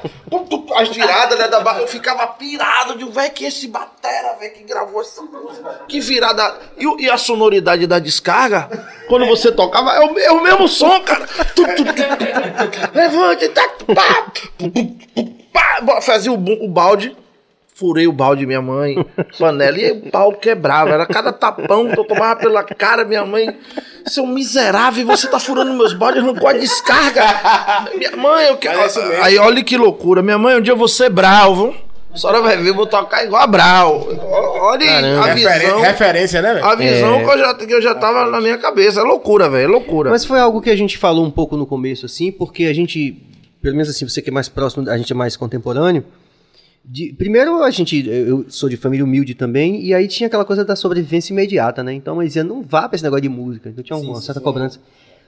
as viradas né, da ba- eu ficava pirado de velho que esse batera, velho, que gravou essa música. Que virada. E, e a sonoridade da descarga, quando você tocava, é o, é o mesmo som, cara. Levante, tá, pá, pá. Fazia o, o balde, furei o balde, minha mãe, (laughs) panela, e o pau quebrava. Era cada tapão que eu tomava pela cara, minha mãe. Seu miserável, você tá furando meus baldes, arrancou a descarga. Minha mãe, eu quero. É. Aí olha que loucura. Minha mãe, um dia eu vou ser bravo. A senhora vai ver, eu vou tocar igual a Brau. Olha Caramba. a Referen- visão. referência, né, velho? A visão É. que, eu já, que eu já tava na minha cabeça. É loucura, velho. É loucura. Mas foi algo que a gente falou um pouco no começo, assim, porque a gente, pelo menos assim, você que é mais próximo, a gente é mais contemporâneo. De- primeiro, a gente, eu sou de família humilde também, e aí tinha aquela coisa da sobrevivência imediata, né? Então, eles diziam, não vá pra esse negócio de música. Então tinha uma certa cobrança.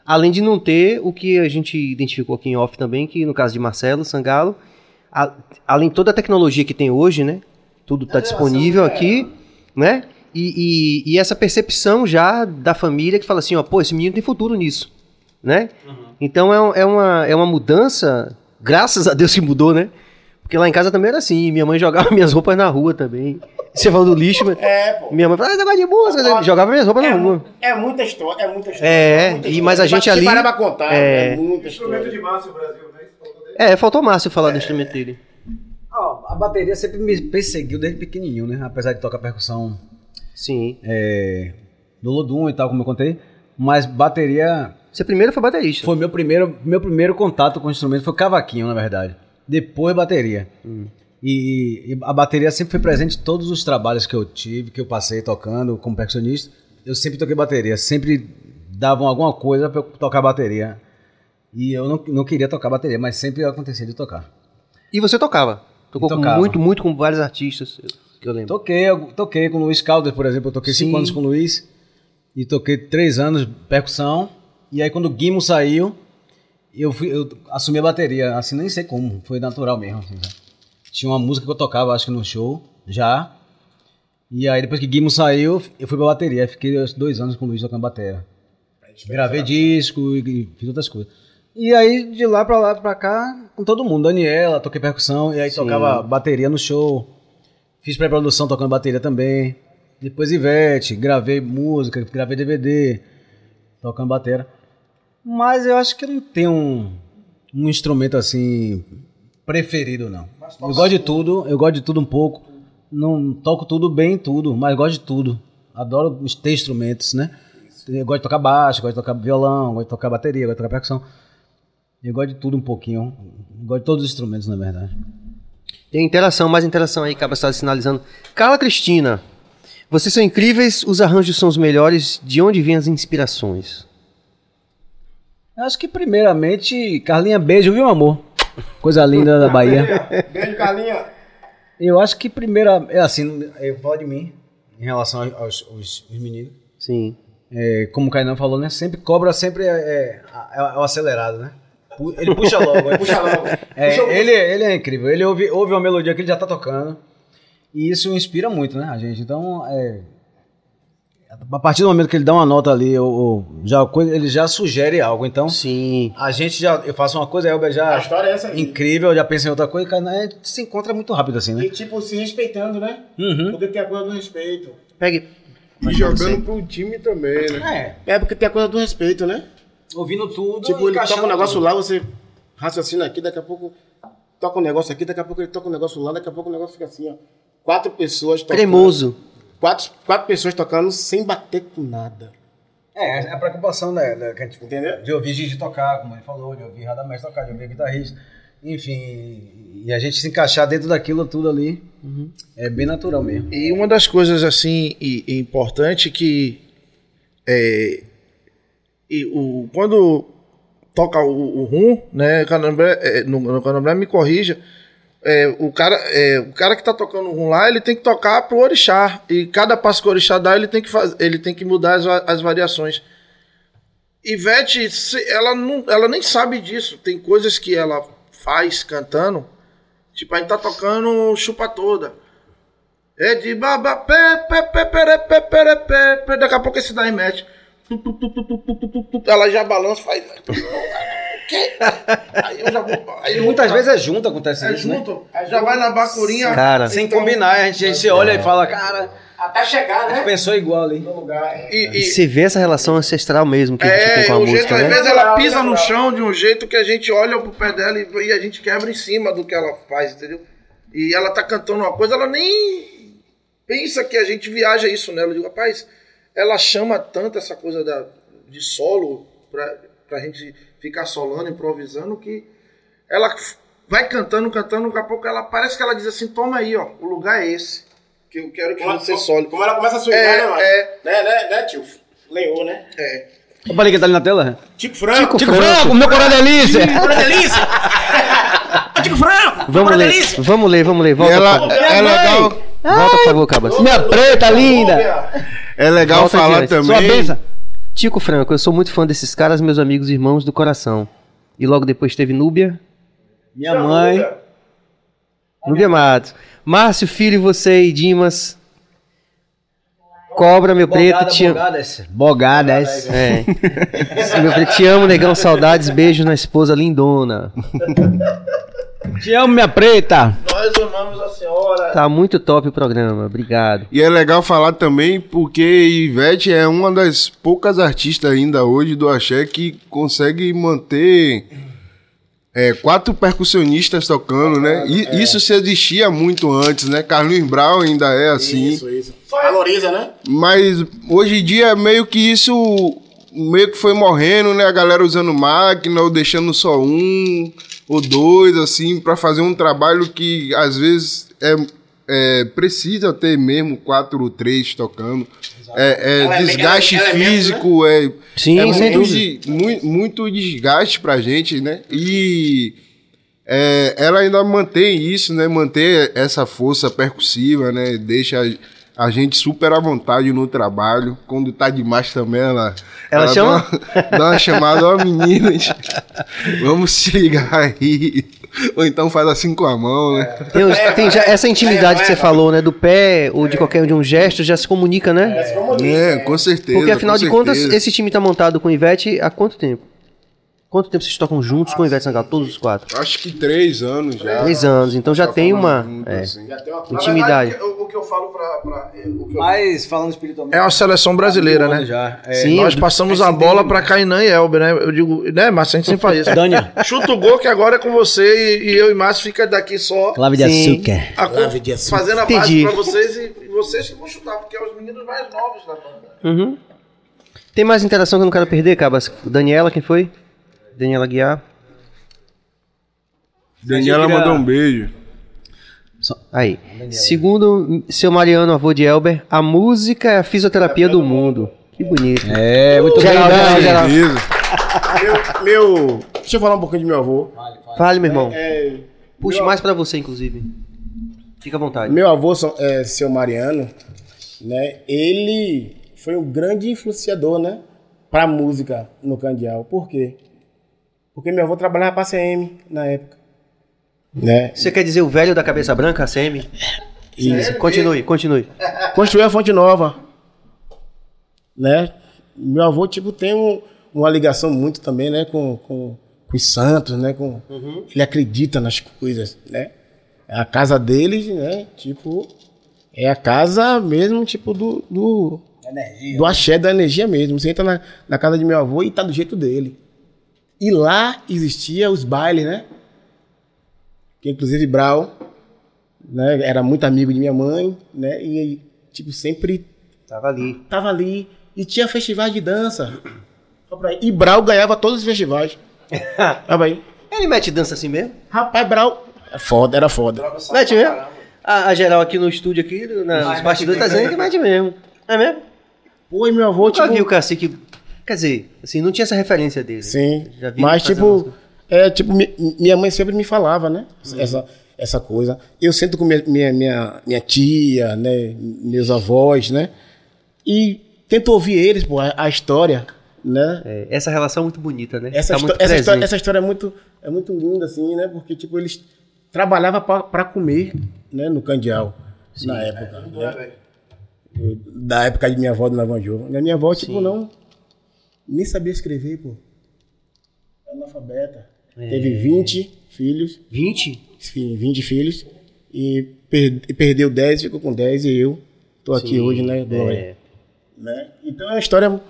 Além de não ter o que a gente identificou aqui em off também, que no caso de Marcelo Sangalo, a- além de toda a tecnologia que tem hoje, né? Tudo está disponível aqui, né? E, e- e essa percepção já da família que fala assim, ó, pô, esse menino tem futuro nisso, né? Então é, é uma, é uma mudança, graças a Deus que mudou, né? Porque lá em casa também era assim, minha mãe jogava (laughs) minhas roupas na rua também. Você falou do lixo, mas É, pô. minha mãe falava, ah, negócio de música, jogava minhas roupas na É, rua. mu- é muita história, é muita história. É, muita e- história. mas a gente ali- parar pra contar, é. é, muita Instrumento história. de Márcio Brasil, né? Faltou dele. É, faltou o Márcio falar do instrumento dele. A bateria sempre me perseguiu desde pequenininho, né? Apesar de tocar percussão Sim. é, no Lodum e tal, como eu contei. Mas bateria Você primeiro foi baterista. foi meu primeiro, meu primeiro contato com o instrumento, foi cavaquinho, na verdade. Depois bateria. E, e a bateria sempre foi presente em todos os trabalhos que eu tive, que eu passei tocando como percussionista. Eu sempre toquei bateria, sempre davam alguma coisa pra eu tocar bateria. E eu não, não queria tocar bateria, mas sempre acontecia de tocar. E você tocava? Tocou Tocava. muito, muito com vários artistas, que eu lembro. Toquei, eu toquei com o Luiz Caldas, por exemplo. Eu toquei Sim. cinco anos com o Luiz. E toquei três anos percussão. E aí quando o Guimo saiu, eu, fui, eu assumi a bateria. Assim, nem sei como. Foi natural mesmo. assim, sabe? Tinha uma música que eu tocava, acho que no show, já. E aí depois que Guimo saiu, eu fui pra bateria. Fiquei dois anos com o Luiz tocando bateria. Gravei disco e, e fiz outras coisas. E aí, de lá pra lá pra cá, com todo mundo. Daniela, toquei percussão. E aí tocava bateria no show. Fiz pré-produção tocando bateria também. Depois Ivete, gravei música, gravei DVD, tocando bateria. Mas eu acho que não tem um, um instrumento assim preferido, não. Eu gosto de tudo, eu gosto de tudo um pouco. Não toco tudo bem, tudo, mas gosto de tudo. Adoro os- ter instrumentos, né? Eu gosto de tocar baixo, gosto de tocar violão, gosto de tocar bateria, gosto de tocar percussão. Eu gosto de tudo um pouquinho. Eu gosto de todos os instrumentos, na verdade. Tem interação, mais interação aí, acaba está sinalizando. Carla Cristina, vocês são incríveis, os arranjos são os melhores. De onde vêm as inspirações? Eu acho que primeiramente, Carlinha, beijo, viu, amor? Coisa linda da Bahia. (laughs) Beijo, Carlinha. Eu acho que primeira, é assim, eu falo de mim, em relação aos, aos- aos meninos. Sim. É, como o Kainan falou, né? Sempre cobra, sempre é, é, é o acelerado, né? Ele puxa logo. ele Puxa logo. É, Puxa ele, ele é incrível. Ele ouve, ouve uma melodia que ele já tá tocando. E isso inspira muito, né, a gente? Então, é, a partir do momento que ele dá uma nota ali, ou, ou já, ele já sugere algo. Então, Sim. a gente já. Eu faço uma coisa, a Elber já. A história é essa aí. Incrível, já pensa em outra coisa, cara, a gente se encontra muito rápido assim, né? E tipo, se respeitando, né? Uhum. Porque tem a coisa do respeito. Pegue. E jogando pro time também, né? É, É porque tem a coisa do respeito, né? ouvindo tudo. Tipo, ele toca um negócio tudo. lá, você raciocina aqui, daqui a pouco toca um negócio aqui, daqui a pouco ele toca um negócio lá, daqui a pouco o negócio fica assim, ó. Quatro pessoas tocando. Cremoso. Quatro, quatro pessoas tocando sem bater com nada. É, é a preocupação né, né, que a gente, Entendeu? de ouvir Gigi tocar, como ele falou, de ouvir Radamés tocar, de ouvir guitarrista. Enfim, e a gente se encaixar dentro daquilo tudo ali é bem natural mesmo. E uma das coisas assim e, e importante que é, e o, quando toca o, o rum, né, é, no, no candomblé me corrija, é, o cara, é, o cara que tá tocando o rum lá, ele tem que tocar pro orixá e cada passo que o orixá dá, ele tem que fazer, ele tem que mudar as, as variações. Ivete, ela não, ela nem sabe disso. Tem coisas que ela faz cantando, tipo a gente tá tocando chupa toda. É de baba, pé, pé, pé, pere, pé, pere, pé, pé. Daqui a pouco esse daí mete ela já balança, faz. Aí eu já vou. Aí Muitas vezes é junto acontece é isso. É junto. Né? Já vai na bacurinha. Cara, sem então... combinar, a gente, a gente olha é. e fala, cara. Até chegar, né? A gente pensou igual ali. E, e, se vê essa relação ancestral mesmo que é, a gente tem com a música. Jeito, né? Às vezes ela pisa no chão de um jeito que a gente olha pro pé dela e, e a gente quebra em cima do que ela faz, entendeu? E ela tá cantando uma coisa, ela nem pensa que a gente viaja isso nela. Eu digo, rapaz, ela chama tanto essa coisa da, de solo pra, pra gente ficar solando, improvisando, que ela vai cantando, cantando, daqui a pouco ela parece que ela diz assim: toma aí, ó, o lugar é esse. Que eu quero que Como, você sole. como ela começa a swingar, É, né, é. Né, né, né, tio? Lenhou, né? É. Opa, ali que tá ali na tela? Tico Franco. Tico Franco, meu coronel delícia! Bora, delícia! Tico Franco! Vamos ler, delícia! vamos ler, vamos ler. E Volta, ela, por favor. Volta, por favor, Cabas. Minha preta linda! é legal Volta falar adiante. Sua também. benção! Tico Franco, eu sou muito fã desses caras, meus amigos e irmãos do coração. E logo depois teve Núbia, Minha mãe. Núbia Matos. Márcio, filho, você e Dimas. Cobra, meu preto, te amo. Bogadas. Bogadas. É. meu preto, te amo, negão, saudades, beijos na esposa lindona. (laughs) Te amo, minha preta. Nós amamos a senhora. Tá muito top o programa, obrigado. E é legal falar também porque Ivete é uma das poucas artistas ainda hoje do axé que consegue manter é, quatro percussionistas tocando, né? E isso se existia muito antes, né? Carlinhos Brown ainda é assim. Isso, isso. Valoriza, né? Mas hoje em dia meio que isso meio que foi morrendo, né? A galera usando máquina ou deixando só um ou dois, assim, pra fazer um trabalho que às vezes é, é precisa ter mesmo quatro ou três tocando. É, é Eleme- desgaste ele- elementos, físico, é, Sim, é muito, de- muito, muito desgaste pra gente, né? E é, ela ainda mantém isso, né? Manter essa força percussiva, né? Deixa a, gente super à vontade no trabalho. Quando tá demais também, ela. Ela chama? Dá uma, dá uma chamada, ó, meninas. Vamos se ligar aí. Ou então faz assim com a mão, né? Tem, os- tem já essa intimidade que você falou, né? Do pé ou de qualquer de um gesto, já se comunica, né? É, com certeza. Porque afinal de contas, certeza. esse time tá montado com Ivete há quanto tempo? Quanto tempo vocês tocam juntos com Ivete Sangalo? Todos os quatro? Acho que três anos já. Três anos, então já tem uma Junto, é, assim. Já tem uma intimidade. verdade, o, o que eu falo pra. pra o que eu- Mas falando espiritualmente. É uma seleção brasileira, né? Já. É. Sim, Nós passamos a bola pra Kainan e Elber, né? Eu digo, né, Márcio? A gente sempre faz isso. Dânia. Chuta o gol que agora é com você e, e eu e Márcio fica daqui só Clave de açúcar. a co- Lave de açúcar. fazendo a Entendi. base pra vocês e, e vocês que vão chutar, porque é os meninos mais novos da banda. Uhum. Tem mais interação que eu não quero perder, Cabas? Daniela, quem foi? Daniela Guiar. Daniela mandou um beijo. Aí. Segundo seu Mariano, avô de Elber, a música é a fisioterapia do mundo. Que bonito. É, muito Geral, bem, geral, geral. Meu, meu. Deixa eu falar um pouquinho do meu avô. Fale, meu irmão. É, Puxe meu- mais pra você, inclusive. Fica à vontade. Meu avô, é, seu Mariano, né? Ele foi um grande influenciador, né? Pra música no Candial. Por quê? Porque meu avô trabalhava pra CM na época. Né? Você quer dizer o velho da cabeça branca, CM? Isso. Continue, continue. Construiu a Fonte Nova. Né? Meu avô, tipo, tem um- uma ligação muito também, né? Com, com, com os santos, né? Com, Ele acredita nas coisas, né? A casa deles, né? Tipo, é a casa mesmo, tipo, do... do do axé da energia mesmo. Você entra na, na casa de meu avô e tá do jeito dele. E lá existia os bailes, né? Que inclusive Brau, né? Era muito amigo de minha mãe, né? E tipo, sempre Tava ali. tava ali. E tinha festivais de dança. E Brau ganhava todos os festivais. (laughs) Tava aí. Ele mete dança assim mesmo? Rapaz, Brau. É foda, era foda. Mete mesmo? A, a geral aqui no estúdio, aqui, na, nos bastidores, tá dizendo que mete mesmo. É mesmo? Pô, e meu avô, Nunca tipo. vi o cacique. Quer dizer, assim, não tinha essa referência dele. Sim. Já vi Mas, tipo, é, tipo, mi- minha mãe sempre me falava, né? Essa, essa coisa. Eu sento com minha, minha, minha, minha tia, né? Meus avós, né? E tento ouvir eles, pô, a, a história, né? É, essa relação é muito bonita, né? Essa, Tá histó- essa, história, essa história é muito, é muito linda, assim, né? Porque, tipo, eles trabalhavam pra- pra comer, né? No Candial, na época. né? Da época de minha avó do Navanjô. A minha avó, tipo, não... Nem sabia escrever, pô. Analfabeta. É. Teve 20 filhos. 20? Sim, 20 filhos. E per- perdeu 10, ficou com 10 e eu tô aqui Sim, hoje, né? Glória é. né? Então é uma história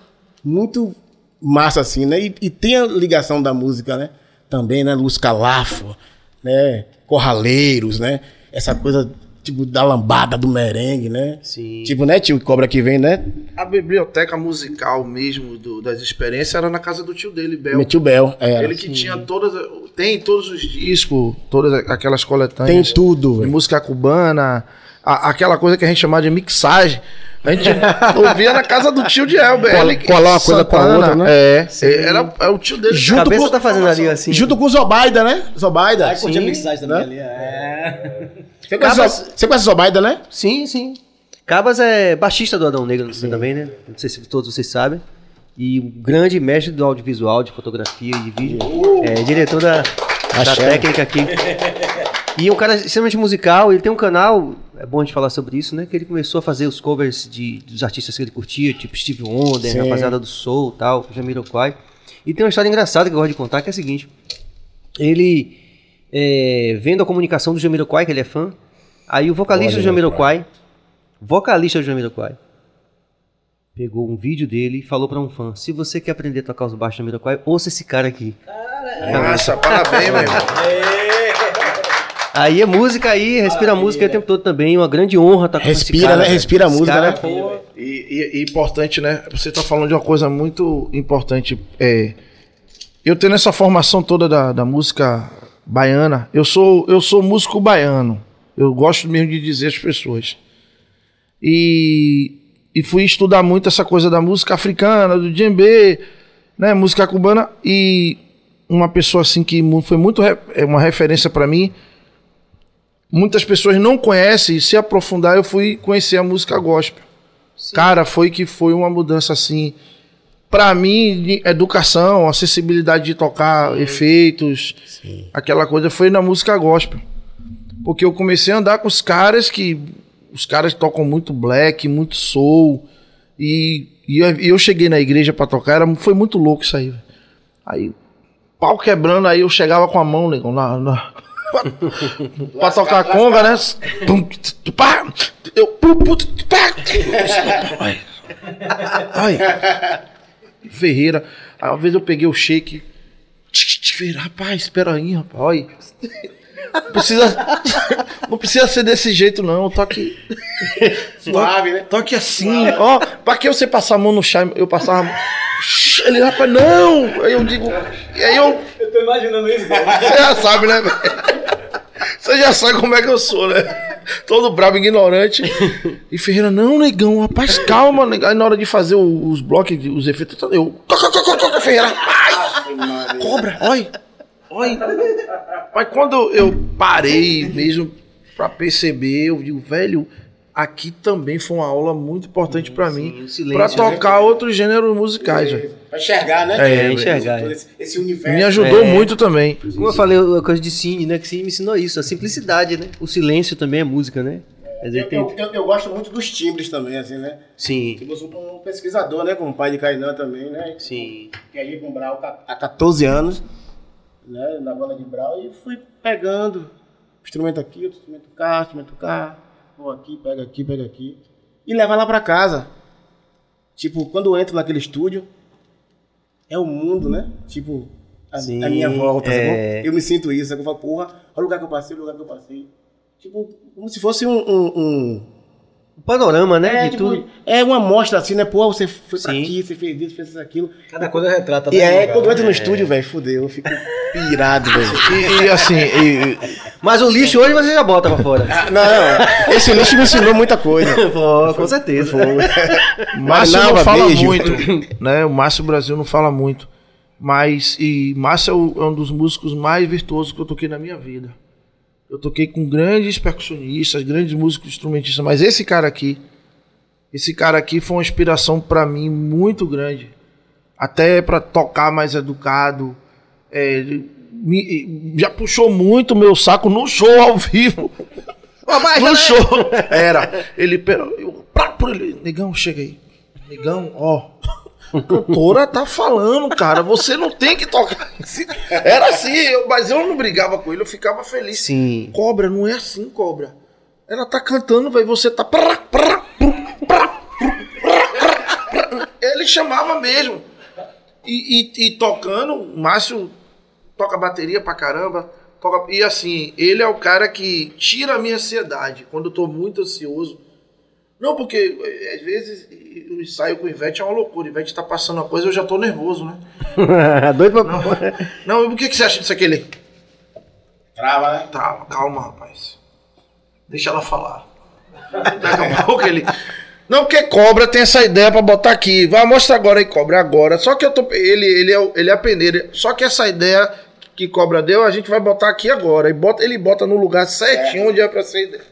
muito massa, assim, né? E, e tem a ligação da música, né? Também, né? Luz Calafo, né? Corraleiros, né? Essa coisa tipo, da lambada, do merengue, né? Sim. Tipo, né, tio Cobra que vem, né? A biblioteca musical mesmo do- das experiências era na casa do tio dele, Bel. Meu tio Bel, é. Ele que tinha todas. Tem todos os discos, todas aquelas Tem coletâneas. tudo, de velho. música cubana, a- aquela coisa que a gente chamava de mixagem. A gente (laughs) ouvia na casa do tio de Elber. Cola- colar uma coisa com a outra, né? É, era, é o tio dele. A cabeça tá fazendo ali assim. Junto com o Zobaida, né? Zobaida. Aí curti a Sim. mixagem também Né? ali. É. Você conhece, Cabas- Zo- você conhece Zobaida, né? Sim, sim. Cabas é baixista do Adão Negro você também, né? Não sei se todos vocês sabem. E um grande mestre do audiovisual, de fotografia e de vídeo. É diretor da, da técnica aqui. E um cara extremamente musical, ele tem um canal, é bom a gente falar sobre isso, né? Que ele começou a fazer os covers de, dos artistas que ele curtia, tipo Steve Wonder, Sim. Rapaziada do Soul tal, Jamiroquai. E tem uma história engraçada que eu gosto de contar, que é a seguinte. Ele, é, vendo a comunicação do Jamiroquai, que ele é fã, aí o vocalista do Jamiroquai, vocalista do Jamiroquai, pegou um vídeo dele e falou pra um fã, se você quer aprender a tocar os baixos do Jamiroquai, ouça esse cara aqui. Nossa, parabéns, meu irmão. Aí é música aí, respira música aí o tempo todo também, uma grande honra estar com esse Respira, cara, né? Respira a música, cara, né? pô, E, e- e importante, né? Você tá falando de uma coisa muito importante. É, eu tendo essa formação toda da, da música baiana, eu sou, eu sou músico baiano. Eu gosto mesmo de dizer às pessoas. E, e fui estudar muito essa coisa da música africana, do djembe, né? Música cubana. E uma pessoa assim que foi muito é uma referência para mim. Muitas pessoas não conhecem e se aprofundar eu fui conhecer a música gospel. Cara, foi que foi uma mudança assim. Pra mim, educação, acessibilidade de tocar efeitos, aquela coisa foi na música gospel. Porque eu comecei a andar com os caras que. Os caras tocam muito black, muito soul. E, e eu, cheguei na igreja pra tocar, era, foi muito louco isso aí. velho. Aí, pau quebrando, aí eu chegava com a mão, negão, na. na (laughs) pra tocar a conga, né? Pum, tu, pá, Eu. pum, pum, tu, pá. Ai. Ai. Ferreira. Aí, uma vez eu peguei o shake. Rapaz, espera aí, rapaz. Olha. Não precisa, (laughs) não precisa ser desse jeito, não. Toque. Suave, né? Toque assim, ó. Pra que você passar a mão no chá? Eu passava. a mão. Ele, rapaz, não! Aí eu digo. E aí eu. Eu tô imaginando isso. Você já sabe, né? Você já sabe como é que eu sou, né? Todo brabo, ignorante. E Ferreira, não, negão, rapaz, calma, negão. Aí na hora de fazer os blocos, os efeitos, eu. Toca, toca, Ferreira! Cobra, olha! Olha! Mas quando eu parei mesmo pra perceber, eu digo, velho, aqui também foi uma aula muito importante pra mim. o Pra né? tocar outros gêneros musicais, velho. Pra enxergar, né? É, enxergar, Esse, esse universo. Me ajudou É. muito também. Como eu falei, a coisa de Cine, né? Que Cine me ensinou isso, a simplicidade, né? O silêncio também é música, né? Eu, eu, eu- eu gosto muito dos timbres também, assim, né? Sim, Tipo, eu sou um pesquisador, né? Como pai de Kainan também, né? sim. Que aí com o Brau há 14 anos, né? Na banda de Brau, e fui pegando instrumento aqui, outro instrumento cá, instrumento cá, vou aqui, pega aqui, pega aqui. E levar lá pra casa. Tipo, quando eu entro naquele estúdio, é o mundo, né? Tipo, a, Sim, a minha volta, é. Eu me sinto isso, eu falo, porra, olha o lugar que eu passei, olha o lugar que eu passei. Tipo, como se fosse um- um- um O panorama, né? é, de tipo, tudo. é uma amostra assim, né? Pô, você foi pra Sim. aqui, você fez isso, fez aquilo. Cada coisa retrata. E né, é, cara? quando eu entro no estúdio, velho, fudeu, eu fico pirado, velho. E, e, assim, e- Mas o lixo hoje você já bota pra fora. Ah, não, não, esse lixo me ensinou muita coisa. (laughs) Pô, com certeza. (laughs) Márcio Marinalva, não fala beijo. muito, (laughs) né? O Márcio Brasil não fala muito. Mas, e Márcio é, o- é um dos músicos mais virtuosos que eu toquei na minha vida. Eu toquei com grandes percussionistas, grandes músicos instrumentistas, mas esse cara aqui, esse cara aqui foi uma inspiração pra mim muito grande. Até pra tocar mais educado. É, me- já puxou muito meu saco no show ao vivo. (laughs) no show. Era. Ele, pra, ele, negão, chega aí. Negão, ó. Cantora tá falando, cara. Você não tem que tocar. Era assim, eu- mas eu não brigava com ele, eu ficava feliz. Sim. Cobra, não é assim, cobra. Ela tá cantando, velho. Você tá. Ele chamava mesmo. E, e- e tocando, o Márcio toca bateria pra caramba, toca- E assim, ele é o cara que tira a minha ansiedade quando eu tô muito ansioso. Não, porque eh, às vezes o ensaio com o Ivete é uma loucura. O Ivete tá passando uma coisa eu já tô nervoso, né? (laughs) Doido pra. Não, e o que, que você acha disso aqui? Ele? Trava, né? Trava, calma, rapaz. Deixa ela falar. Daqui a pouco ele. Não, porque cobra tem essa ideia pra botar aqui. Vai, mostra agora aí, cobra, agora. Só que eu tô. Ele, ele, é, ele é a peneira. Só que essa ideia que cobra deu, a gente vai botar aqui agora. E bota, ele bota no lugar certinho onde é pra ser ideia.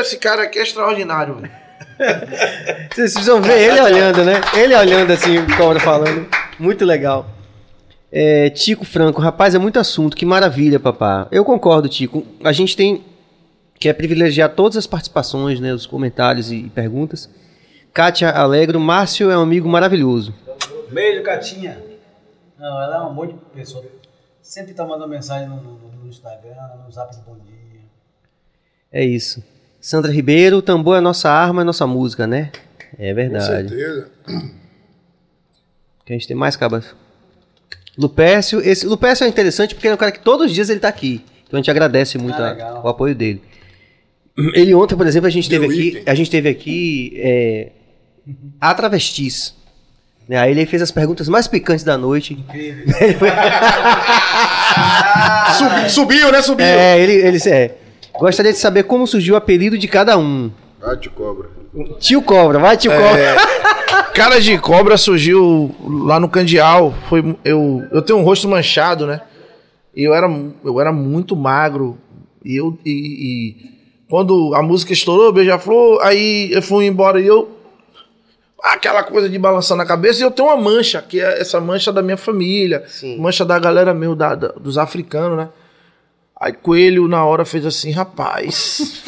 Esse cara aqui é extraordinário, velho. Vocês precisam ver ele olhando, né? Ele olhando assim, o cobra falando. Muito legal. É, Tico Franco, rapaz, é muito assunto, que maravilha, papá. Eu concordo, Tico. A gente tem que é privilegiar todas as participações, né? Os comentários e perguntas. Kátia Alegro, Márcio é um amigo maravilhoso. Beijo, Catinha. Não, ela é um monte de pessoa. Sempre tá mandando mensagem no, no- no Instagram, no Zap de Bom Dia. É isso. Sandra Ribeiro, tambor é a nossa arma, é a nossa música, né? É Com verdade. certeza. Que a gente tem mais cabas. Lupécio, esse Lupécio é interessante porque ele é um cara que todos os dias ele tá aqui. Então a gente agradece muito Ah, a- o apoio dele. Ele ontem, por exemplo, a gente The teve aqui, Weeknd. a gente teve aqui é, a travestis. Né, Aí ele fez as perguntas mais picantes da noite. (laughs) Subi- subiu, né? Subiu. É, ele, ele é. Gostaria de saber como surgiu o apelido de cada um. Bate cobra. Tio Cobra, vai tio É. Cobra. (laughs) Cara de cobra surgiu lá no Candial. Foi, eu, eu tenho um rosto manchado, né? E eu era, eu era muito magro. E eu. E, e quando a música estourou, Beija-Flor, aí eu fui embora e eu. Aquela coisa de balançar na cabeça, e eu tenho uma mancha, que é essa mancha da minha família, Sim. mancha da galera meu, da, da- dos africanos, né? Aí Coelho na hora fez assim, rapaz.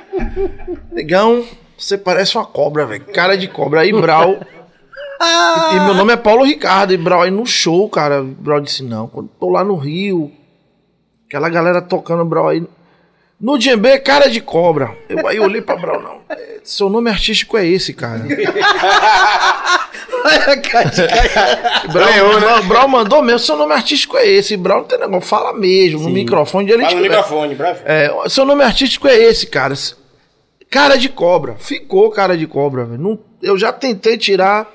(laughs) Negão, você parece uma cobra, velho. Cara de cobra. Aí Brau. e, e meu nome é Paulo Ricardo. E Brau aí no show, cara. Brau disse: não, quando tô lá no Rio, aquela galera tocando Brau aí. No Djembe, cara de cobra. Eu aí olhei pra Brau, não. é, Seu nome artístico é esse, cara. Brau, Brau, Brau mandou mesmo, seu nome artístico é esse. Brau não tem negócio, fala mesmo, no microfone de ele Fala no microfone, bravo. É, seu nome artístico é esse, cara. Cara de cobra. Ficou cara de cobra, velho. Não- Eu já tentei tirar.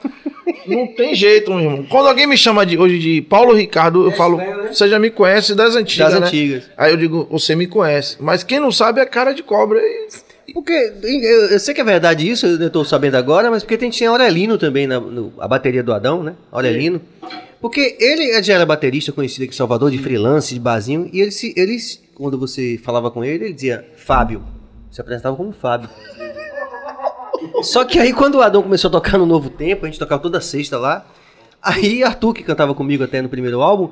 não tem jeito, meu irmão. Quando alguém me chama de, hoje de Paulo Ricardo, eu falo, você já me conhece das antigas. Das né? antigas. Aí eu digo, você me conhece. Mas quem não sabe é cara de cobra. E... Porque eu, eu sei que é verdade isso, eu tô sabendo agora, mas porque tem, tinha Aurelino também, na no- a bateria do Adão, né? Aurelino. Porque ele já era baterista conhecido aqui em Salvador, de freelance, de barzinho, e ele, se, ele, se- quando você falava com ele, ele dizia Fábio. Se apresentava como Fábio. Só que aí quando o Adão começou a tocar no Novo Tempo, a gente tocava toda sexta lá, aí Arthur, que cantava comigo até no primeiro álbum,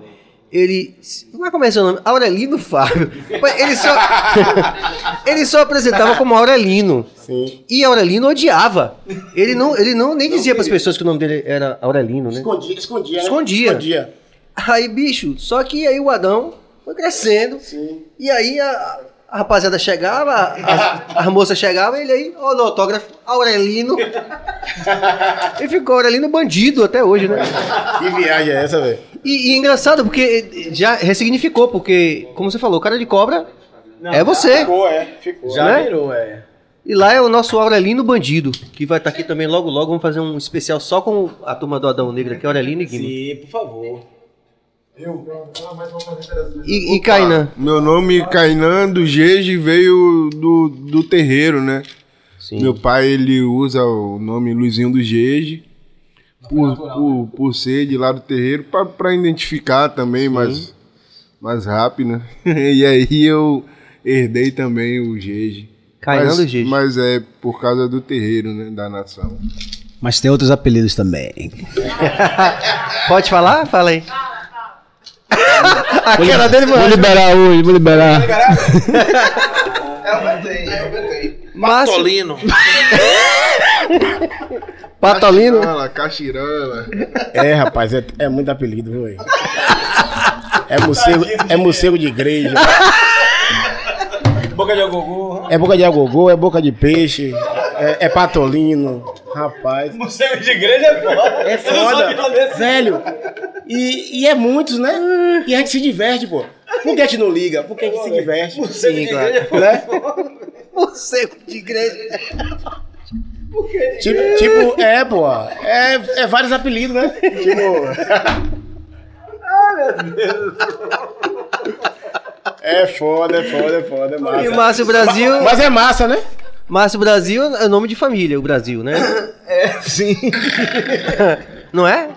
ele. Como é que é o seu nome? Aurelino Fábio. Ele só, (laughs) ele só apresentava como Aurelino. Sim. E Aurelino odiava. Ele não, ele não nem dizia para as pessoas que o nome dele era Aurelino, né? Escondia, escondia, né? Escondia. Escondia. Aí, bicho, só que aí o Adão foi crescendo. Sim. E aí a, a rapaziada chegava, a- as moças chegavam, ele aí, ó, no autógrafo, Aurelino. e ficou Aurelino bandido até hoje, né? Que viagem é essa, velho? E, e engraçado, porque já ressignificou, porque, como você falou, cara de cobra é você. Ficou, é. Ficou. Já Né? virou, é. E lá é o nosso Aurelino Bandido, que vai estar aqui também logo logo. Vamos fazer um especial só com a turma do Adão Negro aqui, Aurelino e Guima. Sim, por favor. E, e Kainan. Meu nome Kainan do Jeje veio do, do terreiro, né? Sim. Meu pai ele usa o nome Luizinho do Jeje por, por, por ser de lá do terreiro pra- pra identificar também mais, mais rápido, né? (laughs) e aí eu herdei também o Jeje. Kainan mas, do Jeje. Mas é por causa do terreiro, né? Da nação. Mas tem outros apelidos também. (laughs) (laughs) Pode falar? Fala aí. (laughs) a cara dele, Vou mano. liberar hoje, vou liberar. Márcio Tolino. Patolino. (laughs) Cachirola, cachirola. É, rapaz, é, é muito apelido, velho? É morcego, é morcego de igreja. Boca de agogô. É boca de agogô, é boca de peixe, é, é patolino. Rapaz. Morcego de igreja é foda. É foda. Velho. E, e é muitos, né? E a gente se diverte, pô. Por que a gente não liga? Por que a gente se diverte? Sim, claro. Né? Morcego de igreja. Tipo, tipo, é, pô. É, é vários apelidos, né? Tipo. É foda, é foda, é foda, é massa. E Márcio Brasil. Mas é massa, né? Márcio Brasil é nome de família, o Brasil, né? É, sim. Não é?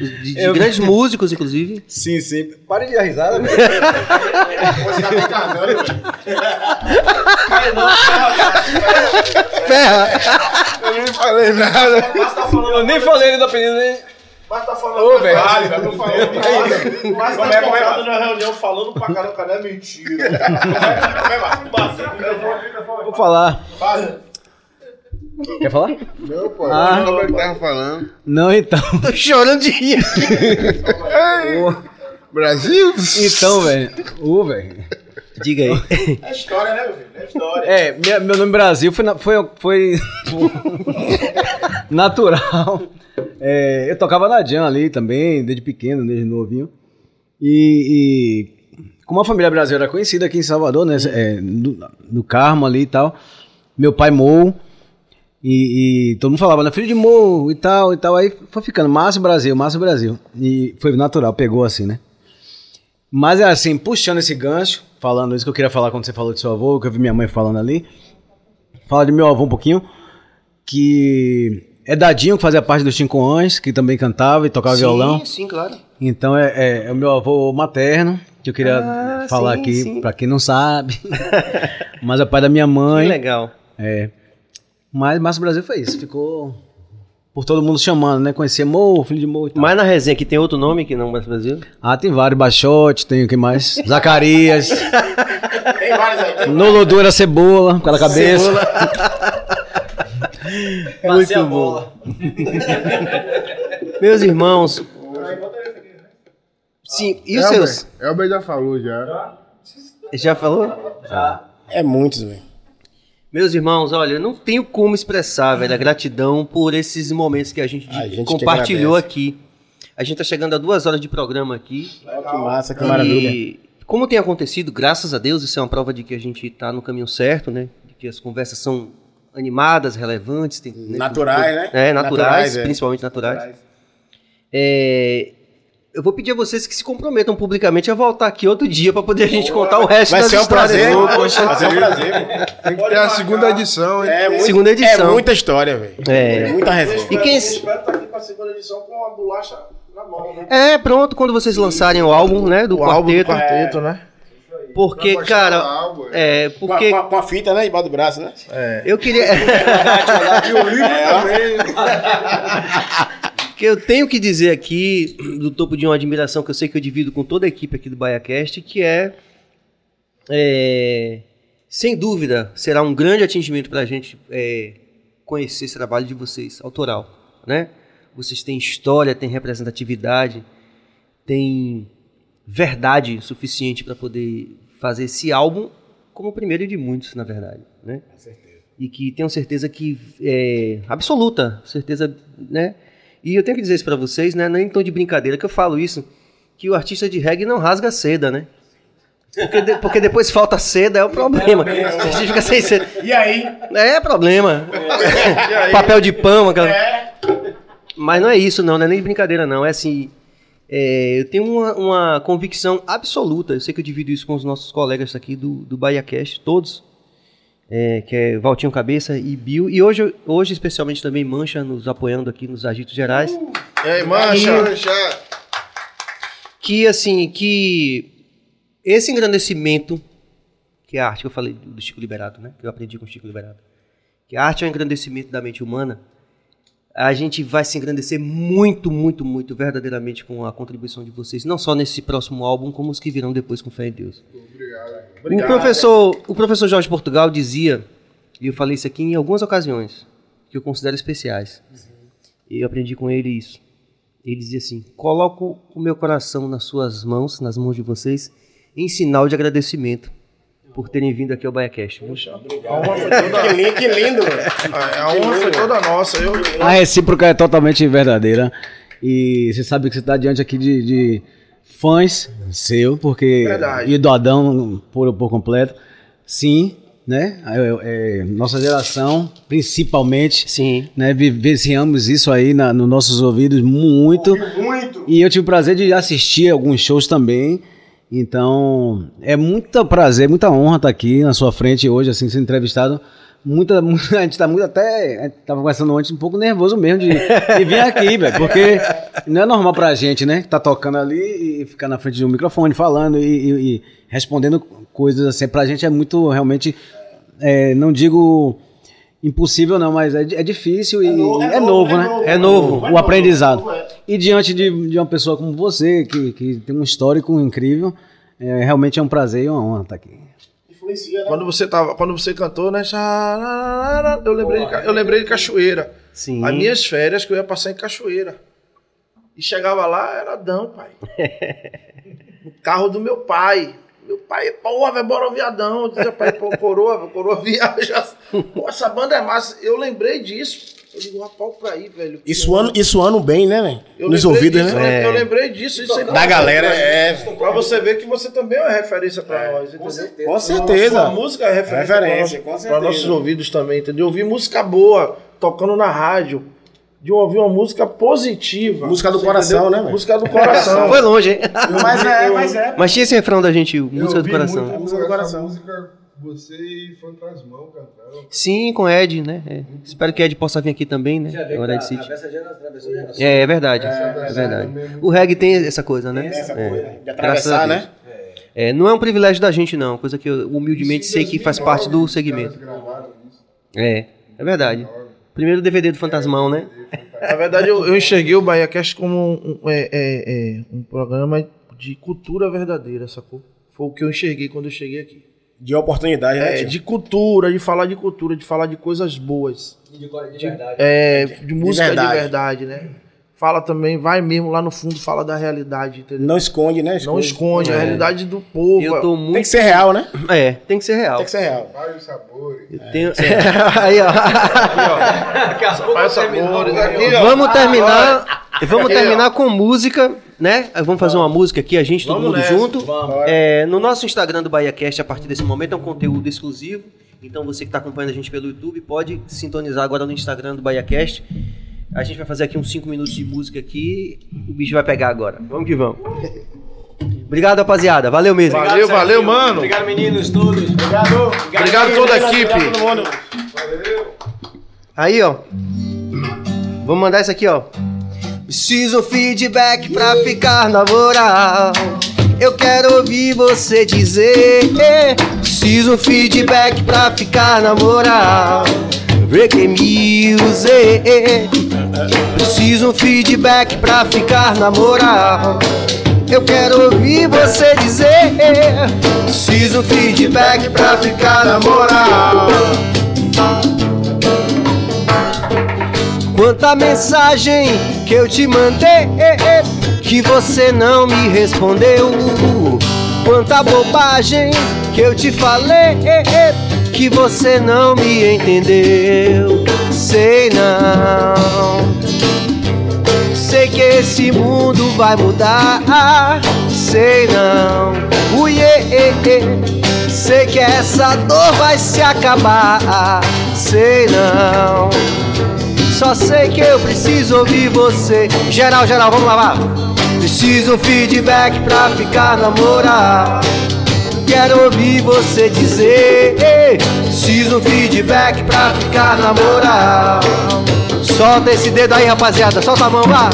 De, de Eu- grandes músicos, inclusive. Sim, sim. Pare de dar risada, velho. Você tá encarnando. Ferra! Eu nem falei nada. Eu nem falei do apelido nem. Mas tá falando Ô, velho. Vale, velho, não falou nada. Mas Como tá é, como é, na reunião falando pra caramba, cara, é mentira. Como é? Vou falar. Fala. Quer falar? Não, pô, Ah. é que tava falando? Não, então. Tô chorando de rir. Brasil? Então, velho. Ô, velho. Diga aí. É história, né, meu filho? É história. É, minha- meu nome Brasil foi, na- foi, foi (laughs) natural. É, eu tocava na Jan ali também, desde pequeno, desde novinho. E, e como a família brasileira era conhecida aqui em Salvador, né? é, no, no Carmo ali e tal. Meu pai Mou. E, e todo mundo falava, né? Filho de Mou e tal, e tal. Aí foi ficando, Márcio Brasil, Márcio Brasil. E foi natural, pegou assim, né? Mas é assim, puxando esse gancho, falando isso que eu queria falar quando você falou de seu avô, que eu vi minha mãe falando ali. Fala de meu avô um pouquinho, que é Dadinho, que fazia parte dos Tincoões, que também cantava e tocava violão. Sim, sim, claro. Então é, é- é o meu avô materno, que eu queria Ah, falar sim, aqui, sim. pra quem não sabe. (laughs) Mas é pai da minha Que mãe. legal. É. Mas Márcio Brasil foi isso, ficou por todo mundo chamando, né? Conhecia Mo, filho de Mo e tal. Mas na resenha aqui tem outro nome que não Márcio Brasil? Ah, tem vários, Baixote, tem o que mais? (laughs) Zacarias. Tem vários aí. Tem Nolodu era cebola, pela cabeça. (laughs) Muito bom. Meus irmãos. Sim, e os Elber, seus? Elber já falou já. Já falou? É muitos, velho. Meus irmãos, olha, eu não tenho como expressar, velho, a gratidão por esses momentos que a gente, A gente compartilhou aqui. A gente tá chegando a duas horas de programa aqui. Que massa, que maravilha. E como tem acontecido, graças a Deus, isso é uma prova de que a gente está no caminho certo, né? De que as conversas são animadas, relevantes. tem- né? Naturais, né? É, naturais, Naturais, é. principalmente naturais. É, eu vou pedir a vocês que se comprometam publicamente a voltar aqui outro dia para poder a gente contar o resto Vai das ser um histórias. prazer. Vai ser um prazer. Tem que ter a segunda edição, hein? É muito- Segunda edição. É muita história, velho. É. Muita resenha. E quem... Eu espero estar aqui pra segunda edição com a bolacha na mão, né? É, pronto, quando vocês lançarem o álbum, né, do O álbum do quarteto. quarteto, né? Porque, cara, é, Com a, porque com a- com a fita, né? Embaixo do braço, né? eu queria... (laughs) que eu tenho que dizer aqui, do topo de uma admiração que eu sei que eu divido com toda a equipe aqui do BaiaCast, que é, é, sem dúvida, será um grande atingimento para a gente é, conhecer esse trabalho de vocês, autoral, né? Vocês têm história, têm representatividade, têm verdade suficiente para poder fazer esse álbum como o primeiro de muitos, na verdade, né? E que tenho certeza que é absoluta, certeza, né? E eu tenho que dizer isso para vocês, né? Nem em tom de brincadeira que eu falo isso, que o artista de reggae não rasga seda, né? Porque, de- porque depois falta seda, é o problema. A gente fica sem seda. E aí? É problema. Papel de pão, aquela... Mas não é isso, não, não é nem de brincadeira, não. É assim. é, eu tenho uma, uma convicção absoluta, eu sei que eu divido isso com os nossos colegas aqui do, do BahiaCast, todos, é, que é Valtinho Cabeça e Bill, e hoje, hoje especialmente também Mancha nos apoiando aqui nos agitos gerais, E aí, mancha? que assim, que esse engrandecimento, que é a arte que eu falei do Chico Liberato, né? Que eu aprendi com o Chico Liberato. Que a arte é um engrandecimento da mente humana. A gente vai se engrandecer muito, muito, muito, verdadeiramente com a contribuição de vocês, não só nesse próximo álbum, como os que virão depois com fé em Deus. O professor, o professor Jorge Portugal dizia, e eu falei isso aqui em algumas ocasiões, que eu considero especiais. E eu aprendi com ele isso. Ele dizia assim: coloco o meu coração nas suas mãos, nas mãos de vocês, em sinal de agradecimento por terem vindo aqui ao BaiaCast. viu? Que lindo, que lindo, velho. A, a honra foi toda nossa. Eu, A recíproca é totalmente verdadeira. E você sabe que você está diante aqui de, de fãs seu, porque. Verdade. E do Adão por, por completo. Sim, né? É, é, nossa geração, principalmente. Sim. Né, vivenciamos isso aí na, nos nossos ouvidos muito. Muito. E eu tive o prazer de assistir alguns shows também. Então, é muito prazer, muita honra estar aqui na sua frente hoje, assim, sendo entrevistado. Muita, (laughs) muita- a gente tá muito até. Tava conversando antes, um pouco nervoso mesmo de, de vir aqui, velho. Porque não é normal pra gente, né? Tá tocando ali e ficar na frente de um microfone falando e, e- e respondendo coisas assim. Pra gente é muito realmente. é, não digo impossível, não, mas é, é difícil e é novo, né? É novo. O aprendizado. E diante de, de uma pessoa como você, que, que tem um histórico incrível, é, realmente é um prazer e uma honra estar aqui. Influencia, né? Quando você tava, quando você cantou, né? Eu lembrei, de, eu lembrei de Cachoeira. Sim. As minhas férias que eu ia passar em Cachoeira. E chegava lá, era Adão, pai. (laughs) no carro do meu pai. Meu pai, porra, vai embora o viadão. Eu dizia, pai, pô, coroa, coroa (laughs) viaja. Pô, essa banda é massa. Eu lembrei disso. Eu digo, rapaz, pra aí, velho. E suando, e suando bem, né, velho? Nos ouvidos, disso, né? Eu lembrei disso. Isso Da galera, é. Pra você ver que você também é uma referência pra nós, entendeu? Com certeza. A música é referência, Referência, pra, com nós- pra certeza. nossos ouvidos também, entendeu? Ouvir música boa, tocando na rádio. De ouvir uma música positiva. Música do você coração, entendeu? né? Música do coração. (laughs) Foi longe, hein? Mas é, mas é. Mas tinha esse refrão da gente, música do coração. muito Música do coração. música, você e Fantasmão cantando. Sim, com Ed, né? É. Espero que Ed possa vir aqui também, né? Agora Ed City. É, é verdade. É, verdade. O reggae tem essa coisa, né? Essa É. coisa de atravessar, né? É, não é um privilégio da gente, não. Coisa que eu humildemente sei que faz parte do segmento. É, é verdade. Primeiro DVD do Fantasmão, né? Na verdade, eu, eu enxerguei o Bahia Cast como um, é, é, é, um programa de cultura verdadeira, sacou? Foi o que eu enxerguei quando eu cheguei aqui. De oportunidade, né? É, tio? de cultura, de falar de cultura, de falar de coisas boas. É, de música de verdade. verdade. né? Fala também, vai mesmo lá no fundo, fala da realidade, entendeu? Não esconde, né? Não esconde, a É. realidade do povo. Eu tô Tem muito. que ser real, né? É, tem que ser real. Tem que ser real. Vários sabores. Tenho- (laughs) Aí, ó. Sabores. Aqui, ó. Vamos terminar. Vamos Aqui, terminar com música, né? Vamos fazer uma música aqui, a gente, todo Vamos mundo nessa, junto. É, no nosso Instagram do BahiaCast, a partir desse momento, é um conteúdo exclusivo. Então você que está acompanhando a gente pelo YouTube pode sintonizar agora no Instagram do BahiaCast. A gente vai fazer aqui uns 5 minutos de música aqui. O bicho vai pegar agora. Vamos que vamos. Obrigado, rapaziada. Valeu mesmo. Valeu, valeu, mano. Obrigado, meninos, todos. Obrigado. Obrigado a toda a equipe. Obrigado mundo. Aí, ó. Vamos mandar isso aqui, ó. Preciso um feedback pra ficar na moral. Eu quero ouvir você dizer. Preciso um feedback pra ficar na moral. Reggae music. Preciso um feedback pra ficar na moral. Eu quero ouvir você dizer. Preciso um feedback pra ficar na moral. Quanta mensagem que eu te mandei que você não me respondeu. Quanta bobagem que eu te falei que você não me entendeu. Sei não. Sei que esse mundo vai mudar. Sei não. Uiê, sei que essa dor vai se acabar. Sei não. Só sei que eu preciso ouvir você. Geral, geral, vamos vá. Preciso um feedback pra ficar na moral. Quero ouvir você dizer. "Ei, Preciso um feedback pra ficar na moral. Solta esse dedo aí, rapaziada. Solta a mão lá.